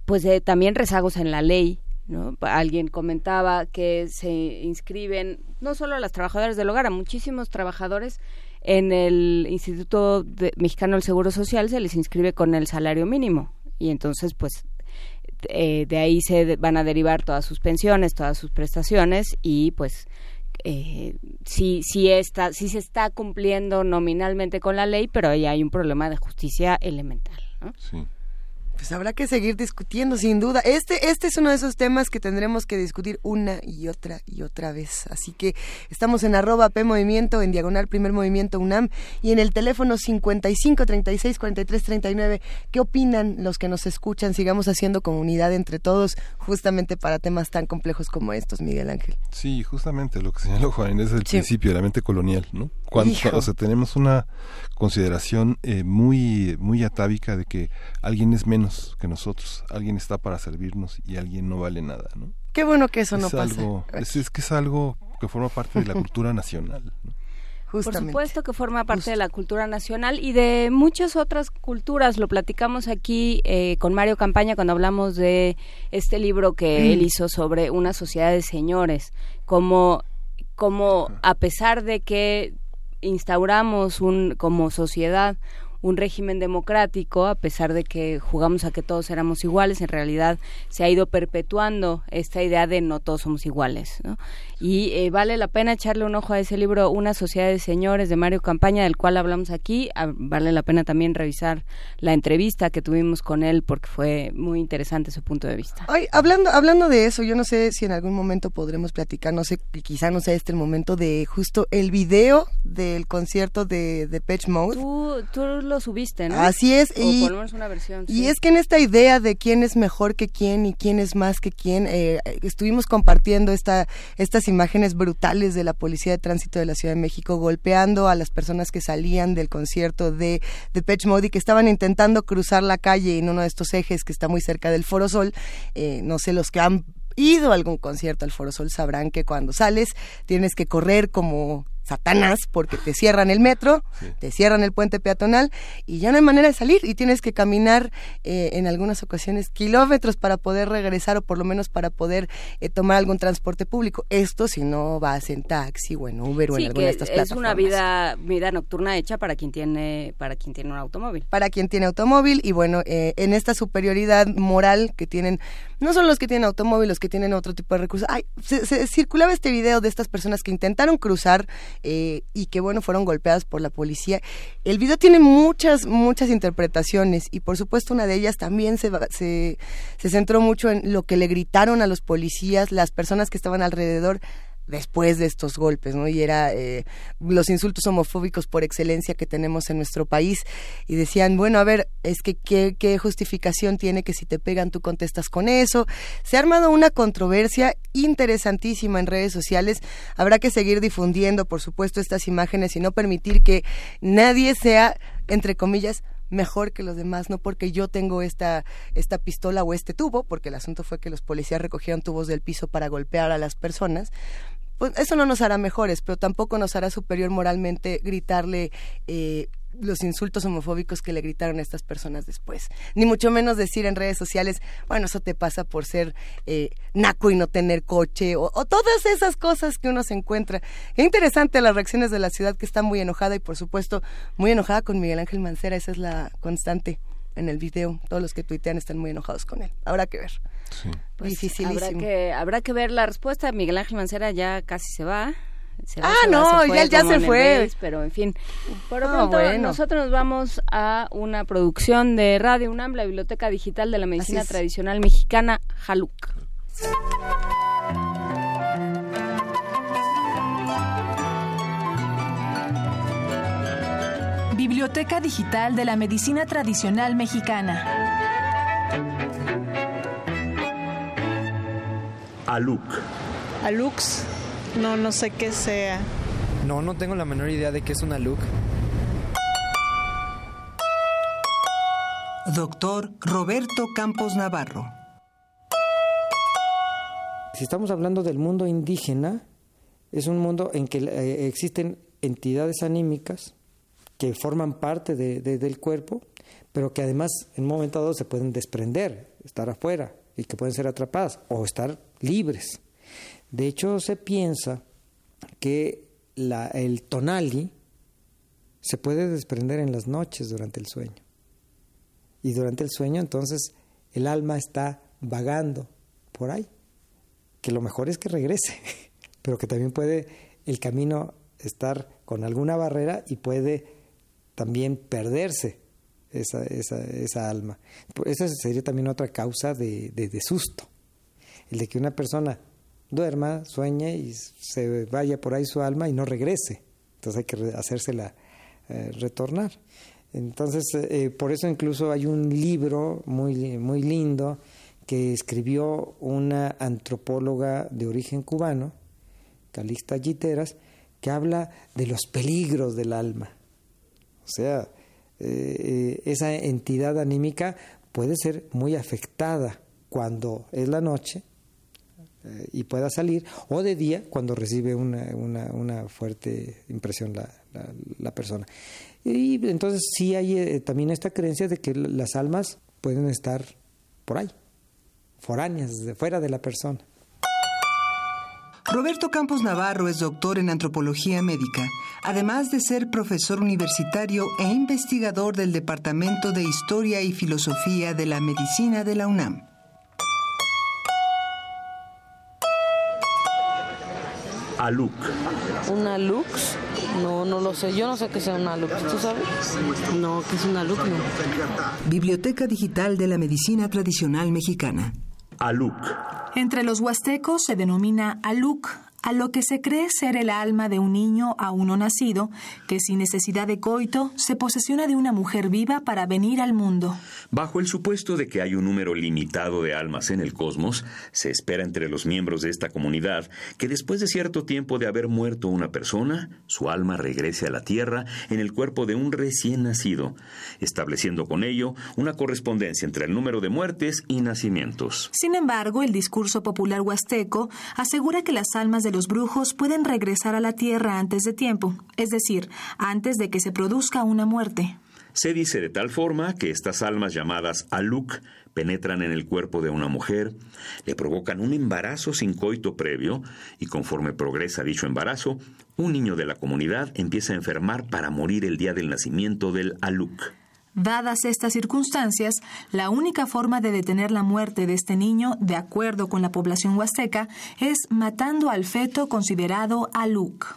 pues de también rezagos en la ley, ¿no? Alguien comentaba que se inscriben no solo a las trabajadoras del hogar, a muchísimos trabajadores en el Instituto Mexicano del Seguro Social se les inscribe con el salario mínimo y entonces pues eh, de ahí se van a derivar todas sus pensiones, todas sus prestaciones y pues eh, sí, sí, está, sí se está cumpliendo nominalmente con la ley, pero ahí hay un problema de justicia elemental. ¿no? Pues habrá que seguir discutiendo, sin duda. Este, este es uno de esos temas que tendremos que discutir una y otra y otra vez. Así que estamos en arroba P Movimiento, en diagonal Primer Movimiento UNAM y en el teléfono 55 36 43 39. ¿Qué opinan los que nos escuchan? Sigamos haciendo comunidad entre todos, justamente para temas tan complejos como estos, Miguel Ángel. Sí, justamente lo que señaló Juan es el Sí. principio de la mente colonial, ¿no? Cuando, Hijo. o sea, tenemos una consideración eh, muy muy atávica de que alguien es menos que nosotros, alguien está para servirnos y alguien no vale nada, ¿no? Qué bueno que eso no es pasa. algo, es, es que es algo que forma parte de la cultura nacional. ¿no? Por Justamente. supuesto que forma parte de la cultura nacional y de muchas otras culturas. Lo platicamos aquí eh, con Mario Campaña cuando hablamos de este libro que Mm. él hizo sobre una sociedad de señores, como, como a pesar de que instauramos un, como sociedad un régimen democrático, a pesar de que jugamos a que todos éramos iguales, en realidad se ha ido perpetuando esta idea de no todos somos iguales. ¿no? Y eh, vale la pena echarle un ojo a ese libro, Una sociedad de señores, de Mario Campaña, del cual hablamos aquí. Ah, Vale la pena también revisar la entrevista que tuvimos con él, porque fue muy interesante su punto de vista. Ay, hablando, hablando de eso, yo no sé si en algún momento podremos platicar, no sé, quizá no sea este el momento de justo el video del concierto de, de Pitch Mode. Tú, tú lo subiste, ¿no? Así es, O y- por lo menos una versión. Y sí. es que en esta idea de quién es mejor que quién y quién es más que quién, eh, estuvimos compartiendo esta, estas imágenes brutales de la Policía de Tránsito de la Ciudad de México golpeando a las personas que salían del concierto de, de Pitch Mode y que estaban intentando cruzar la calle en uno de estos ejes que está muy cerca del Foro Sol. Eh, no sé, los que han ido a algún concierto al Foro Sol sabrán que cuando sales tienes que correr como Satanás porque te cierran el metro, te cierran el puente peatonal y ya no hay manera de salir y tienes que caminar eh, en algunas ocasiones kilómetros para poder regresar o por lo menos para poder eh, tomar algún transporte público. Esto si no vas en taxi o en Uber o en alguna de estas es plataformas. una vida vida nocturna hecha para quien tiene para quien tiene un automóvil. para quien tiene automóvil y bueno, eh, en esta superioridad moral que tienen, no solo los que tienen automóvil, los que tienen otro tipo de recursos. Ay, se, se circulaba este video de estas personas que intentaron cruzar eh, y que bueno, fueron golpeadas por la policía. El video tiene muchas, muchas interpretaciones y por supuesto una de ellas también se, se, se centró mucho en lo que le gritaron a los policías, las personas que estaban alrededor después de estos golpes, ¿no? Y era eh, los insultos homofóbicos por excelencia que tenemos en nuestro país. Y decían, bueno, a ver, es que ¿qué, qué justificación tiene que si te pegan tú contestas con eso. Se ha armado una controversia interesantísima en redes sociales. Habrá que seguir difundiendo, por supuesto, estas imágenes y no permitir que nadie sea, entre comillas, mejor que los demás, no porque yo tengo esta, esta pistola o este tubo, porque el asunto fue que los policías recogieron tubos del piso para golpear a las personas, pues eso no nos hará mejores, pero tampoco nos hará superior moralmente gritarle eh, los insultos homofóbicos que le gritaron a estas personas después. Ni mucho menos decir en redes sociales, bueno, eso te pasa por ser eh, naco y no tener coche, o, o todas esas cosas que uno se encuentra. Qué interesante las reacciones de la ciudad que está muy enojada y por supuesto muy enojada con Miguel Ángel Mancera, esa es la constante. En el video. Todos los que tuitean están muy enojados con él. Habrá que ver. Pues Dificilísimo. Habrá que, habrá que ver la respuesta. Miguel Ángel Mancera ya casi se va. Se va, Ah, se va, no, fue ya- se fue. Base, pero en fin. Por lo Ah, pronto, bueno. nosotros nos vamos a una producción de Radio UNAM, la Biblioteca Digital de la Medicina. Tradicional Mexicana, Jaluc. Biblioteca Digital de la Medicina Tradicional Mexicana. Aluc. Alux, no, no sé qué sea. No, no tengo la menor idea de qué es una look. Doctor Roberto Campos Navarro. Si estamos hablando del mundo indígena, es un mundo en que eh, existen entidades anímicas que forman parte de- de- del cuerpo, pero que además en un momento dado se pueden desprender, estar afuera y que pueden ser atrapadas o estar libres. De hecho, se piensa que la- el tonali se puede desprender en las noches durante el sueño. Y durante el sueño entonces el alma está vagando por ahí que lo mejor es que regrese, pero que también puede el camino estar con alguna barrera y puede también perderse esa, esa, esa alma. Pues Esa sería también otra causa de, de- susto, el de que una persona duerma, sueñe y se vaya por ahí su alma y no regrese. Entonces hay que hacérsela eh, retornar. Entonces, eh, por eso incluso hay un libro muy, muy lindo que escribió una antropóloga de origen cubano, Calixta Giteras, que habla de los peligros del alma. O sea, eh, eh, esa entidad anímica puede ser muy afectada cuando es la noche eh, y pueda salir, o de día cuando recibe una, una, una fuerte impresión la, la, la persona. Y entonces sí hay eh, también esta creencia de que las almas pueden estar por ahí, foráneas, de fuera de la persona. Roberto Campos Navarro es doctor en antropología médica, además de ser profesor universitario e investigador del Departamento de Historia y Filosofía de la Medicina de la UNAM. Aluc. ¿Una lux? No, no lo sé. Yo no sé qué sea una lux. ¿Tú sabes? No, ¿qué es una lux? No. Biblioteca Digital de la Medicina Tradicional Mexicana. Aluc. Entre los huastecos se denomina aluc a lo que se cree ser el alma de un niño aún no nacido, que sin necesidad de coito se posesiona de una mujer viva para venir al mundo. Bajo el supuesto de que hay un número limitado de almas en el cosmos, se espera entre los miembros de esta comunidad que después de cierto tiempo de haber muerto una persona, su alma regrese a la Tierra en el cuerpo de un recién nacido, estableciendo con ello una correspondencia entre el número de muertes y nacimientos. Sin embargo, el discurso popular huasteco asegura que las almas de los brujos pueden regresar a la tierra antes de tiempo, es decir, antes de que se produzca una muerte. Se dice de tal forma que estas almas llamadas Aluc penetran en el cuerpo de una mujer, le provocan un embarazo sin coito previo y conforme progresa dicho embarazo, un niño de la comunidad empieza a enfermar para morir el día del nacimiento del Aluc. Dadas estas circunstancias, la única forma de detener la muerte de este niño, de acuerdo con la población huasteca, es matando al feto considerado Aluc.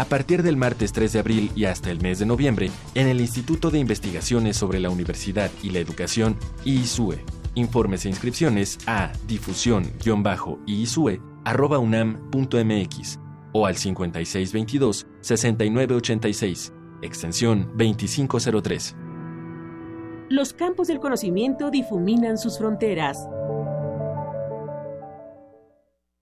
A partir del martes 3 de abril y hasta el mes de noviembre, en el Instituto de Investigaciones sobre la Universidad y la Educación, IISUE. Informes e inscripciones a difusión-iisue.unam.mx o al 5622-6986, extensión 2503. Los campos del conocimiento difuminan sus fronteras.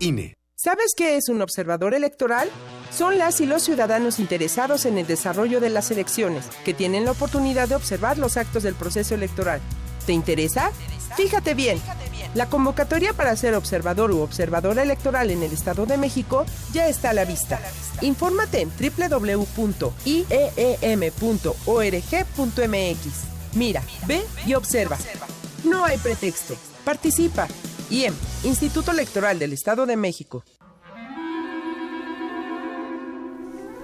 INE. ¿Sabes qué es un observador electoral? Son las y los ciudadanos interesados en el desarrollo de las elecciones, que tienen la oportunidad de observar los actos del proceso electoral. ¿Te interesa? Fíjate bien. La convocatoria para ser observador u observadora electoral en el Estado de México ya está a la vista. Infórmate en www.ieem.org.mx. Mira, ve y observa. No hay pretexto. Participa. IEM, Instituto Electoral del Estado de México.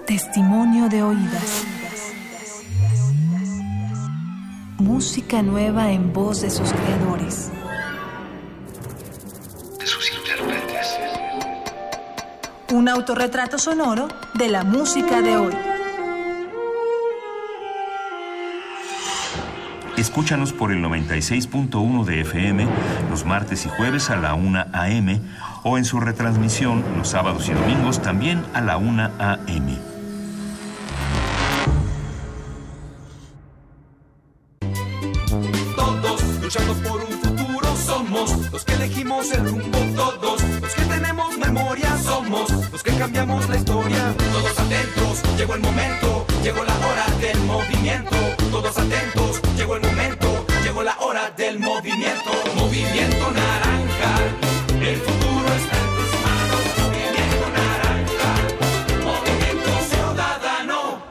Testimonio de oídas. Música nueva en voz de sus creadores. De sus intérpretes. Un autorretrato sonoro de la música de hoy. Escúchanos por el 96.1 de FM los martes y jueves a la 1 a.m. o en su retransmisión los sábados y domingos también a la 1 a.m. Todos luchando por un futuro somos los que elegimos el rumbo. Todos los que tenemos memoria somos los que cambiamos la historia. Todos atentos, llegó el momento, llegó la hora del movimiento. Todos atentos, llegó el momento, llegó la hora del movimiento. Movimiento naranja, el futuro está en tus manos. Movimiento naranja, movimiento ciudadano.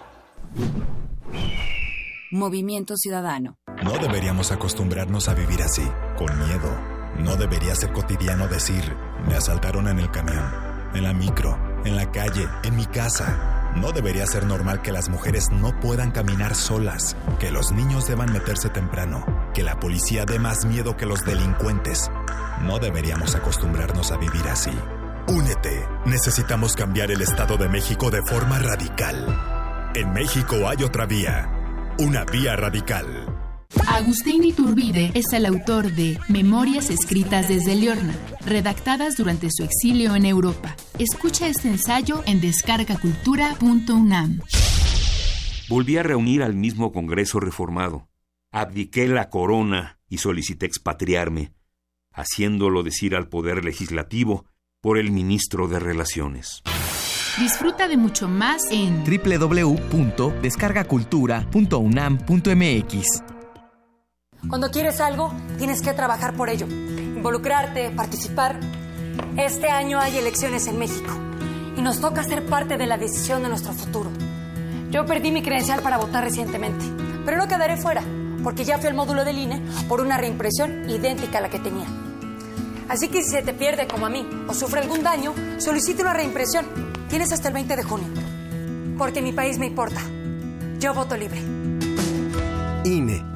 Movimiento Ciudadano. No deberíamos acostumbrarnos a vivir así, con miedo. No debería ser cotidiano decir, me asaltaron en el camión, en la micro, en la calle, en mi casa. No debería ser normal que las mujeres no puedan caminar solas, que los niños deban meterse temprano, que la policía dé más miedo que los delincuentes. No deberíamos acostumbrarnos a vivir así. Únete. Necesitamos cambiar el Estado de México de forma radical. En México hay otra vía. Una vía radical. Agustín Iturbide es el autor de Memorias escritas desde Liorna, redactadas durante su exilio en Europa. Escucha este ensayo en descargacultura.unam. Volví a reunir al mismo Congreso reformado. Abdiqué la corona y solicité expatriarme, haciéndolo decir al Poder Legislativo por el ministro de Relaciones. Disfruta de mucho más en www.descargacultura.unam.mx. Cuando quieres algo, tienes que trabajar por ello, involucrarte, participar. Este año hay elecciones en México y nos toca ser parte de la decisión de nuestro futuro. Yo perdí mi credencial para votar recientemente, pero no quedaré fuera, porque ya fui al módulo del INE por una reimpresión idéntica a la que tenía. Así que si se te pierde como a mí o sufre algún daño, solicite una reimpresión. Tienes hasta el 20 de junio. Porque mi país me importa. Yo voto libre. INE.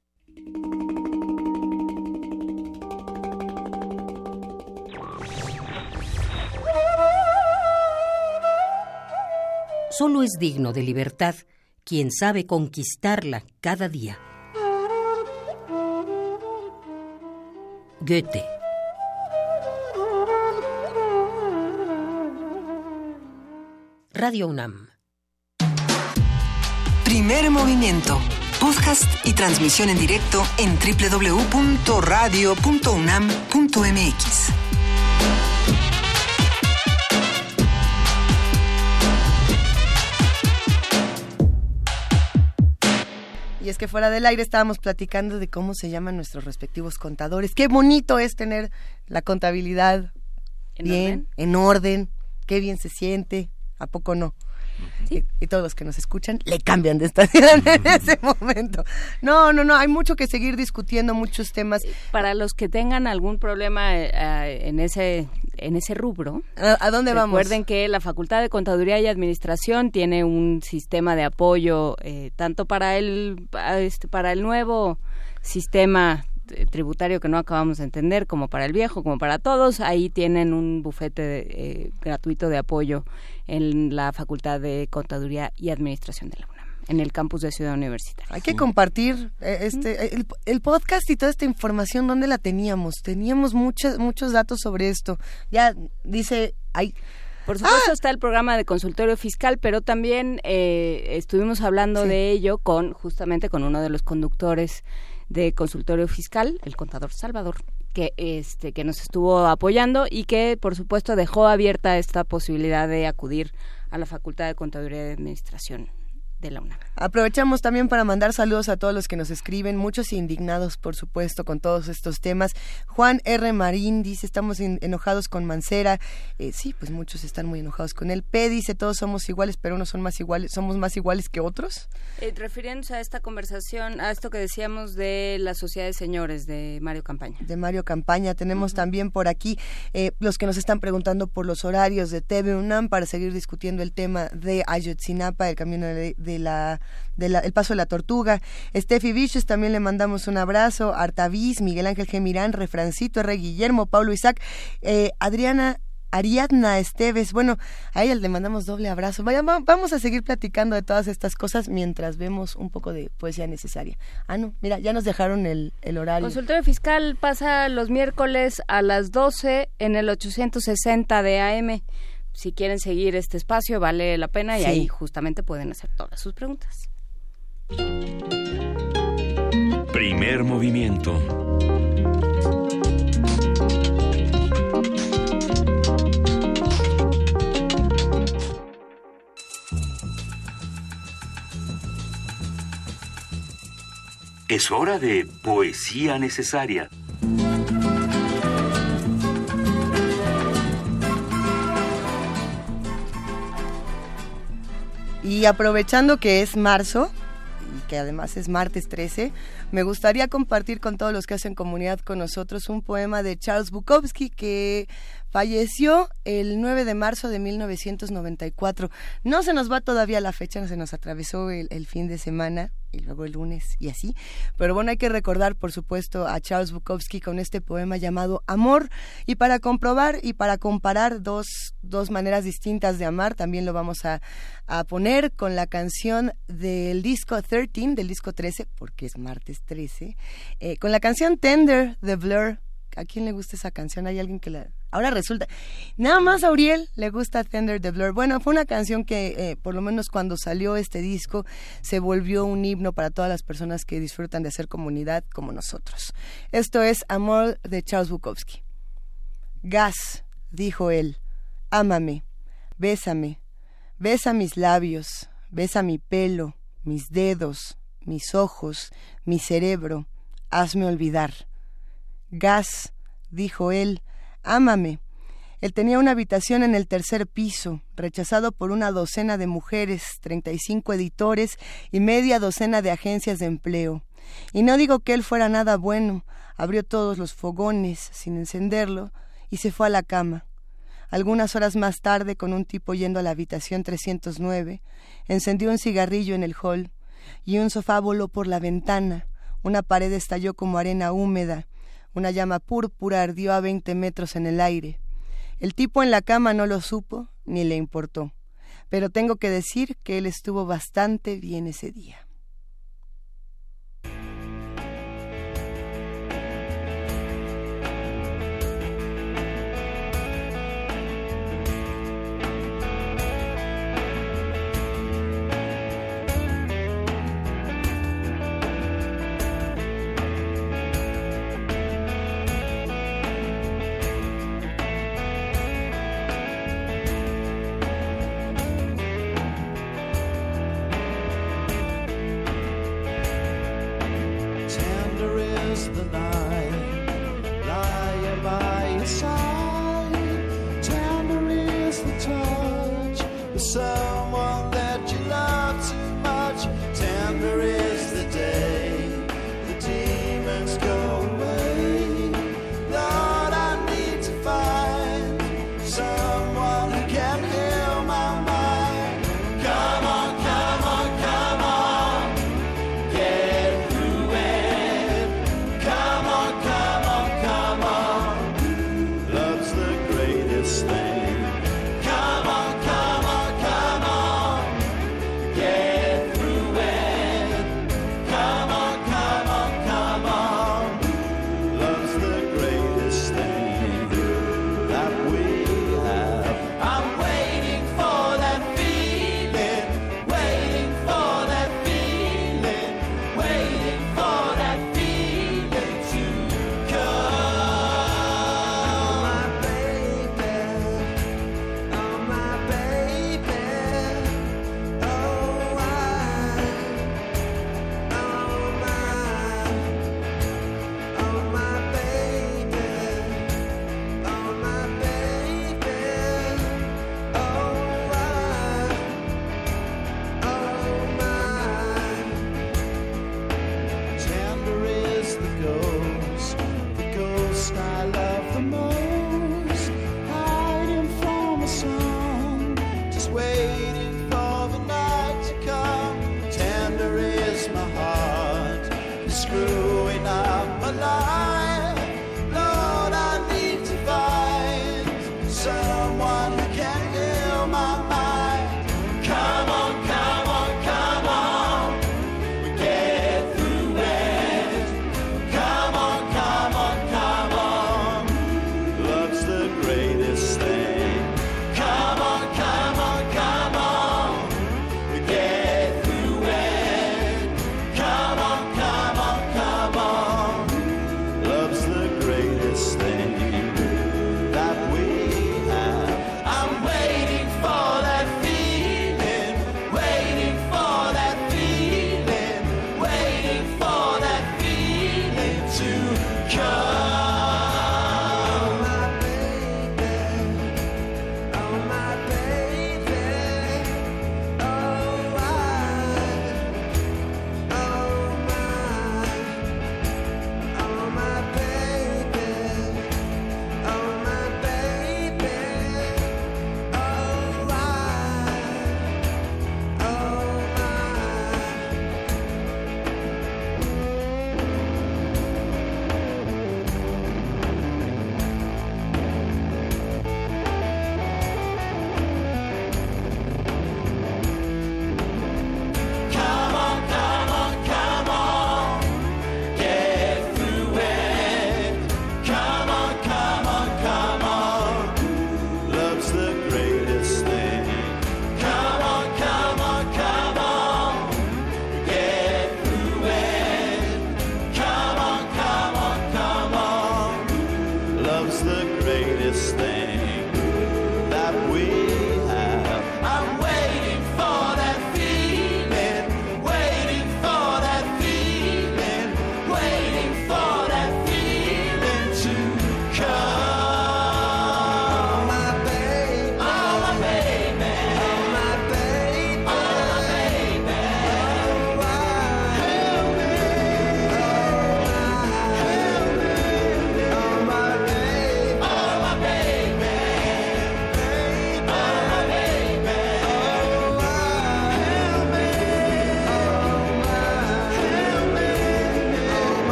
Solo es digno de libertad quien sabe conquistarla cada día. Goethe. Radio UNAM. Primer movimiento. Podcast y transmisión en directo en www.radio.unam.mx. Y es que fuera del aire estábamos platicando de cómo se llaman nuestros respectivos contadores. Qué bonito es tener la contabilidad ¿En bien, orden? en orden, qué bien se siente, ¿a poco no? Y, y todos los que nos escuchan le cambian de estación en ese momento. No, no, no, hay mucho que seguir discutiendo, muchos temas. Para los que tengan algún problema eh, en ese en ese rubro, ¿A, a dónde vamos? recuerden que la Facultad de Contaduría y Administración tiene un sistema de apoyo eh, tanto para el este, para el nuevo sistema eh, tributario que no acabamos de entender como para el viejo como para todos ahí tienen un bufete eh, gratuito de apoyo en la Facultad de Contaduría y Administración de la UNAM en el campus de Ciudad Universitaria. Hay que compartir eh, este el, el podcast y toda esta información, ¿dónde la teníamos? Teníamos muchos muchos datos sobre esto. Ya dice, hay Por supuesto está el programa de consultorio fiscal, pero también eh, estuvimos hablando de ello con justamente con uno de los conductores de consultorio fiscal, el contador Salvador, que este que nos estuvo apoyando y que por supuesto dejó abierta esta posibilidad de acudir a la Facultad de Contaduría y Administración de la UNAM. Aprovechamos también para mandar saludos a todos los que nos escriben, muchos indignados, por supuesto, con todos estos temas. Juan R. Marín dice, estamos en- enojados con Mancera. Eh, sí, pues muchos están muy enojados con él. P dice, todos somos iguales, pero unos son más iguales, somos más iguales que otros. Eh, refiriéndose a esta conversación, a esto que decíamos de la Sociedad de Señores de Mario Campaña. de Mario Campaña. Tenemos también por aquí eh, los que nos están preguntando por los horarios de TV UNAM para seguir discutiendo el tema de Ayotzinapa, el camino de, de la, de la- el paso de la tortuga. Steffi Vicious también le mandamos un abrazo. Artavis, Miguel Ángel Gemirán, Refrancito R. Guillermo, Pablo Isaac, eh, Adriana. Ariadna Esteves, bueno, a ella le mandamos doble abrazo. Vamos a seguir platicando de todas estas cosas mientras vemos un poco de poesía necesaria. Ah, no, mira, ya nos dejaron el, el horario. Consultorio fiscal pasa los miércoles a las 12 en el 860 de AM. Si quieren seguir este espacio, vale la pena y Sí. ahí justamente pueden hacer todas sus preguntas. Primer movimiento. Es hora de poesía necesaria. Y aprovechando que es marzo, y que además es martes 13, me gustaría compartir con todos los que hacen comunidad con nosotros un poema de Charles Bukowski que falleció el 9 de marzo de 1994. No se nos va todavía la fecha, no se nos atravesó el, fin de semana y luego el lunes y así. Pero bueno, hay que recordar, por supuesto, a Charles Bukowski con este poema llamado Amor. Y para comprobar y para comparar dos, dos maneras distintas de amar, también lo vamos a, a poner con la canción del disco 13, del disco 13, porque es martes 13, eh, con la canción Tender de Blur. ¿A quién le gusta esa canción? ¿Hay alguien que la...? Ahora resulta, nada más a Auriel le gusta Tender de Blur. Bueno, fue una canción que, eh, por lo menos cuando salió este disco, se volvió un himno para todas las personas que disfrutan de hacer comunidad como nosotros. Esto es Amor de Charles Bukowski. Gas, dijo él, ámame, bésame, besa mis labios, besa mi pelo, mis dedos, mis ojos, mi cerebro, hazme olvidar. Gas, dijo él, ámame. Él tenía una habitación en el tercer piso, rechazado por una docena de mujeres, 35 editores y media docena de agencias de empleo. Y no digo que él fuera nada bueno, abrió todos los fogones sin encenderlo y se fue a la cama. Algunas horas más tarde, con un tipo yendo a la habitación 309, encendió un cigarrillo en el hall y un sofá voló por la ventana. Una pared estalló como arena húmeda. Una llama púrpura ardió a 20 metros en el aire. El tipo en la cama no lo supo ni le importó, pero tengo que decir que él estuvo bastante bien ese día.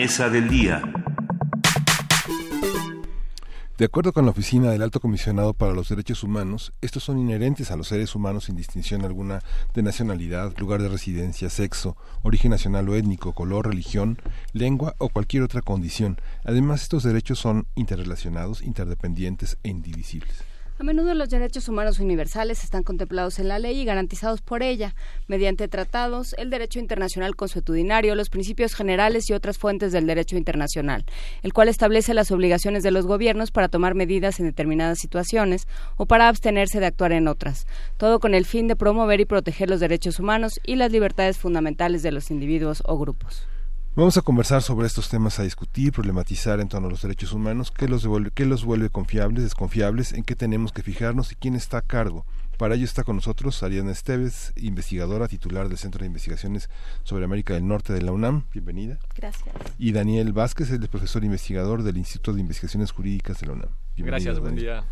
Mesa del día. De acuerdo con la Oficina del Alto Comisionado para los Derechos Humanos, estos son inherentes a los seres humanos sin distinción alguna de nacionalidad, lugar de residencia, sexo, origen nacional o étnico, color, religión, lengua o cualquier otra condición. Además, estos derechos son interrelacionados, interdependientes e indivisibles. A menudo los derechos humanos universales están contemplados en la ley y garantizados por ella, mediante tratados, el derecho internacional consuetudinario, los principios generales y otras fuentes del derecho internacional, el cual establece las obligaciones de los gobiernos para tomar medidas en determinadas situaciones o para abstenerse de actuar en otras, todo con el fin de promover y proteger los derechos humanos y las libertades fundamentales de los individuos o grupos. Vamos a conversar sobre estos temas, a discutir, problematizar en torno a los derechos humanos, qué los, devuelve, qué los vuelve confiables, desconfiables, en qué tenemos que fijarnos y quién está a cargo. Para ello está con nosotros Ariana Esteves, investigadora titular del Centro de Investigaciones sobre América del Norte de la UNAM. Bienvenida. Gracias. Y Daniel Vázquez, el profesor investigador del Instituto de Investigaciones Jurídicas de la UNAM. Bienvenido, Gracias, buen Daniel. día.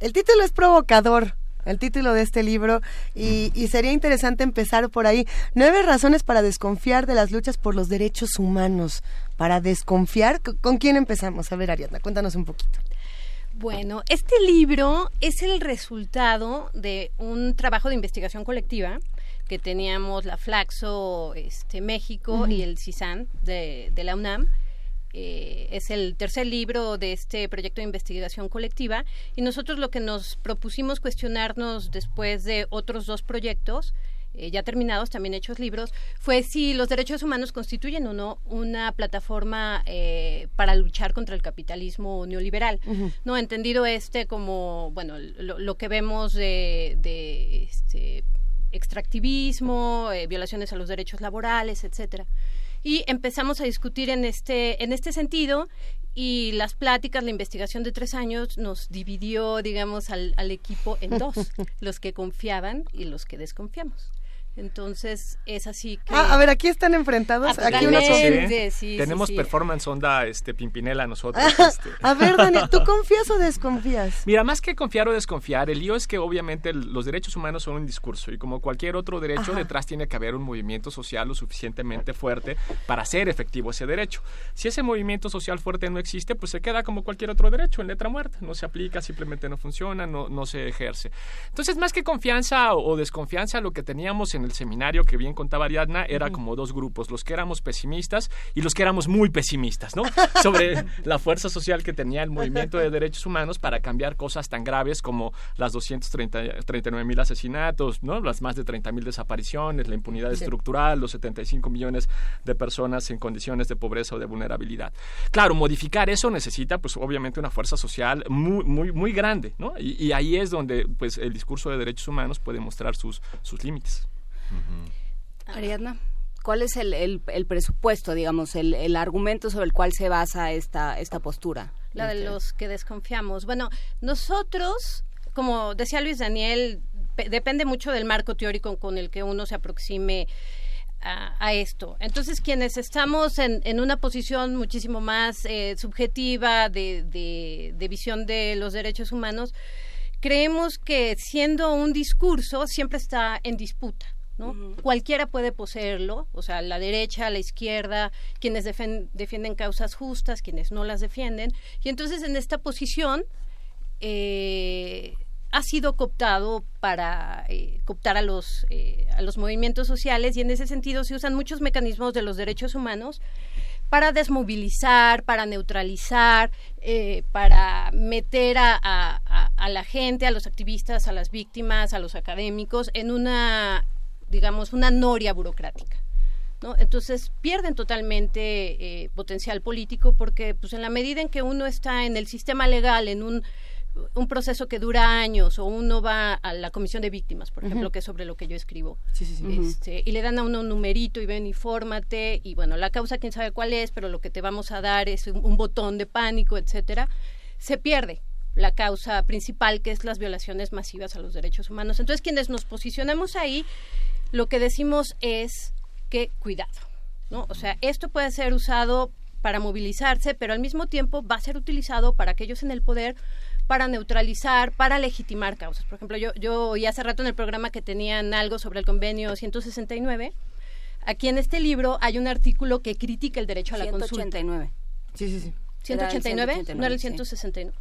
El título es provocador. El título de este libro y, y sería interesante empezar por ahí. Nueve razones para desconfiar de las luchas por los derechos humanos. Para desconfiar, ¿con- ¿con quién empezamos? A ver, Ariadna, cuéntanos un poquito. Bueno, este libro es el resultado de un trabajo de investigación colectiva que teníamos la Flaxo este, México y el CISAN de, de la UNAM. Eh, es el tercer libro de este proyecto de investigación colectiva y nosotros lo que nos propusimos cuestionarnos después de otros dos proyectos eh, ya terminados, también hechos libros, fue si los derechos humanos constituyen o no una plataforma eh, para luchar contra el capitalismo neoliberal. No, entendido este como, bueno, lo, lo que vemos de, de este, extractivismo, eh, violaciones a los derechos laborales, etcétera. Y empezamos a discutir en este, en este sentido y las pláticas, la investigación de tres años nos dividió, digamos, al, al equipo en dos, los que confiaban y los que desconfiamos. Entonces, es así que... Ah, a ver, aquí están enfrentados. Ah, Aquí son- sí, sí, Tenemos sí. performance onda este Pimpinela nosotros. Ah, este. A ver, Daniel, ¿tú confías o desconfías? Mira, más que confiar o desconfiar, el lío es que obviamente el- los derechos humanos son un discurso y como cualquier otro derecho, Ajá. detrás tiene que haber un movimiento social lo suficientemente fuerte para hacer efectivo ese derecho. Si ese movimiento social fuerte no existe, pues se queda como cualquier otro derecho, en letra muerta. No se aplica, simplemente no funciona, no, no se ejerce. Entonces, más que confianza o, o desconfianza, lo que teníamos en el seminario que bien contaba Ariadna era como dos grupos, los que éramos pesimistas y los que éramos muy pesimistas, ¿no? Sobre la fuerza social que tenía el movimiento de derechos humanos para cambiar cosas tan graves como las 239 mil asesinatos, ¿no? Las más de 30 mil desapariciones, la impunidad Sí. estructural, los 75 millones de personas en condiciones de pobreza o de vulnerabilidad. Claro, modificar eso necesita, pues, obviamente una fuerza social muy, muy, muy grande, ¿no? Y, y ahí es donde, pues, el discurso de derechos humanos puede mostrar sus, sus límites. Ariadna, ¿cuál es el, el- el presupuesto, digamos, el, el argumento sobre el cual se basa esta, esta postura? la de los que desconfiamos. Bueno, nosotros, como decía Luis Daniel, pe- depende mucho del marco teórico con el que uno se aproxime a, a esto. Entonces, quienes estamos en, en una posición muchísimo más eh, subjetiva de, de- de visión de los derechos humanos, creemos que siendo un discurso siempre está en disputa. ¿No? Cualquiera puede poseerlo, o sea, la derecha, la izquierda, quienes defienden causas justas, quienes no las defienden. Y entonces en esta posición eh, ha sido cooptado para eh, cooptar a los, eh, a los movimientos sociales y en ese sentido se usan muchos mecanismos de los derechos humanos para desmovilizar, para neutralizar, eh, para meter a, a- a- a la gente, a los activistas, a las víctimas, a los académicos en una, digamos, una noria burocrática. ¿no? Entonces pierden totalmente eh, potencial político porque pues en la medida en que uno está en el sistema legal, en un, un proceso que dura años o uno va a la comisión de víctimas, por ejemplo, que es sobre lo que yo escribo, Sí, sí, sí. este, y le dan a uno un numerito y ven y fórmate y bueno, la causa quién sabe cuál es, pero lo que te vamos a dar es un, un botón de pánico, etcétera, se pierde la causa principal que es las violaciones masivas a los derechos humanos. Entonces, quienes nos posicionamos ahí, lo que decimos es que cuidado, ¿no? O sea, esto puede ser usado para movilizarse, pero al mismo tiempo va a ser utilizado para aquellos en el poder para neutralizar, para legitimar causas. Por ejemplo, yo, yo oí hace rato en el programa que tenían algo sobre el convenio 169. Aquí en este libro hay un artículo que critica el derecho a la consulta. 189. Sí, sí, sí. ¿189? Era el no era el 189, 169.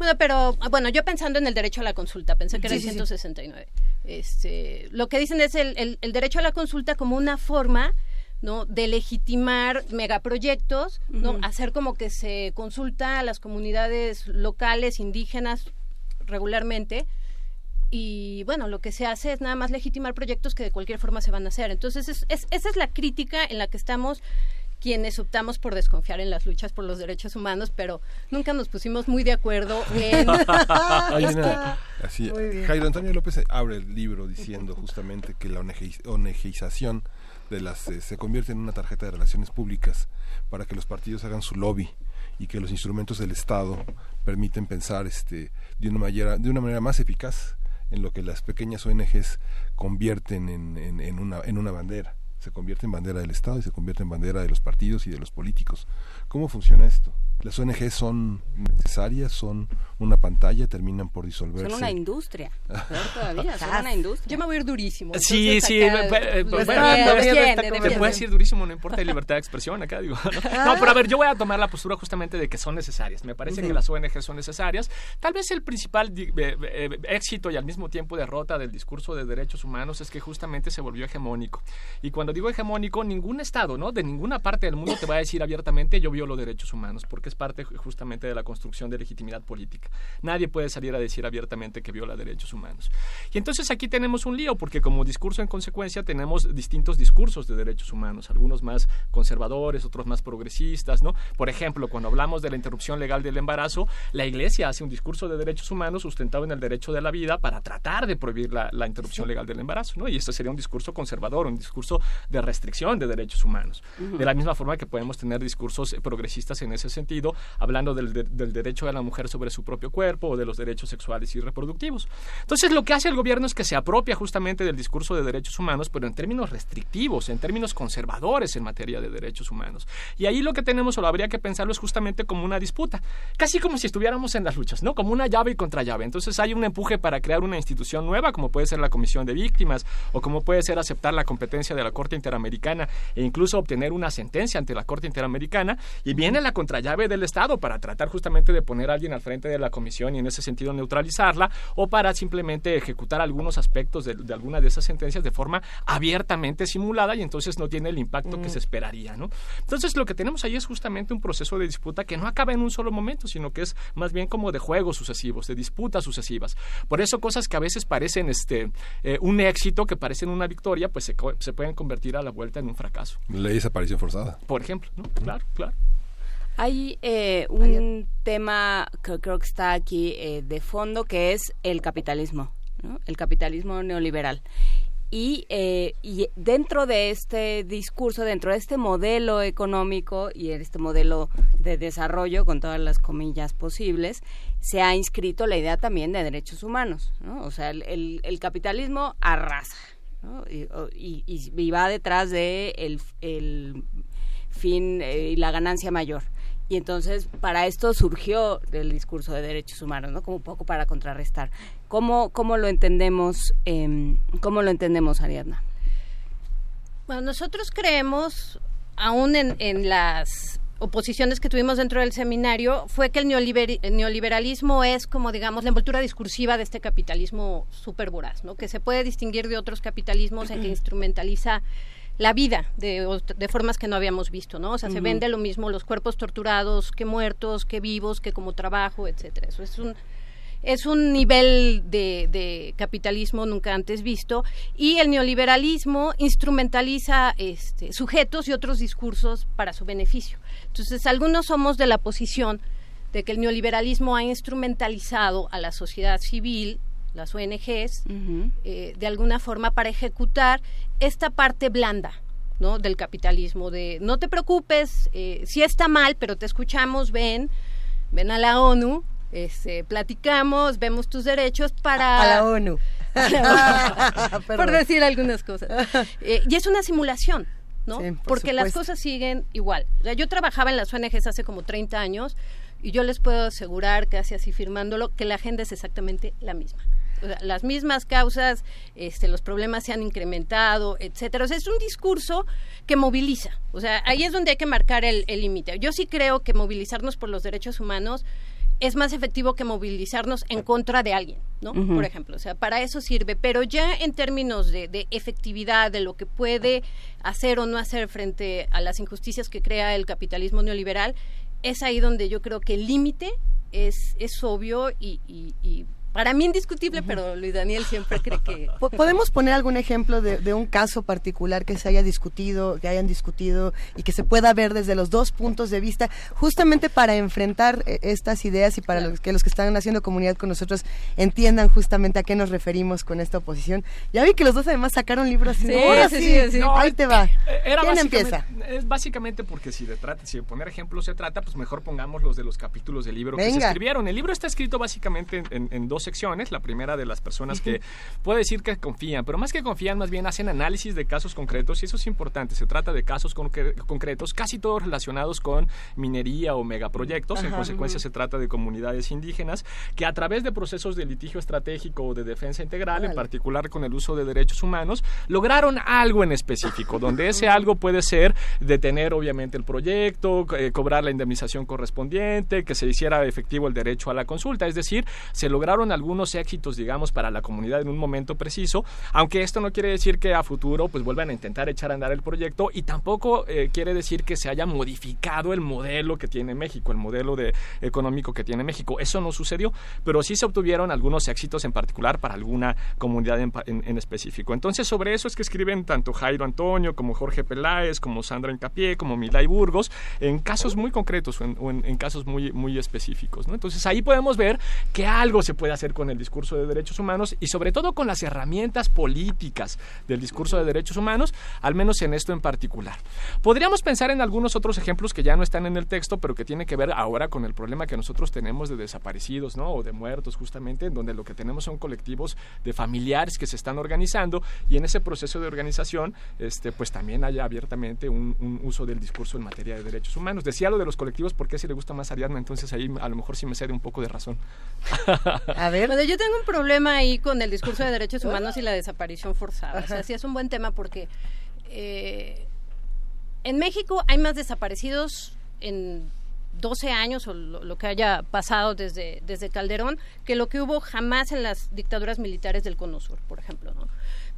Bueno, pero bueno, yo pensando en el derecho a la consulta, pensé que era Sí, el sí, sí. 169. Este, lo que dicen es el, el- el derecho a la consulta como una forma ¿no? de legitimar megaproyectos, ¿no? Hacer como que se consulta a las comunidades locales, indígenas, regularmente, y bueno, lo que se hace es nada más legitimar proyectos que de cualquier forma se van a hacer. Entonces, es- es- esa es la crítica en la que estamos quienes optamos por desconfiar en las luchas por los derechos humanos, pero nunca nos pusimos muy de acuerdo en... Hay una- así. Jairo Antonio López abre el libro diciendo justamente que la ONG ONGización de las eh, se convierte en una tarjeta de relaciones públicas para que los partidos hagan su lobby y que los instrumentos del Estado permiten pensar este de una manera de una manera más eficaz en lo que las pequeñas ONGs convierten en, en, en una en una bandera se convierte en bandera del Estado y se convierte en bandera de los partidos y de los políticos. ¿Cómo funciona esto? ¿Las ONG son necesarias? ¿Son una pantalla? ¿Terminan por disolverse? Son una industria. Peor todavía, son una industria. Yo me voy a ir durísimo. Sí, sí, acá- eh, eh, Pues puedes ir durísimo, no importa, hay libertad de expresión acá, digo. ¿no? No, pero a ver, yo voy a tomar la postura justamente de que son necesarias. Me parece que las ONG son necesarias. Tal vez el principal eh, eh, éxito y al mismo tiempo derrota del discurso de derechos humanos es que justamente se volvió hegemónico. Y cuando digo hegemónico, ningún Estado, ¿no? De ninguna parte del mundo te va a decir abiertamente yo violo derechos humanos, porque es parte ju- justamente de la construcción de legitimidad política. Nadie puede salir a decir abiertamente que viola derechos humanos. Y entonces aquí tenemos un lío, porque como discurso en consecuencia tenemos distintos discursos de derechos humanos, algunos más conservadores, otros más progresistas, ¿no? Por ejemplo, cuando hablamos de la interrupción legal del embarazo, la Iglesia hace un discurso de derechos humanos sustentado en el derecho de la vida para tratar de prohibir la, la interrupción legal del embarazo, ¿no? Y esto sería un discurso conservador, un discurso de restricción de derechos humanos. De la misma forma que podemos tener discursos eh, progresistas en ese sentido, hablando del, de- del derecho de la mujer sobre su propio cuerpo o de los derechos sexuales y reproductivos. Entonces, lo que hace el gobierno es que se apropia justamente del discurso de derechos humanos, pero en términos restrictivos, en términos conservadores en materia de derechos humanos. Y ahí lo que tenemos, o lo habría que pensarlo, es justamente como una disputa, casi como si estuviéramos en las luchas, ¿no? Como una llave y contra llave. Entonces, hay un empuje para crear una institución nueva, como puede ser la Comisión de Víctimas, o como puede ser aceptar la competencia de la Corte Interamericana e incluso obtener una sentencia ante la Corte Interamericana, y viene la contrallave del Estado para tratar justamente de poner a alguien al frente de la comisión y en ese sentido neutralizarla, o para simplemente ejecutar algunos aspectos de, de alguna de esas sentencias de forma abiertamente simulada y entonces no tiene el impacto que se esperaría, ¿no? Entonces lo que tenemos ahí es justamente un proceso de disputa que no acaba en un solo momento, sino que es más bien como de juegos sucesivos, de disputas sucesivas. Por eso cosas que a veces parecen este eh, un éxito, que parecen una victoria, pues se, se pueden convertir a la vuelta en un fracaso. Ley de desaparición forzada. Por ejemplo, ¿no? Claro, claro. Hay eh, un tema que creo que está aquí eh, de fondo, que es el capitalismo, ¿no? el capitalismo neoliberal. Y, eh, y dentro de este discurso, dentro de este modelo económico y este modelo de desarrollo, con todas las comillas posibles, se ha inscrito la idea también de derechos humanos. ¿no? O sea, el, el- el capitalismo arrasa ¿no? y, va detrás de el, el fin eh, y la ganancia mayor. Y entonces para esto surgió el discurso de derechos humanos, ¿no? Como un poco para contrarrestar. ¿Cómo, cómo lo entendemos, em, cómo lo entendemos, Ariadna? Bueno, nosotros creemos, aún en, las oposiciones que tuvimos dentro del seminario, fue que el neoliberalismo es como, digamos, la envoltura discursiva de este capitalismo súper voraz, ¿no? que se puede distinguir de otros capitalismos en que instrumentaliza la vida de, formas que no habíamos visto, ¿no? O sea, se Ujú. vende lo mismo los cuerpos torturados que muertos, que vivos, que como trabajo, etcétera. Eso es un es un nivel de, de capitalismo nunca antes visto y el neoliberalismo instrumentaliza este, sujetos y otros discursos para su beneficio. Entonces, algunos somos de la posición de que el neoliberalismo ha instrumentalizado a la sociedad civil, las ONGs, eh, de alguna forma para ejecutar esta parte blanda. ¿no? del capitalismo de no te preocupes eh, sí está mal pero te escuchamos ven ven a la ONU este, platicamos, vemos tus derechos para... A la ONU. Por decir algunas cosas. Eh, y es una simulación. ¿no? Sí, por Porque las cosas siguen igual. O sea, yo trabajaba en las ONGs hace como 30 años y yo les puedo asegurar, casi así firmándolo, que la agenda es exactamente la misma. Las mismas causas, este, los problemas se han incrementado, etcétera. O sea, es un discurso que moviliza. O sea, ahí es donde hay que marcar el límite. Yo sí creo que movilizarnos por los derechos humanos es más efectivo que movilizarnos en contra de alguien, ¿no? Por ejemplo, o sea, para eso sirve, pero ya en términos de, de efectividad, de lo que puede hacer o no hacer frente a las injusticias que crea el capitalismo neoliberal, es ahí donde yo creo que el límite es, es obvio y, y- y para mí indiscutible, pero Luis Daniel siempre cree que... Po- ¿Podemos poner algún ejemplo de, de un caso particular que se haya discutido, que hayan discutido y que se pueda ver desde los dos puntos de vista, justamente para enfrentar eh, estas ideas y para los que los que están haciendo comunidad con nosotros entiendan justamente a qué nos referimos con esta oposición? Ya vi que los dos además sacaron libros. así, Sí, ahora sí, sí, sí. No, ahí te va. Era ¿Quién empieza? Es básicamente porque si de, trata, si de poner ejemplos se trata, pues mejor pongamos los de los capítulos del libro que se escribieron. El libro está escrito básicamente en, en- en dos secciones. La primera de las personas que puede decir que confían, pero más que confían, más bien hacen análisis de casos concretos y eso es importante. Se trata de casos concre- concretos, casi todos relacionados con minería o megaproyectos. En consecuencia, se trata de comunidades indígenas que a través de procesos de litigio estratégico o de defensa integral, en particular con el uso de derechos humanos, lograron algo en específico, donde ese algo puede ser detener obviamente el proyecto, eh, cobrar la indemnización correspondiente, que se hiciera efectivo el derecho a la consulta, es decir, se lograron algunos éxitos, digamos, para la comunidad en un momento preciso, aunque esto no quiere decir que a futuro pues vuelvan a intentar echar a andar el proyecto y tampoco eh, quiere decir que se haya modificado el modelo que tiene México, el modelo de, económico que tiene México. Eso no sucedió, pero sí se obtuvieron algunos éxitos en particular para alguna comunidad en, en- en específico. Entonces, sobre eso es que escriben tanto Jairo Antonio como Jorge Peláez, como Sandra Encapié, como Milay Burgos, en casos muy concretos o en, o en casos muy, muy específicos. ¿no? Entonces, ahí podemos ver que algo se puede hacer con el discurso de derechos humanos y sobre todo con las herramientas políticas del discurso de derechos humanos, al menos en esto en particular. Podríamos pensar en algunos otros ejemplos que ya no están en el texto, pero que tienen que ver ahora con el problema que nosotros tenemos de desaparecidos, ¿no? O de muertos, justamente, en donde lo que tenemos son colectivos de familiares que se están organizando y en ese proceso de organización, este, pues también haya abiertamente un, un uso del discurso en materia de derechos humanos. Decía lo de los colectivos porque si le gusta más Ariadna, entonces ahí a lo mejor sí me cede un poco de razón. A ver. Bueno, yo tengo un problema ahí con el discurso de derechos humanos y la desaparición forzada. O sea, Ajá. sí es un buen tema porque eh, en México hay más desaparecidos en 12 años o lo, lo que haya pasado desde, desde Calderón que lo que hubo jamás en las dictaduras militares del Cono Sur, por ejemplo, ¿no?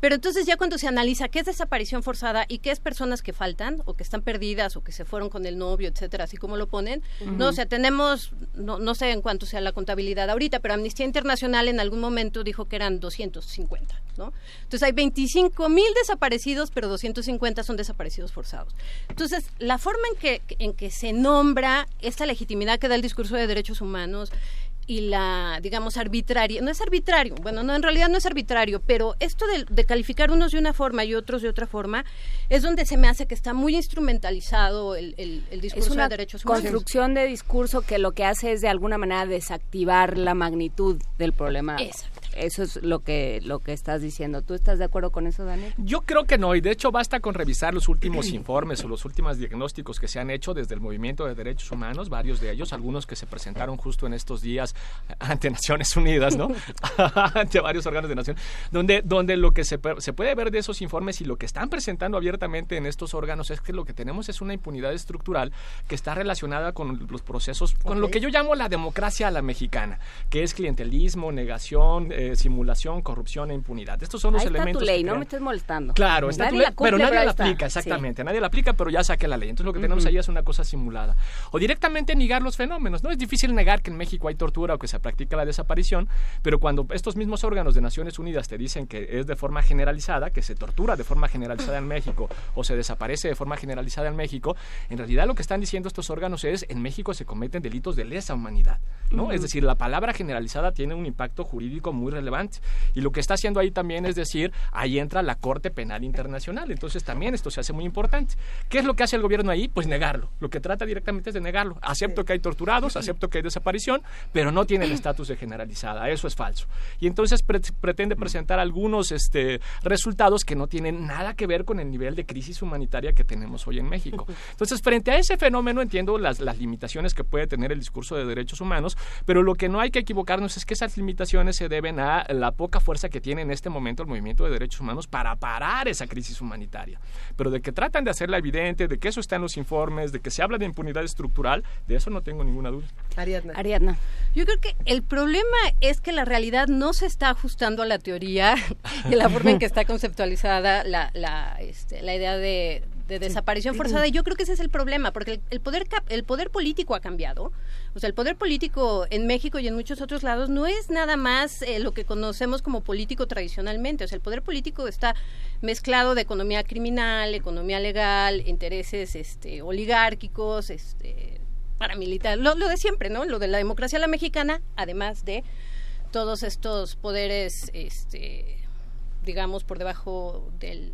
Pero entonces ya cuando se analiza qué es desaparición forzada y qué es personas que faltan o que están perdidas o que se fueron con el novio, etcétera, así como lo ponen, no, o sea, tenemos, no, no sé en cuánto sea la contabilidad ahorita, pero Amnistía Internacional en algún momento dijo que eran 250, ¿no? Entonces hay 25 mil desaparecidos, pero 250 son desaparecidos forzados. Entonces, la forma en que, en que se nombra esta legitimidad que da el discurso de derechos humanos y la, digamos, arbitraria, no es arbitrario, bueno, no, en realidad no es arbitrario, pero esto de, de calificar unos de una forma y otros de otra forma es donde se me hace que está muy instrumentalizado el, el, el discurso es una de derechos humanos. construcción de discurso que lo que hace es de alguna manera desactivar la magnitud del problema. Eso es lo que lo que estás diciendo. ¿Tú estás de acuerdo con eso, Daniel? Yo creo que no, y de hecho basta con revisar los últimos informes o los últimos diagnósticos que se han hecho desde el movimiento de derechos humanos, varios de ellos, algunos que se presentaron justo en estos días ante Naciones Unidas, ¿no? ante varios órganos de nación, donde, donde lo que se, se puede ver de esos informes y lo que están presentando abiertamente en estos órganos es que lo que tenemos es una impunidad estructural que está relacionada con los procesos, con lo que yo llamo la democracia a la mexicana, que es clientelismo, negación, eh, simulación, corrupción e impunidad. Estos son los Ahí está elementos tu ley, que no me estés molestando. Claro, está Nadie tu ley, la cumple, pero nadie la está. aplica, Sí. exactamente. Nadie la aplica, pero ya saqué la ley. Entonces lo que tenemos Ujú. ahí es una cosa simulada. O directamente negar los fenómenos. No es difícil negar que en México hay tortura o que se practica la desaparición, pero cuando estos mismos órganos de Naciones Unidas te dicen que es de forma generalizada, que se tortura de forma generalizada en México o se desaparece de forma generalizada en México, en realidad lo que están diciendo estos órganos es en México se cometen delitos de lesa humanidad, ¿no? Es decir, la palabra generalizada tiene un impacto jurídico muy relevante. Y lo que está haciendo ahí también es decir, ahí entra la Corte Penal Internacional. Entonces también esto se hace muy importante. ¿Qué es lo que hace el gobierno ahí? Pues negarlo. Lo que trata directamente es de negarlo. Acepto que hay torturados, acepto que hay desaparición, pero no tiene el estatus de generalizada. Eso es falso. Y entonces pre- pretende presentar algunos este, resultados que no tienen nada que ver con el nivel de crisis humanitaria que tenemos hoy en México. Entonces, frente a ese fenómeno, entiendo las, las limitaciones que puede tener el discurso de derechos humanos, pero lo que no hay que equivocarnos es que esas limitaciones se deben a la poca fuerza que tiene en este momento el movimiento de derechos humanos para parar esa crisis humanitaria. Pero de que tratan de hacerla evidente, de que eso está en los informes, de que se habla de impunidad estructural, de eso no tengo ninguna duda. Ariadna. Ariadna. Yo creo que el problema es que la realidad no se está ajustando a la teoría y a la forma en que está conceptualizada la, la, este, la idea de, de desaparición forzada. Y yo creo que ese es el problema, porque el, el poder cap- el poder político ha cambiado. O sea, el poder político en México y en muchos otros lados no es nada más eh, lo que conocemos como político tradicionalmente. O sea, el poder político está mezclado de economía criminal, economía legal, intereses este, oligárquicos, este, paramilitar, lo, lo de siempre, ¿no? Lo de la democracia la mexicana, además de todos estos poderes, este, digamos, por debajo del,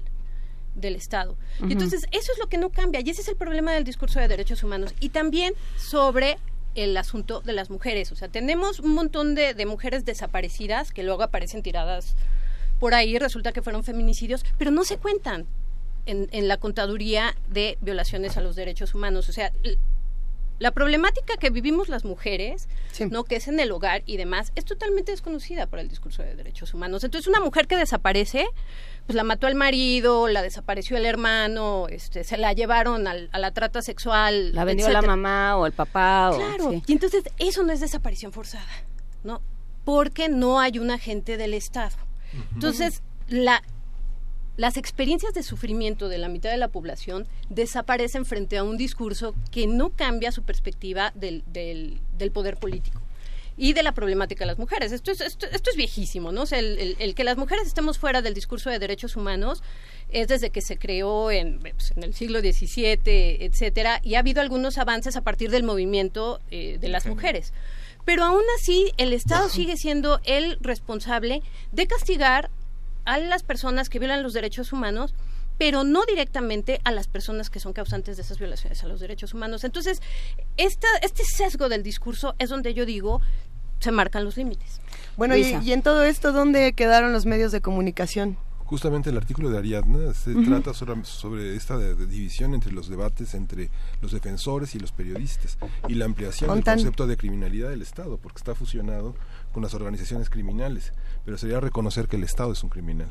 del Estado. Y entonces, eso es lo que no cambia, y ese es el problema del discurso de derechos humanos. Y también sobre el asunto de las mujeres. O sea, tenemos un montón de, de mujeres desaparecidas que luego aparecen tiradas por ahí, resulta que fueron feminicidios, pero no se cuentan en, en la contaduría de violaciones a los derechos humanos. O sea, la problemática que vivimos las mujeres, no que es en el hogar y demás, es totalmente desconocida por el discurso de derechos humanos. Entonces, una mujer que desaparece, pues la mató el marido, la desapareció el hermano, este, se la llevaron al- a la trata sexual, La vendió la mamá o el papá. o- Claro, sí. y entonces eso no es desaparición forzada, ¿no? Porque no hay un agente del Estado. Entonces, la, las experiencias de sufrimiento de la mitad de la población desaparecen frente a un discurso que no cambia su perspectiva del, del, del poder político y de la problemática de las mujeres. Esto es, esto, esto es viejísimo, ¿no? O sea, el, el- el que las mujeres estemos fuera del discurso de derechos humanos es desde que se creó en, pues, en el siglo XVII, etcétera, y ha habido algunos avances a partir del movimiento eh, de las mujeres. Pero aún así, el Estado sigue siendo el responsable de castigar a las personas que violan los derechos humanos, pero no directamente a las personas que son causantes de esas violaciones a los derechos humanos. Entonces, esta, este sesgo del discurso es donde yo digo se marcan los límites. Bueno, y, y en todo esto, ¿dónde quedaron los medios de comunicación? Justamente el artículo de Ariadna se trata sobre, sobre esta de- de división entre los debates entre los defensores y los periodistas y la ampliación del concepto de criminalidad del Estado, porque está fusionado con las organizaciones criminales. Pero sería reconocer que el Estado es un criminal.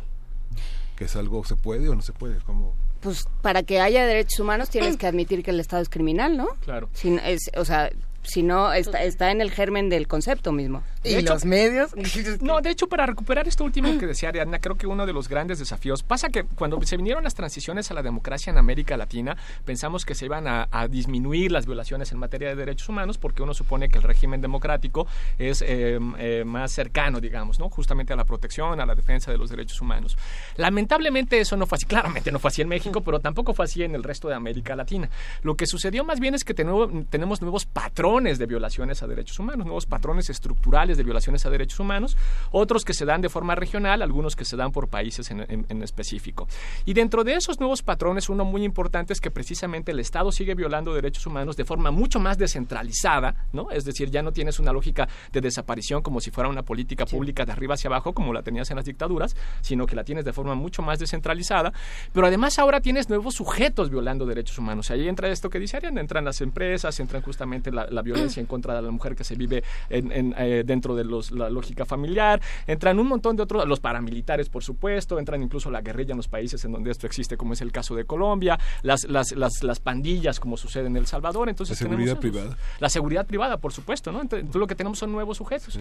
Que es algo, ¿se puede o no se puede? ¿Cómo? Pues para que haya derechos humanos tienes que admitir que el Estado es criminal, ¿no? Claro. Si, no- es, o sea, si no, está, está en el germen del concepto mismo. De hecho- medios? No, de hecho, para recuperar esto último que decía Ariadna, creo que uno de los grandes desafíos pasa que cuando se vinieron las transiciones a la democracia en América Latina, pensamos que se iban a, a disminuir las violaciones en materia de derechos humanos porque uno supone que el régimen democrático es eh, eh, más cercano, digamos, ¿no? Justamente a la protección, a la defensa de los derechos humanos. Lamentablemente eso no fue así, claramente no fue así en México, pero tampoco fue así en el resto de América Latina. Lo que sucedió más bien es que tenemos nuevos patrones de violaciones a derechos humanos, nuevos patrones estructurales de violaciones a derechos humanos, otros que se dan de forma regional, algunos que se dan por países en, en- en específico. Y dentro de esos nuevos patrones, uno muy importante es que precisamente el Estado sigue violando derechos humanos de forma mucho más descentralizada, ¿no? Es decir, ya no tienes una lógica de desaparición como si fuera una política pública de arriba hacia abajo, como la tenías en las dictaduras, sino que la tienes de forma mucho más descentralizada, pero además ahora tienes nuevos sujetos violando derechos humanos. Ahí entra esto que dice Ariana, entran las empresas, entran justamente la, la violencia en contra de la mujer que se vive en- en, eh, dentro de los, la lógica familiar, entran un montón de otros, los paramilitares, por supuesto, entran incluso la guerrilla en los países en donde esto existe, como es el caso de Colombia, las, las, las, las pandillas, como sucede en El Salvador. Entonces La seguridad tenemos privada. La seguridad privada, por supuesto, ¿no? Entonces, lo que tenemos son nuevos sujetos.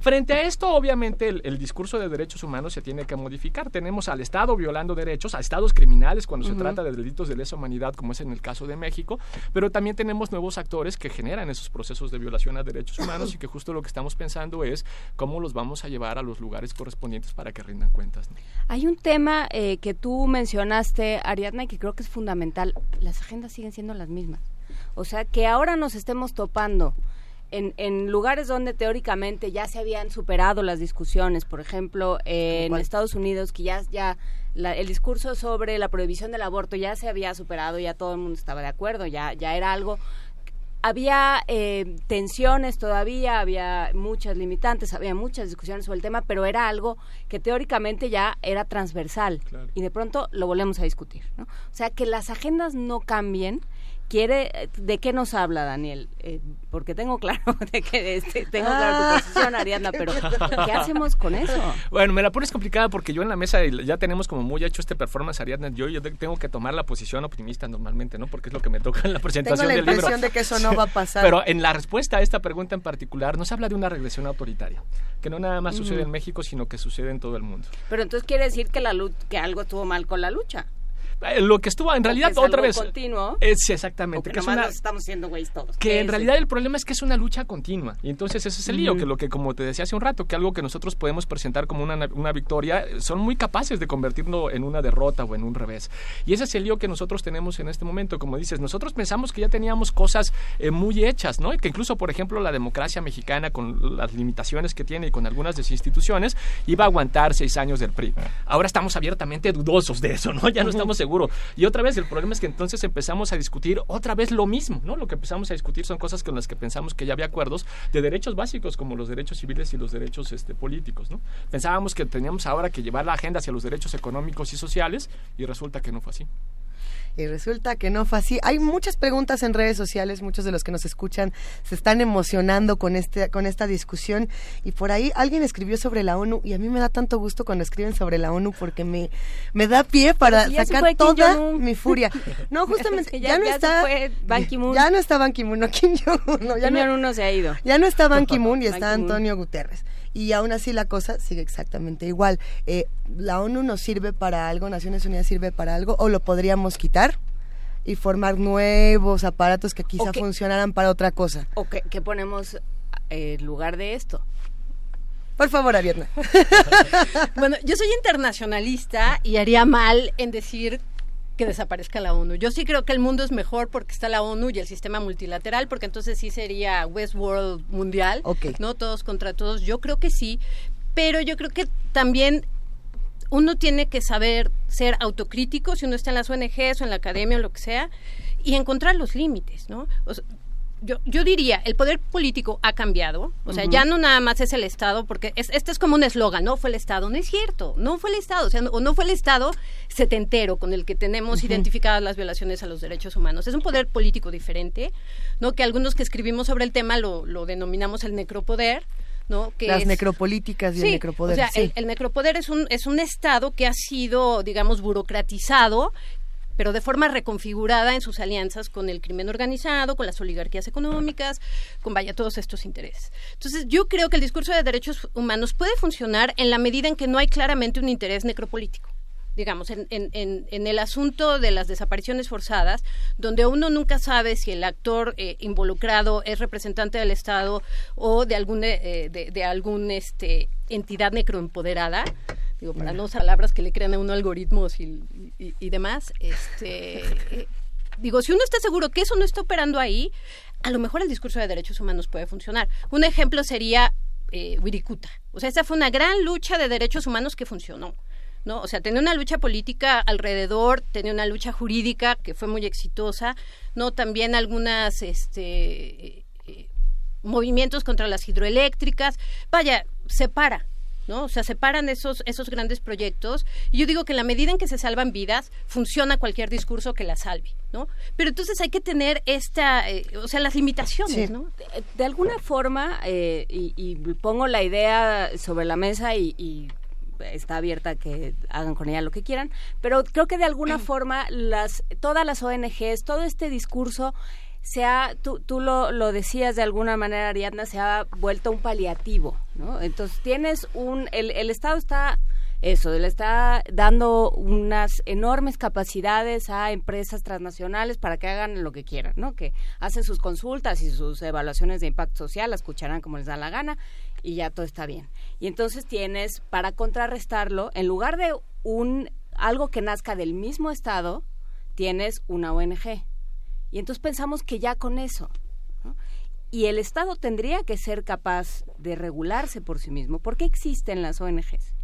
Frente a esto, obviamente, el, el discurso de derechos humanos se tiene que modificar. Tenemos al Estado violando derechos, a estados criminales cuando se trata de delitos de lesa humanidad, como es en el caso de México, pero también tenemos nuevos actores que generan esos procesos de violación a derechos humanos y que justo lo que estamos pensando es cómo los vamos a llevar a los lugares correspondientes para que rindan cuentas. ¿no? Hay un tema eh, que tú mencionaste, Ariadna, y que creo que es fundamental. Las agendas siguen siendo las mismas. O sea, que ahora nos estemos topando en, en lugares donde teóricamente ya se habían superado las discusiones, por ejemplo, en cuál? Estados Unidos, que ya, ya la- el discurso sobre la prohibición del aborto ya se había superado, ya todo el mundo estaba de acuerdo, ya, ya era algo había eh, tensiones todavía, había muchas limitantes, había muchas discusiones sobre el tema, pero era algo que teóricamente ya era transversal y de pronto lo volvemos a discutir. ¿no? O sea, que las agendas no cambien. Quiere, ¿De qué nos habla Daniel? Eh, porque tengo claro de que este, tengo claro tu posición, Ariadna, pero ¿qué hacemos con eso? Bueno, me la pones complicada porque yo en la mesa ya tenemos como muy hecho este performance, Ariadna. Yo, yo tengo que tomar la posición optimista normalmente, ¿no? Porque es lo que me toca en la Tengo presentación la del libro. impresión de que eso no va a pasar. Pero en la respuesta a esta pregunta en particular nos habla de una regresión autoritaria, que no nada más sucede Ujú. en México, sino que sucede en todo el mundo. Pero entonces quiere decir que, la lu- que algo estuvo mal con la lucha. Eh, Lo que estuvo, en realidad, es otra vez... continuo. Eh, sí, exactamente. O que es una- estamos siendo güeyes todos. que ¿Qué en es? realidad el problema es que es una lucha continua y entonces ese es el lío que lo que como te decía hace un rato que algo que nosotros podemos presentar como una, una victoria son muy capaces de convertirlo en una derrota o en un revés y ese es el lío que nosotros tenemos en este momento como dices nosotros pensamos que ya teníamos cosas eh, muy hechas no y que incluso por ejemplo la democracia mexicana con las limitaciones que tiene y con algunas de sus instituciones iba a aguantar seis años del PRI ahora estamos abiertamente dudosos de eso no ya no estamos seguros y otra vez el problema es que entonces empezamos a discutir otra vez lo mismo no lo que empezamos a discutir son cosas con las que pensamos que ya había acuerdos de derechos básicos como los derechos civiles y los derechos este, políticos no pensábamos que teníamos ahora que llevar la agenda hacia los derechos económicos y sociales y resulta que no fue así Y resulta que no fue así. Hay muchas preguntas en redes sociales, muchos de los que nos escuchan se están emocionando con este con esta discusión y por ahí alguien escribió sobre la ONU y a mí me da tanto gusto cuando escriben sobre la ONU porque me me da pie para sacar toda mi furia. No, Es justamente que ya, ya- no ya se está fue Ban Ki-moon. Ya no está Ban Ki-moon, no Kim Jong-un, no, ya Kim no- Jong-un no se ha ido. ya no está Ban Ki-moon y está. Antonio Guterres. Y aún así la cosa sigue exactamente igual. Eh, ¿La ONU nos sirve para algo? ¿Naciones Unidas sirve para algo? ¿O lo podríamos quitar? Y formar nuevos aparatos que quizá O que- funcionaran para otra cosa. ¿O qué, qué ponemos eh, en lugar de esto? Por favor, Ariadna. Bueno, yo soy internacionalista y haría mal en decir que desaparezca la ONU. Yo sí creo que el mundo es mejor porque está la ONU y el sistema multilateral, porque entonces sí sería Westworld mundial, ¿no? Todos contra todos. Yo creo que sí, pero yo creo que también uno tiene que saber ser autocrítico si uno está en las ONGs o en la academia o lo que sea y encontrar los límites, ¿no? O sea, yo, yo diría, el poder político ha cambiado, o sea, ya no nada más es el Estado, porque es, este es como un eslogan, no fue el Estado, no es cierto, no fue el Estado, o sea, no, o no fue el Estado setentero con el que tenemos identificadas las violaciones a los derechos humanos, es un poder político diferente, ¿no? Que algunos que escribimos sobre el tema lo, lo denominamos el necropoder, ¿no? Que Las es- necropolíticas y el Sí, necropoder. O sea, sí. el, el necropoder es un, es un Estado que ha sido, digamos, burocratizado pero de forma reconfigurada en sus alianzas con el crimen organizado, con las oligarquías económicas, con vaya todos estos intereses. Entonces, yo creo que el discurso de derechos humanos puede funcionar en la medida en que no hay claramente un interés necropolítico digamos, en, en, en, el asunto de las desapariciones forzadas, donde uno nunca sabe si el actor eh, involucrado es representante del Estado o de algún, eh, de, de algún este, entidad necroempoderada, digo, para no usar palabras que le crean a uno algoritmos y, y, y demás, este, eh, digo, si uno está seguro que eso no está operando ahí, a lo mejor el discurso de derechos humanos puede funcionar. Un ejemplo sería eh, Wirikuta. O sea, esa fue una gran lucha de derechos humanos que funcionó. ¿no? O sea, tenía una lucha política alrededor, tenía una lucha jurídica que fue muy exitosa, ¿no? También algunas, este, eh, movimientos contra las hidroeléctricas. Vaya, separa, ¿no? O sea, separan esos, esos grandes proyectos. Y yo digo que en la medida en que se salvan vidas, funciona cualquier discurso que la salve, ¿no? Pero entonces hay que tener esta, eh, o sea, las limitaciones, ¿no? De, de alguna forma, eh, y, y pongo la idea sobre la mesa y, y está abierta a que hagan con ella lo que quieran, pero creo que de alguna forma las todas las ONGs, todo este discurso se ha, tú, tú lo, lo decías de alguna manera, Ariadna, se ha vuelto un paliativo, ¿no? Entonces tienes un, el, el Estado está eso, le está dando unas enormes capacidades a empresas transnacionales para que hagan lo que quieran, ¿no? Que hacen sus consultas y sus evaluaciones de impacto social, las escucharán como les da la gana y ya todo está bien. Y entonces tienes, para contrarrestarlo, en lugar de un algo que nazca del mismo Estado, tienes una ONG. Y entonces pensamos que ya con eso. y el Estado tendría que ser capaz de regularse por sí mismo. ¿Por qué existen las ONGs?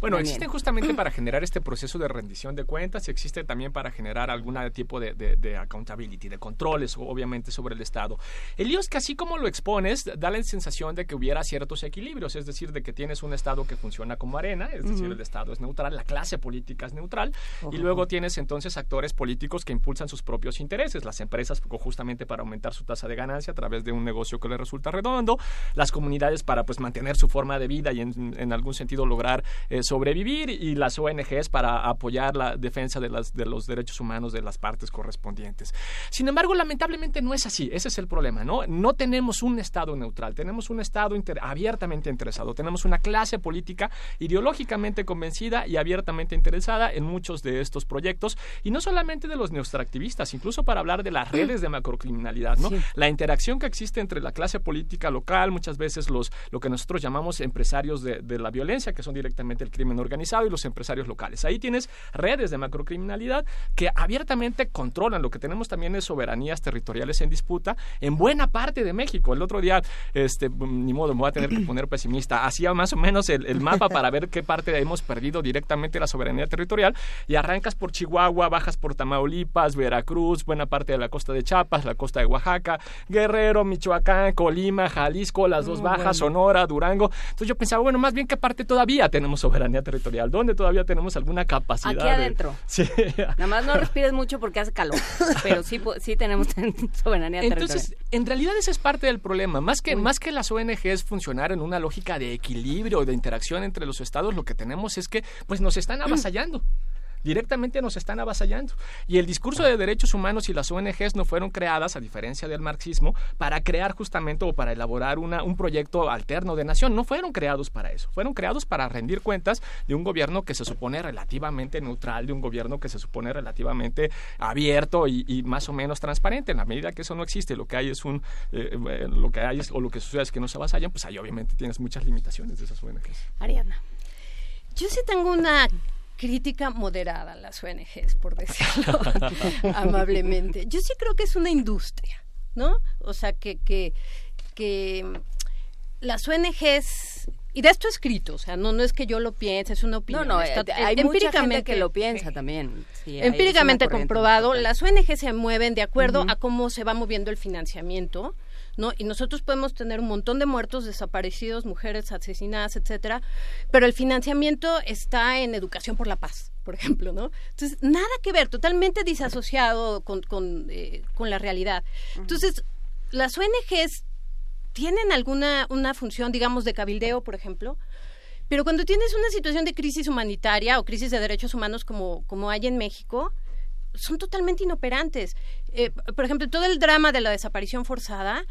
Bueno, Daniel. existen justamente para generar este proceso de rendición de cuentas y existe también para generar algún tipo de, de- de accountability, de controles, obviamente, sobre el Estado. El lío es que así como lo expones, da la sensación de que hubiera ciertos equilibrios, es decir, de que tienes un Estado que funciona como arena, es decir, el Estado es neutral, la clase política es neutral, y luego tienes entonces actores políticos que impulsan sus propios intereses, las empresas justamente para aumentar su tasa de ganancia a través de un negocio que les resulta redondo, las comunidades para pues mantener su forma de vida y en, en algún sentido lograr eh, sobrevivir y las ONGs para apoyar la defensa de, las, de los derechos humanos de las partes correspondientes. Sin embargo, lamentablemente no es así, ese es el problema, ¿no? No tenemos un Estado neutral, tenemos un Estado inter- abiertamente interesado, tenemos una clase política ideológicamente convencida y abiertamente interesada en muchos de estos proyectos y no solamente de los neoextractivistas, incluso para hablar de las redes de macrocriminalidad, ¿no? La interacción que existe entre la clase política local, muchas veces los lo que nosotros llamamos empresarios de, de la violencia, que son directamente el crimen organizado y los empresarios locales. Ahí tienes redes de macrocriminalidad que abiertamente controlan. Lo que tenemos también es soberanías territoriales en disputa en buena parte de México. El otro día, este, ni modo, me voy a tener que poner pesimista. Hacía más o menos el, el mapa para ver qué parte hemos perdido directamente la soberanía territorial y arrancas por Chihuahua, bajas por Tamaulipas, Veracruz, buena parte de la costa de Chiapas, la costa de Oaxaca, Guerrero, Michoacán, Colima, Jalisco, las dos Mm, bajas, bueno. Sonora, Durango. Entonces yo pensaba, bueno, más bien qué parte todavía tenemos soberanía territorial, dónde todavía tenemos alguna capacidad. Aquí de- adentro. Sí. Nada más no respires mucho porque hace calor, pero sí, sí tenemos soberanía Entonces, territorial. en realidad ese es parte del problema. Más que, más que las ONGs funcionar en una lógica de equilibrio, de interacción entre los estados, lo que tenemos es que pues nos están avasallando. Directamente nos están avasallando. Y el discurso de derechos humanos y las ONGs no fueron creadas, a diferencia del marxismo, para crear justamente o para elaborar una, un proyecto alterno de nación. No fueron creados para eso. Fueron creados para rendir cuentas de un gobierno que se supone relativamente neutral, de un gobierno que se supone relativamente abierto y, más o menos transparente. En la medida que eso no existe, lo que hay es un, eh, lo que hay es, o lo que sucede es que no se avasallan, pues ahí obviamente tienes muchas limitaciones de esas ONGs. Ariana. Yo sí tengo una crítica moderada a las ONGs, por decirlo amablemente. Yo sí creo que es una industria, ¿no? O sea, que, que, que las ONGs, y de esto escrito, o sea, no, no es que yo lo piense, es una No, opinión. no, está- eh, hay mucha gente empíricamente- que lo piensa también. Sí, empíricamente comprobado, las ONG se mueven de acuerdo a cómo se va moviendo el financiamiento, ¿no? Y nosotros podemos tener un montón de muertos, desaparecidos, mujeres asesinadas, etcétera, pero el financiamiento está en educación por la paz, por ejemplo, ¿no? Entonces, nada que ver, totalmente disasociado con, con, eh, con la realidad. Entonces, las ONGs tienen alguna una función, digamos, de cabildeo, por ejemplo, pero cuando tienes una situación de crisis humanitaria o crisis de derechos humanos como, como hay en México, son totalmente inoperantes. Eh, por ejemplo, todo el drama de la desaparición forzada,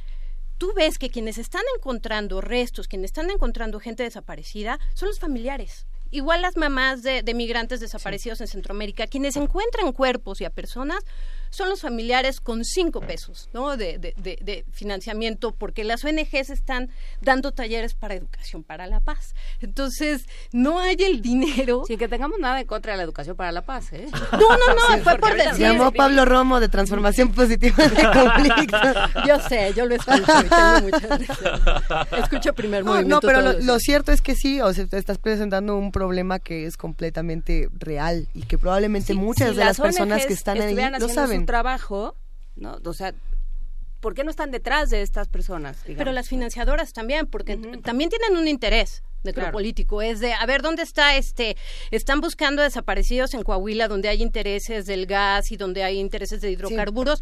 tú ves que quienes están encontrando restos, quienes están encontrando gente desaparecida, son los familiares. Igual las mamás de, de migrantes desaparecidos en Centroamérica, quienes encuentran cuerpos y a personas, son los familiares con cinco pesos ¿no? de, de- de- de financiamiento, porque las ONGs están dando talleres para educación para la paz. Entonces, no hay el dinero. Sin que tengamos nada en contra de la educación para la paz, ¿eh? No, no, no, fue por Se decir. llamó Pablo Romo de Transformación Positiva de Conflicto. Yo sé, yo lo escucho y tengo muchas. Escucho primer No, movimiento. no, pero lo, cierto es que sí, o sea, te estás presentando un problema que es completamente real y que probablemente muchas si de las personas que están ahí lo saben. Su trabajo, ¿no? O sea, ¿por qué no están detrás de estas personas? Pero las financiadoras también, porque también tienen un interés necropolítico, es de, a ver, ¿dónde está este? Están buscando desaparecidos en Coahuila, donde hay intereses del gas y donde hay intereses de hidrocarburos.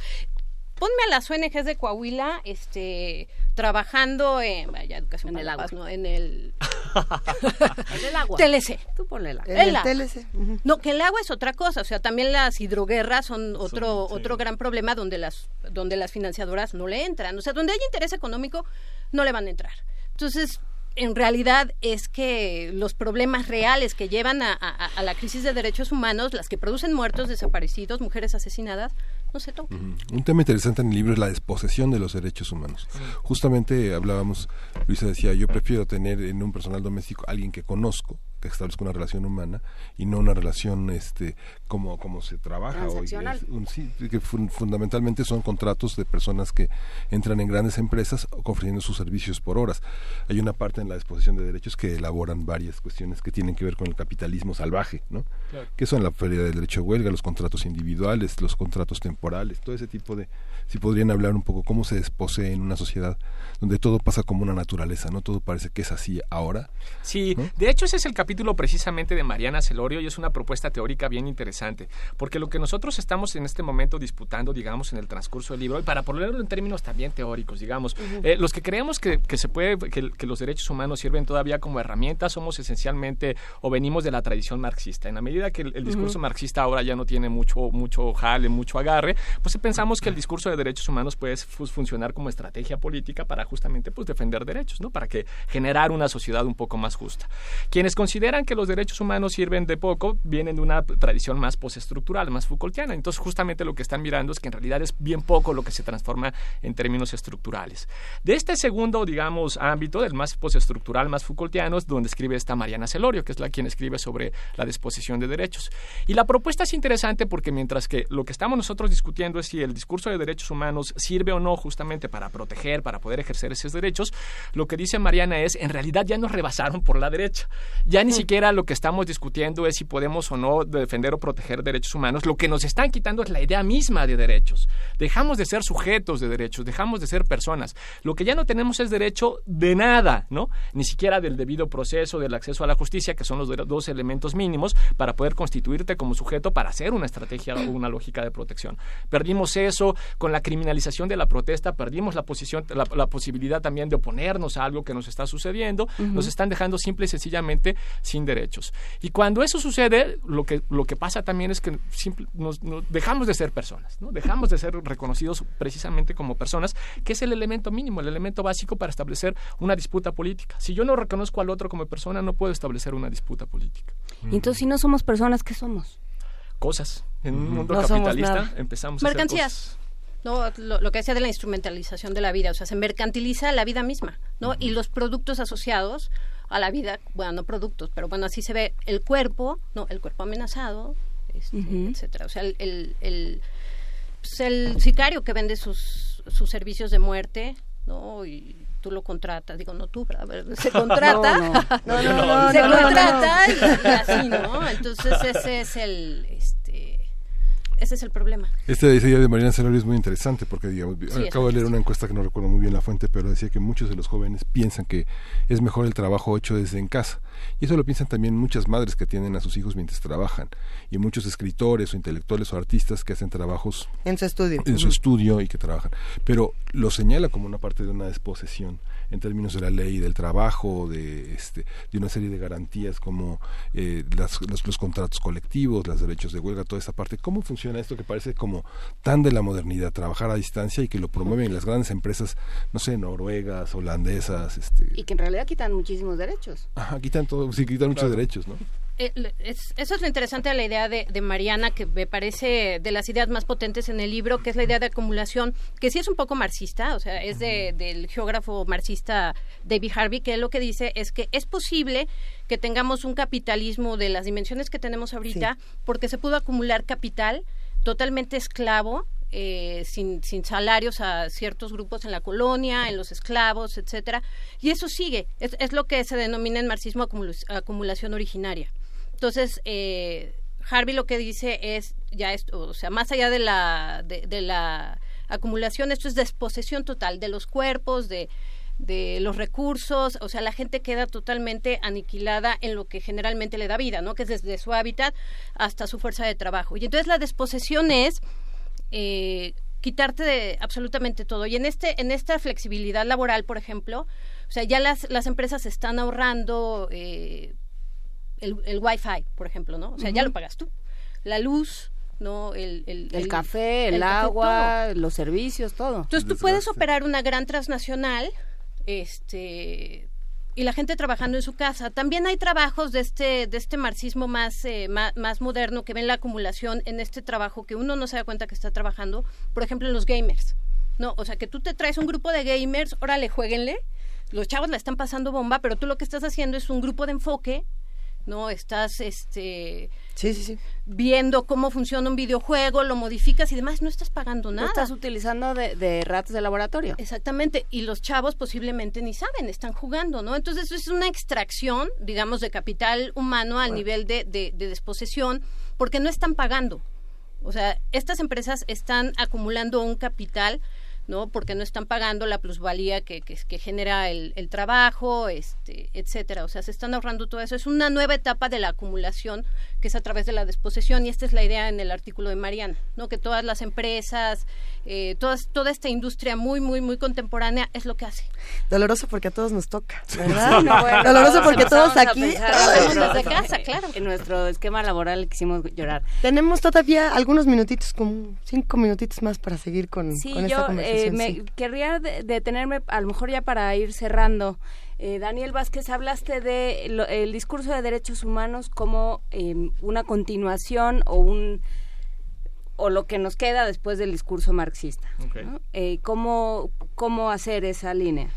Ponme a las ONGs de Coahuila, este, trabajando en, vaya, educación En para el agua. paz, ¿no? En el En el agua. TLC. Tú ponle el agua. En el agua. TLC. No, que el agua es otra cosa, o sea, también las hidroguerras son otro otro gran problema donde las donde las financiadoras no le entran, o sea, donde hay interés económico no le van a entrar. Entonces, en realidad es que los problemas reales que llevan a, a- a la crisis de derechos humanos, las que producen muertos, desaparecidos, mujeres asesinadas, no se tocan. Un tema interesante en el libro es la desposesión de los derechos humanos. Justamente hablábamos, Luisa decía, yo prefiero tener en un personal doméstico alguien que conozco, que establezca una relación humana y no una relación este como como se trabaja hoy Transaccional. Es un- sí, que fun- fundamentalmente son contratos de personas que entran en grandes empresas ofreciendo sus servicios por horas hay una parte en la disposición de derechos que elaboran varias cuestiones que tienen que ver con el capitalismo salvaje no Claro. que son la feria del derecho de huelga los contratos individuales los contratos temporales todo ese tipo de si podrían hablar un poco cómo se desposee en una sociedad donde todo pasa como una naturaleza no todo parece que es así ahora Sí, de hecho ese es el capítulo precisamente de Mariana Celorio y es una propuesta teórica bien interesante, porque lo que nosotros estamos en este momento disputando, digamos, en el transcurso del libro, y para ponerlo en términos también teóricos, digamos, eh, los que creemos que, que se puede, que, que los derechos humanos sirven todavía como herramientas, somos esencialmente o venimos de la tradición marxista. En la medida que el, el discurso Ujú. marxista ahora ya no tiene mucho, mucho jale, mucho agarre, pues pensamos que el discurso de derechos humanos puede fu- funcionar como estrategia política para justamente pues defender derechos, ¿no? Para que generar una sociedad un poco más justa. Quienes consideran que los derechos humanos sirven de poco vienen de una tradición más postestructural, más Foucaultiana. Entonces, justamente lo que están mirando es que en realidad es bien poco lo que se transforma en términos estructurales. De este segundo, digamos, ámbito, del más postestructural, más Foucaultiano, es donde escribe esta Mariana Celorio, que es la quien escribe sobre la disposición de derechos. Y la propuesta es interesante porque mientras que lo que estamos nosotros discutiendo es si el discurso de derechos humanos sirve o no justamente para proteger, para poder ejercer esos derechos, lo que dice Mariana es, en realidad ya nos rebasaron por la derecha. Ya ni siquiera lo que estamos discutiendo es si podemos o no defender o proteger derechos humanos. Lo que nos están quitando es la idea misma de derechos. Dejamos de ser sujetos de derechos, dejamos de ser personas. Lo que ya no tenemos es derecho de nada, ¿no? Ni siquiera del debido proceso, del acceso a la justicia, que son los dos elementos mínimos para poder constituirte como sujeto para hacer una estrategia o una lógica de protección. Perdimos eso con la criminalización de la protesta, perdimos la posición, la, la posibilidad también de oponernos a algo que nos está sucediendo, nos están dejando simple y sencillamente sin derechos. Y cuando eso sucede, lo que, lo que pasa también es que simple- nos, nos- dejamos de ser personas, ¿no? dejamos de ser reconocidos precisamente como personas, que es el elemento mínimo, el elemento básico para establecer una disputa política. Si yo no reconozco al otro como persona, no puedo establecer una disputa política. Y entonces, si no somos personas, ¿qué somos? Cosas. En un mundo No somos capitalista nada. empezamos a hacer cosas. Mercancías. No, lo, lo que decía de la instrumentalización de la vida, o sea, se mercantiliza la vida misma, ¿no? Y los productos asociados a la vida, bueno, no productos, pero bueno, así se ve el cuerpo, ¿no? El cuerpo amenazado, este, etcétera. O sea, el, el, el, pues, el sicario que vende sus, sus servicios de muerte, ¿no? Y tú lo contratas, digo, no tú, ¿verdad? Se contrata, No, no. No, no, no, se no, no, no. contrata Y, y así, ¿no? Entonces ese es el, este, ese es el problema. Esta idea de Mariana Celorio es muy interesante porque digamos, Sí, acabo de leer una encuesta que no recuerdo muy bien la fuente, pero decía que muchos de los jóvenes piensan que es mejor el trabajo hecho desde en casa. Y eso lo piensan también muchas madres que atienden a sus hijos mientras trabajan y muchos escritores o intelectuales o artistas que hacen trabajos En su estudio. en su estudio y que trabajan. Pero lo señala como una parte de una desposesión en términos de la ley del trabajo, de, este, de una serie de garantías como eh, las- los, los contratos colectivos, los derechos de huelga, toda esa parte. ¿Cómo funciona esto que parece como tan de la modernidad, trabajar a distancia y que lo promueven las grandes empresas, no sé, noruegas, holandesas, este, Y que en realidad quitan muchísimos derechos. ajá, quitan todo, sí, quitan muchos derechos, ¿no? Eh, es- eso es lo interesante de la idea de, de Mariana, que me parece de las ideas más potentes en el libro, que es la idea de acumulación, que sí es un poco marxista, o sea, es de- del geógrafo marxista David Harvey, que él lo que dice es que es posible que tengamos un capitalismo de las dimensiones que tenemos ahorita, porque se pudo acumular capital totalmente esclavo, eh, sin, sin salarios a ciertos grupos en la colonia, en los esclavos, etcétera, y eso sigue, es, es lo que se denomina en marxismo acumulación originaria. Entonces, eh, Harvey lo que dice es, ya esto, o sea, más allá de la, de, de la acumulación, esto es desposesión total de los cuerpos, de, de los recursos, o sea, la gente queda totalmente aniquilada en lo que generalmente le da vida, ¿no? Que es desde su hábitat hasta su fuerza de trabajo. Y entonces la desposesión es eh, quitarte de absolutamente todo. Y en este, en esta flexibilidad laboral, por ejemplo, o sea, ya las, las empresas están ahorrando eh, el, el Wi-Fi, por ejemplo, ¿no? O sea, ya lo pagas tú. La luz, ¿no? El, el, El café, el, el café, agua, los servicios, todo. entonces tú puedes operar una gran transnacional, este y la gente trabajando en su casa. También hay trabajos de este de este marxismo más eh, ma- más, moderno que ven la acumulación en este trabajo que uno no se da cuenta que está trabajando, por ejemplo en los gamers. No, o sea, que tú te traes un grupo de gamers, órale, jueguenle. Los chavos la están pasando bomba, pero tú lo que estás haciendo es un grupo de enfoque ¿no? Estás, este... Sí, sí, sí. Viendo cómo funciona un videojuego, lo modificas y demás, no estás pagando No nada. estás utilizando de, de ratos de laboratorio. Exactamente, y los chavos posiblemente ni saben, están jugando, ¿no? Entonces es una extracción, digamos, de capital humano al nivel de, de, de desposesión, porque no están pagando. O sea, estas empresas están acumulando un capital, ¿no? Porque no están pagando la plusvalía que, que, que genera el, el trabajo, este, etcétera. O sea, se están ahorrando todo eso. Es una nueva etapa de la acumulación que es a través de la desposesión y esta es la idea en el artículo de Mariana, ¿no? Que todas las empresas, eh, todas, toda esta industria muy, muy, muy contemporánea es lo que hace. Doloroso porque a todos nos toca, ¿verdad? No, bueno, Doloroso porque todos aquí... pensar desde casa, claro. En nuestro esquema laboral quisimos llorar. Tenemos todavía algunos minutitos, como cinco minutitos más para seguir con, Sí, con esta yo eh, conversación. me querría de- detenerme, a lo mejor ya para ir cerrando. Eh, Daniel Vázquez, hablaste de lo- el discurso de derechos humanos como eh, una continuación o un o lo que nos queda después del discurso marxista. Ok. ¿no? Eh, ¿cómo, ¿Cómo hacer esa línea?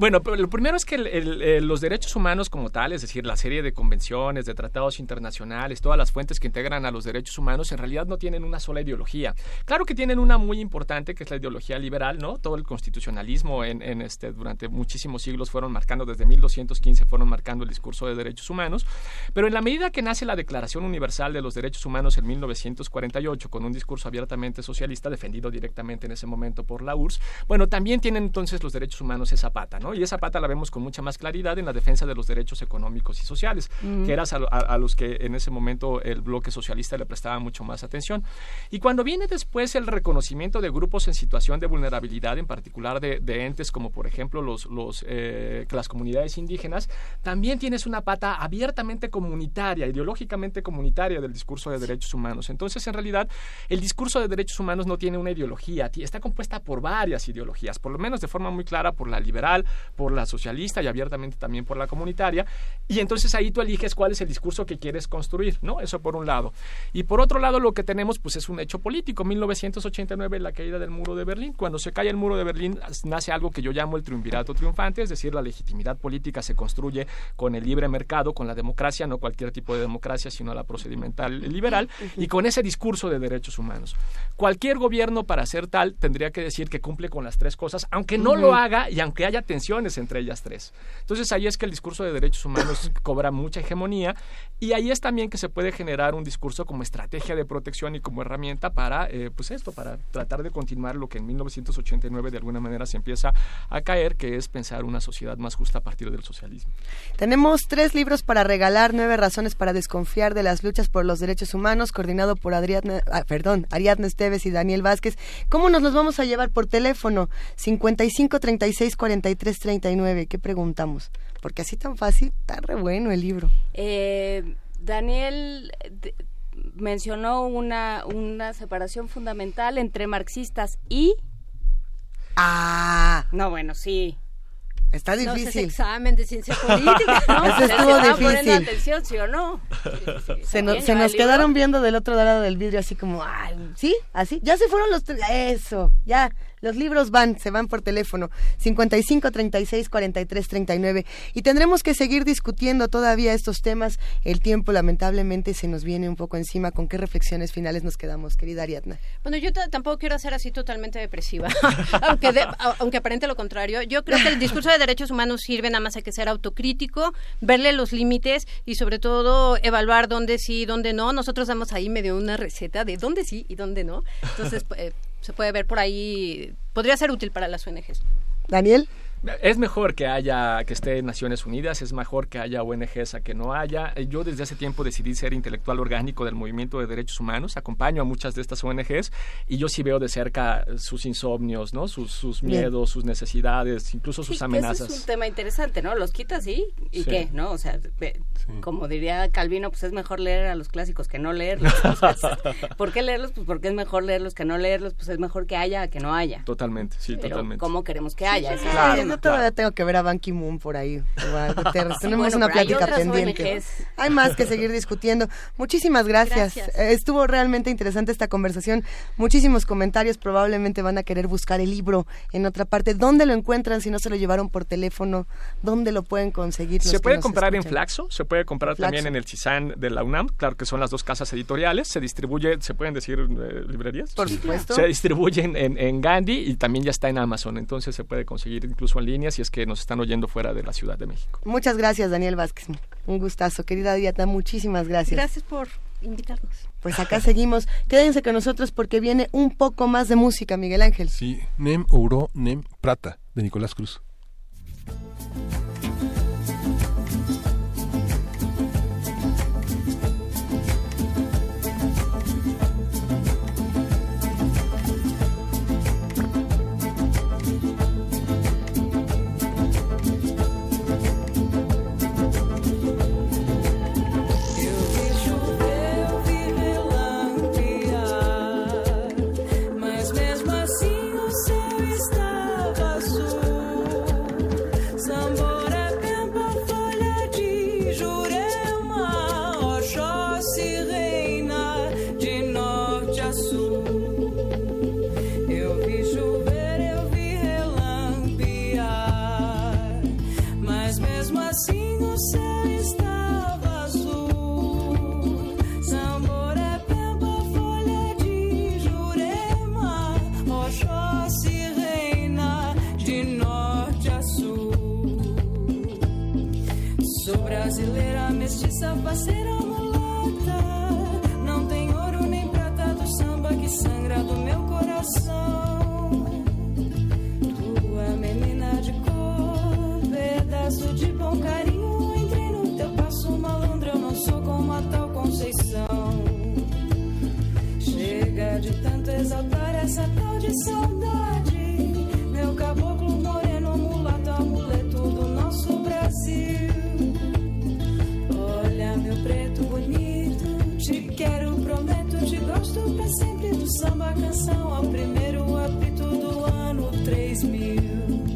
Bueno, lo primero es que el- los derechos humanos como tal, es decir, la serie de convenciones, de tratados internacionales, todas las fuentes que integran a los derechos humanos, en realidad no tienen una sola ideología. Claro que tienen una muy importante, que es la ideología liberal, ¿no? Todo el constitucionalismo en, en este, durante muchísimos siglos fueron marcando, desde 1215 fueron marcando el discurso de derechos humanos, pero en la medida que nace la Declaración Universal de los Derechos Humanos en 1948, con un discurso abiertamente socialista, defendido directamente en ese momento por la URSS, bueno, también tienen entonces los derechos humanos esa pata, ¿no? Y esa pata la vemos con mucha más claridad en la defensa de los derechos económicos y sociales, que eras a, a- a los que en ese momento el bloque socialista le prestaba mucho más atención. Y cuando viene después el reconocimiento de grupos en situación de vulnerabilidad, en particular de, de entes como por ejemplo los, los, eh, las comunidades indígenas, también tienes una pata abiertamente comunitaria, ideológicamente comunitaria del discurso de derechos humanos. Entonces, en realidad, el discurso de derechos humanos no tiene una ideología, está compuesta por varias ideologías, por lo menos de forma muy clara por la liberal, por la socialista y abiertamente también por la comunitaria. Y entonces ahí tú eliges cuál es el discurso que quieres construir, ¿no? Eso por un lado. Y por otro lado, lo que tenemos pues es un hecho político. 1989, la caída del muro de Berlín. Cuando se cae el muro de Berlín, nace algo que yo llamo el triunvirato triunfante, es decir, la legitimidad política se construye con el libre mercado, con la democracia, no cualquier tipo de democracia, sino la procedimental liberal, y con ese discurso de derechos humanos. Cualquier gobierno para ser tal tendría que decir que cumple con las tres cosas, aunque no lo haga y aunque haya tensiones entre ellas tres. Entonces ahí es que el discurso de derechos humanos cobra mucha hegemonía y ahí es también que se puede generar un discurso como estrategia de protección y como herramienta para, eh, pues esto, para tratar de continuar lo que en 1989 de alguna manera se empieza a caer, que es pensar una sociedad más justa a partir del socialismo. Tenemos tres libros para regalar, nueve razones para desconfiar de las luchas por los derechos humanos, coordinado por Adriana, ah, perdón, Ariadna Esteves y Daniel Vázquez. ¿Cómo nos los vamos a llevar por teléfono? 55 36 43 39. ¿Qué preguntamos? Porque así tan fácil, está re bueno el libro. Eh, Daniel mencionó una, una separación fundamental entre marxistas y... Ah. No, bueno, sí. Está No, ese es difícil. examen de ciencia política. ¿no? Se estuvo difícil. atención, ¿sí o no? Se, no- se ¿ya nos quedaron viendo del otro lado del vidrio así como, ay, ¿sí? ¿Así? Ya se fueron los... Eso, ya. Los libros van, se van por teléfono. 55 36 43 39. Y tendremos que seguir discutiendo todavía estos temas. El tiempo lamentablemente se nos viene un poco encima. ¿Con qué reflexiones finales nos quedamos, querida Ariadna? Bueno, yo ta- tampoco quiero ser así totalmente depresiva, aunque, de- aunque aparente lo contrario. Yo creo que el discurso de derechos humanos sirve, nada más hay que ser autocrítico, verle los límites y sobre todo evaluar dónde sí y dónde no. Nosotros damos ahí medio una receta de dónde sí y dónde no. Entonces, eh, se puede ver por ahí, podría ser útil para las ONGs. Daniel. Es mejor que haya, que esté en Naciones Unidas, es mejor que haya ONGs a que no haya. Eh, Yo desde hace tiempo decidí ser intelectual orgánico del movimiento de derechos humanos, acompaño a muchas de estas ONGs y yo sí veo de cerca sus insomnios, ¿no? Sus, sus Bien. miedos, sus necesidades, incluso sus Sí, que amenazas. Ese es un tema interesante, ¿no? Los quitas y ¿y Sí. qué? ¿No? O sea, como diría Calvino, pues es mejor leer a los clásicos que no leerlos. Entonces, ¿Por qué leerlos? Pues porque es mejor leerlos que no leerlos, pues es mejor que haya a que no haya. Totalmente, sí, Pero totalmente. ¿cómo queremos que haya? Claro. Yo todavía tengo que ver a Ban Ki-moon por ahí. Sí, Tenemos bueno, una hay plática pendiente. ONGs. Hay más que seguir discutiendo. Muchísimas gracias. Gracias. Eh, Estuvo realmente interesante esta conversación. Muchísimos comentarios. Probablemente van a querer buscar el libro en otra parte. ¿Dónde lo encuentran si no se lo llevaron por teléfono? ¿Dónde lo pueden conseguir? Se puede comprar en? Flaxo, se puede comprar Flaxo. también en el CISAN de la UNAM, claro que son las dos casas editoriales, se distribuye, ¿se pueden decir eh, librerías? Por supuesto. Se distribuyen en, en Gandhi y también ya está en Amazon, entonces se puede conseguir incluso en línea si es que nos están oyendo fuera de la Ciudad de México. Muchas gracias, Daniel Vázquez. Un gustazo. Querida Diata, muchísimas gracias. Gracias por invitarnos. Pues acá seguimos. Quédense con nosotros porque viene un poco más de música, Miguel Ángel. Sí, Nem Ouro, Nem Prata, de Nicolás Cruz. Parceira, mulata. Não tem ouro nem prata do samba que sangra do meu coração. Tua menina de cor, pedaço de bom carinho. Entrei no teu passo malandro, eu não sou como a tal Conceição. Chega de tanto exaltar essa tal de saudade. Meu caboclo te quero, prometo, te gosto pra sempre do samba canção ao primeiro apito do ano 3000.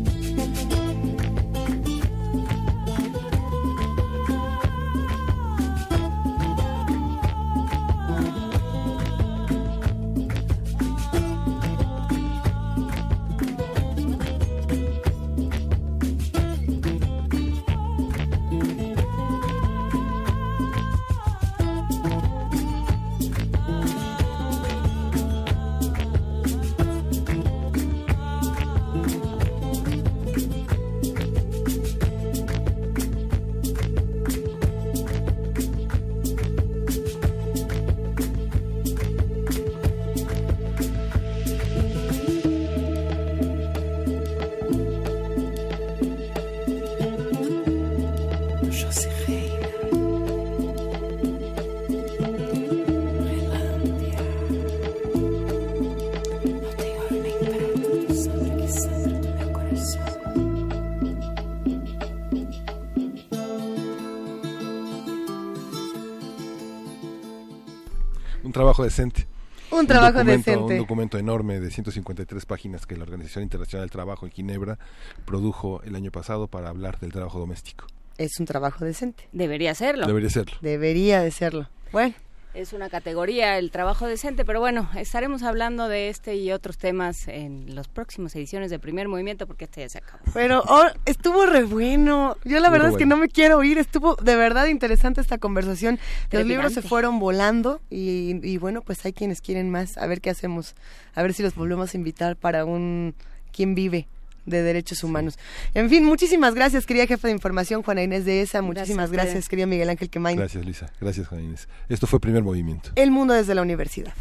Trabajo decente. Un trabajo documento- decente. Un documento enorme de 153 páginas que la Organización Internacional del Trabajo en Ginebra produjo el año pasado para hablar del trabajo doméstico. Es un trabajo decente. Debería serlo. Debería serlo. Debería de serlo. Bueno. Es una categoría, el trabajo decente, pero bueno, estaremos hablando de este y otros temas en las próximas ediciones de Primer Movimiento porque este ya se acabó. Pero oh, estuvo re bueno. Yo la Estuvo verdad es que no me quiero ir. Estuvo de verdad interesante esta conversación. Los libros se fueron volando y, y bueno, pues hay quienes quieren más. A ver qué hacemos. A ver si los volvemos a invitar para un ¿Quién vive? De derechos humanos. En fin, muchísimas gracias, querida jefa de información, Juana Inés de ESA. Muchísimas gracias, ustedes. querido Miguel Ángel Quemain. Gracias, Lisa. Gracias, Juan Inés. Esto fue Primer Movimiento. El mundo desde la universidad.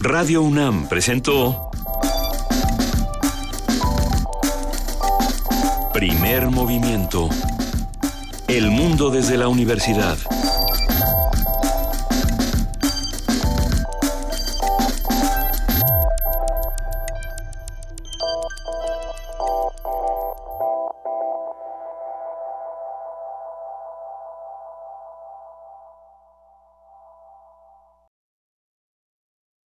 Radio UNAM presentó Primer Movimiento. El mundo desde la universidad.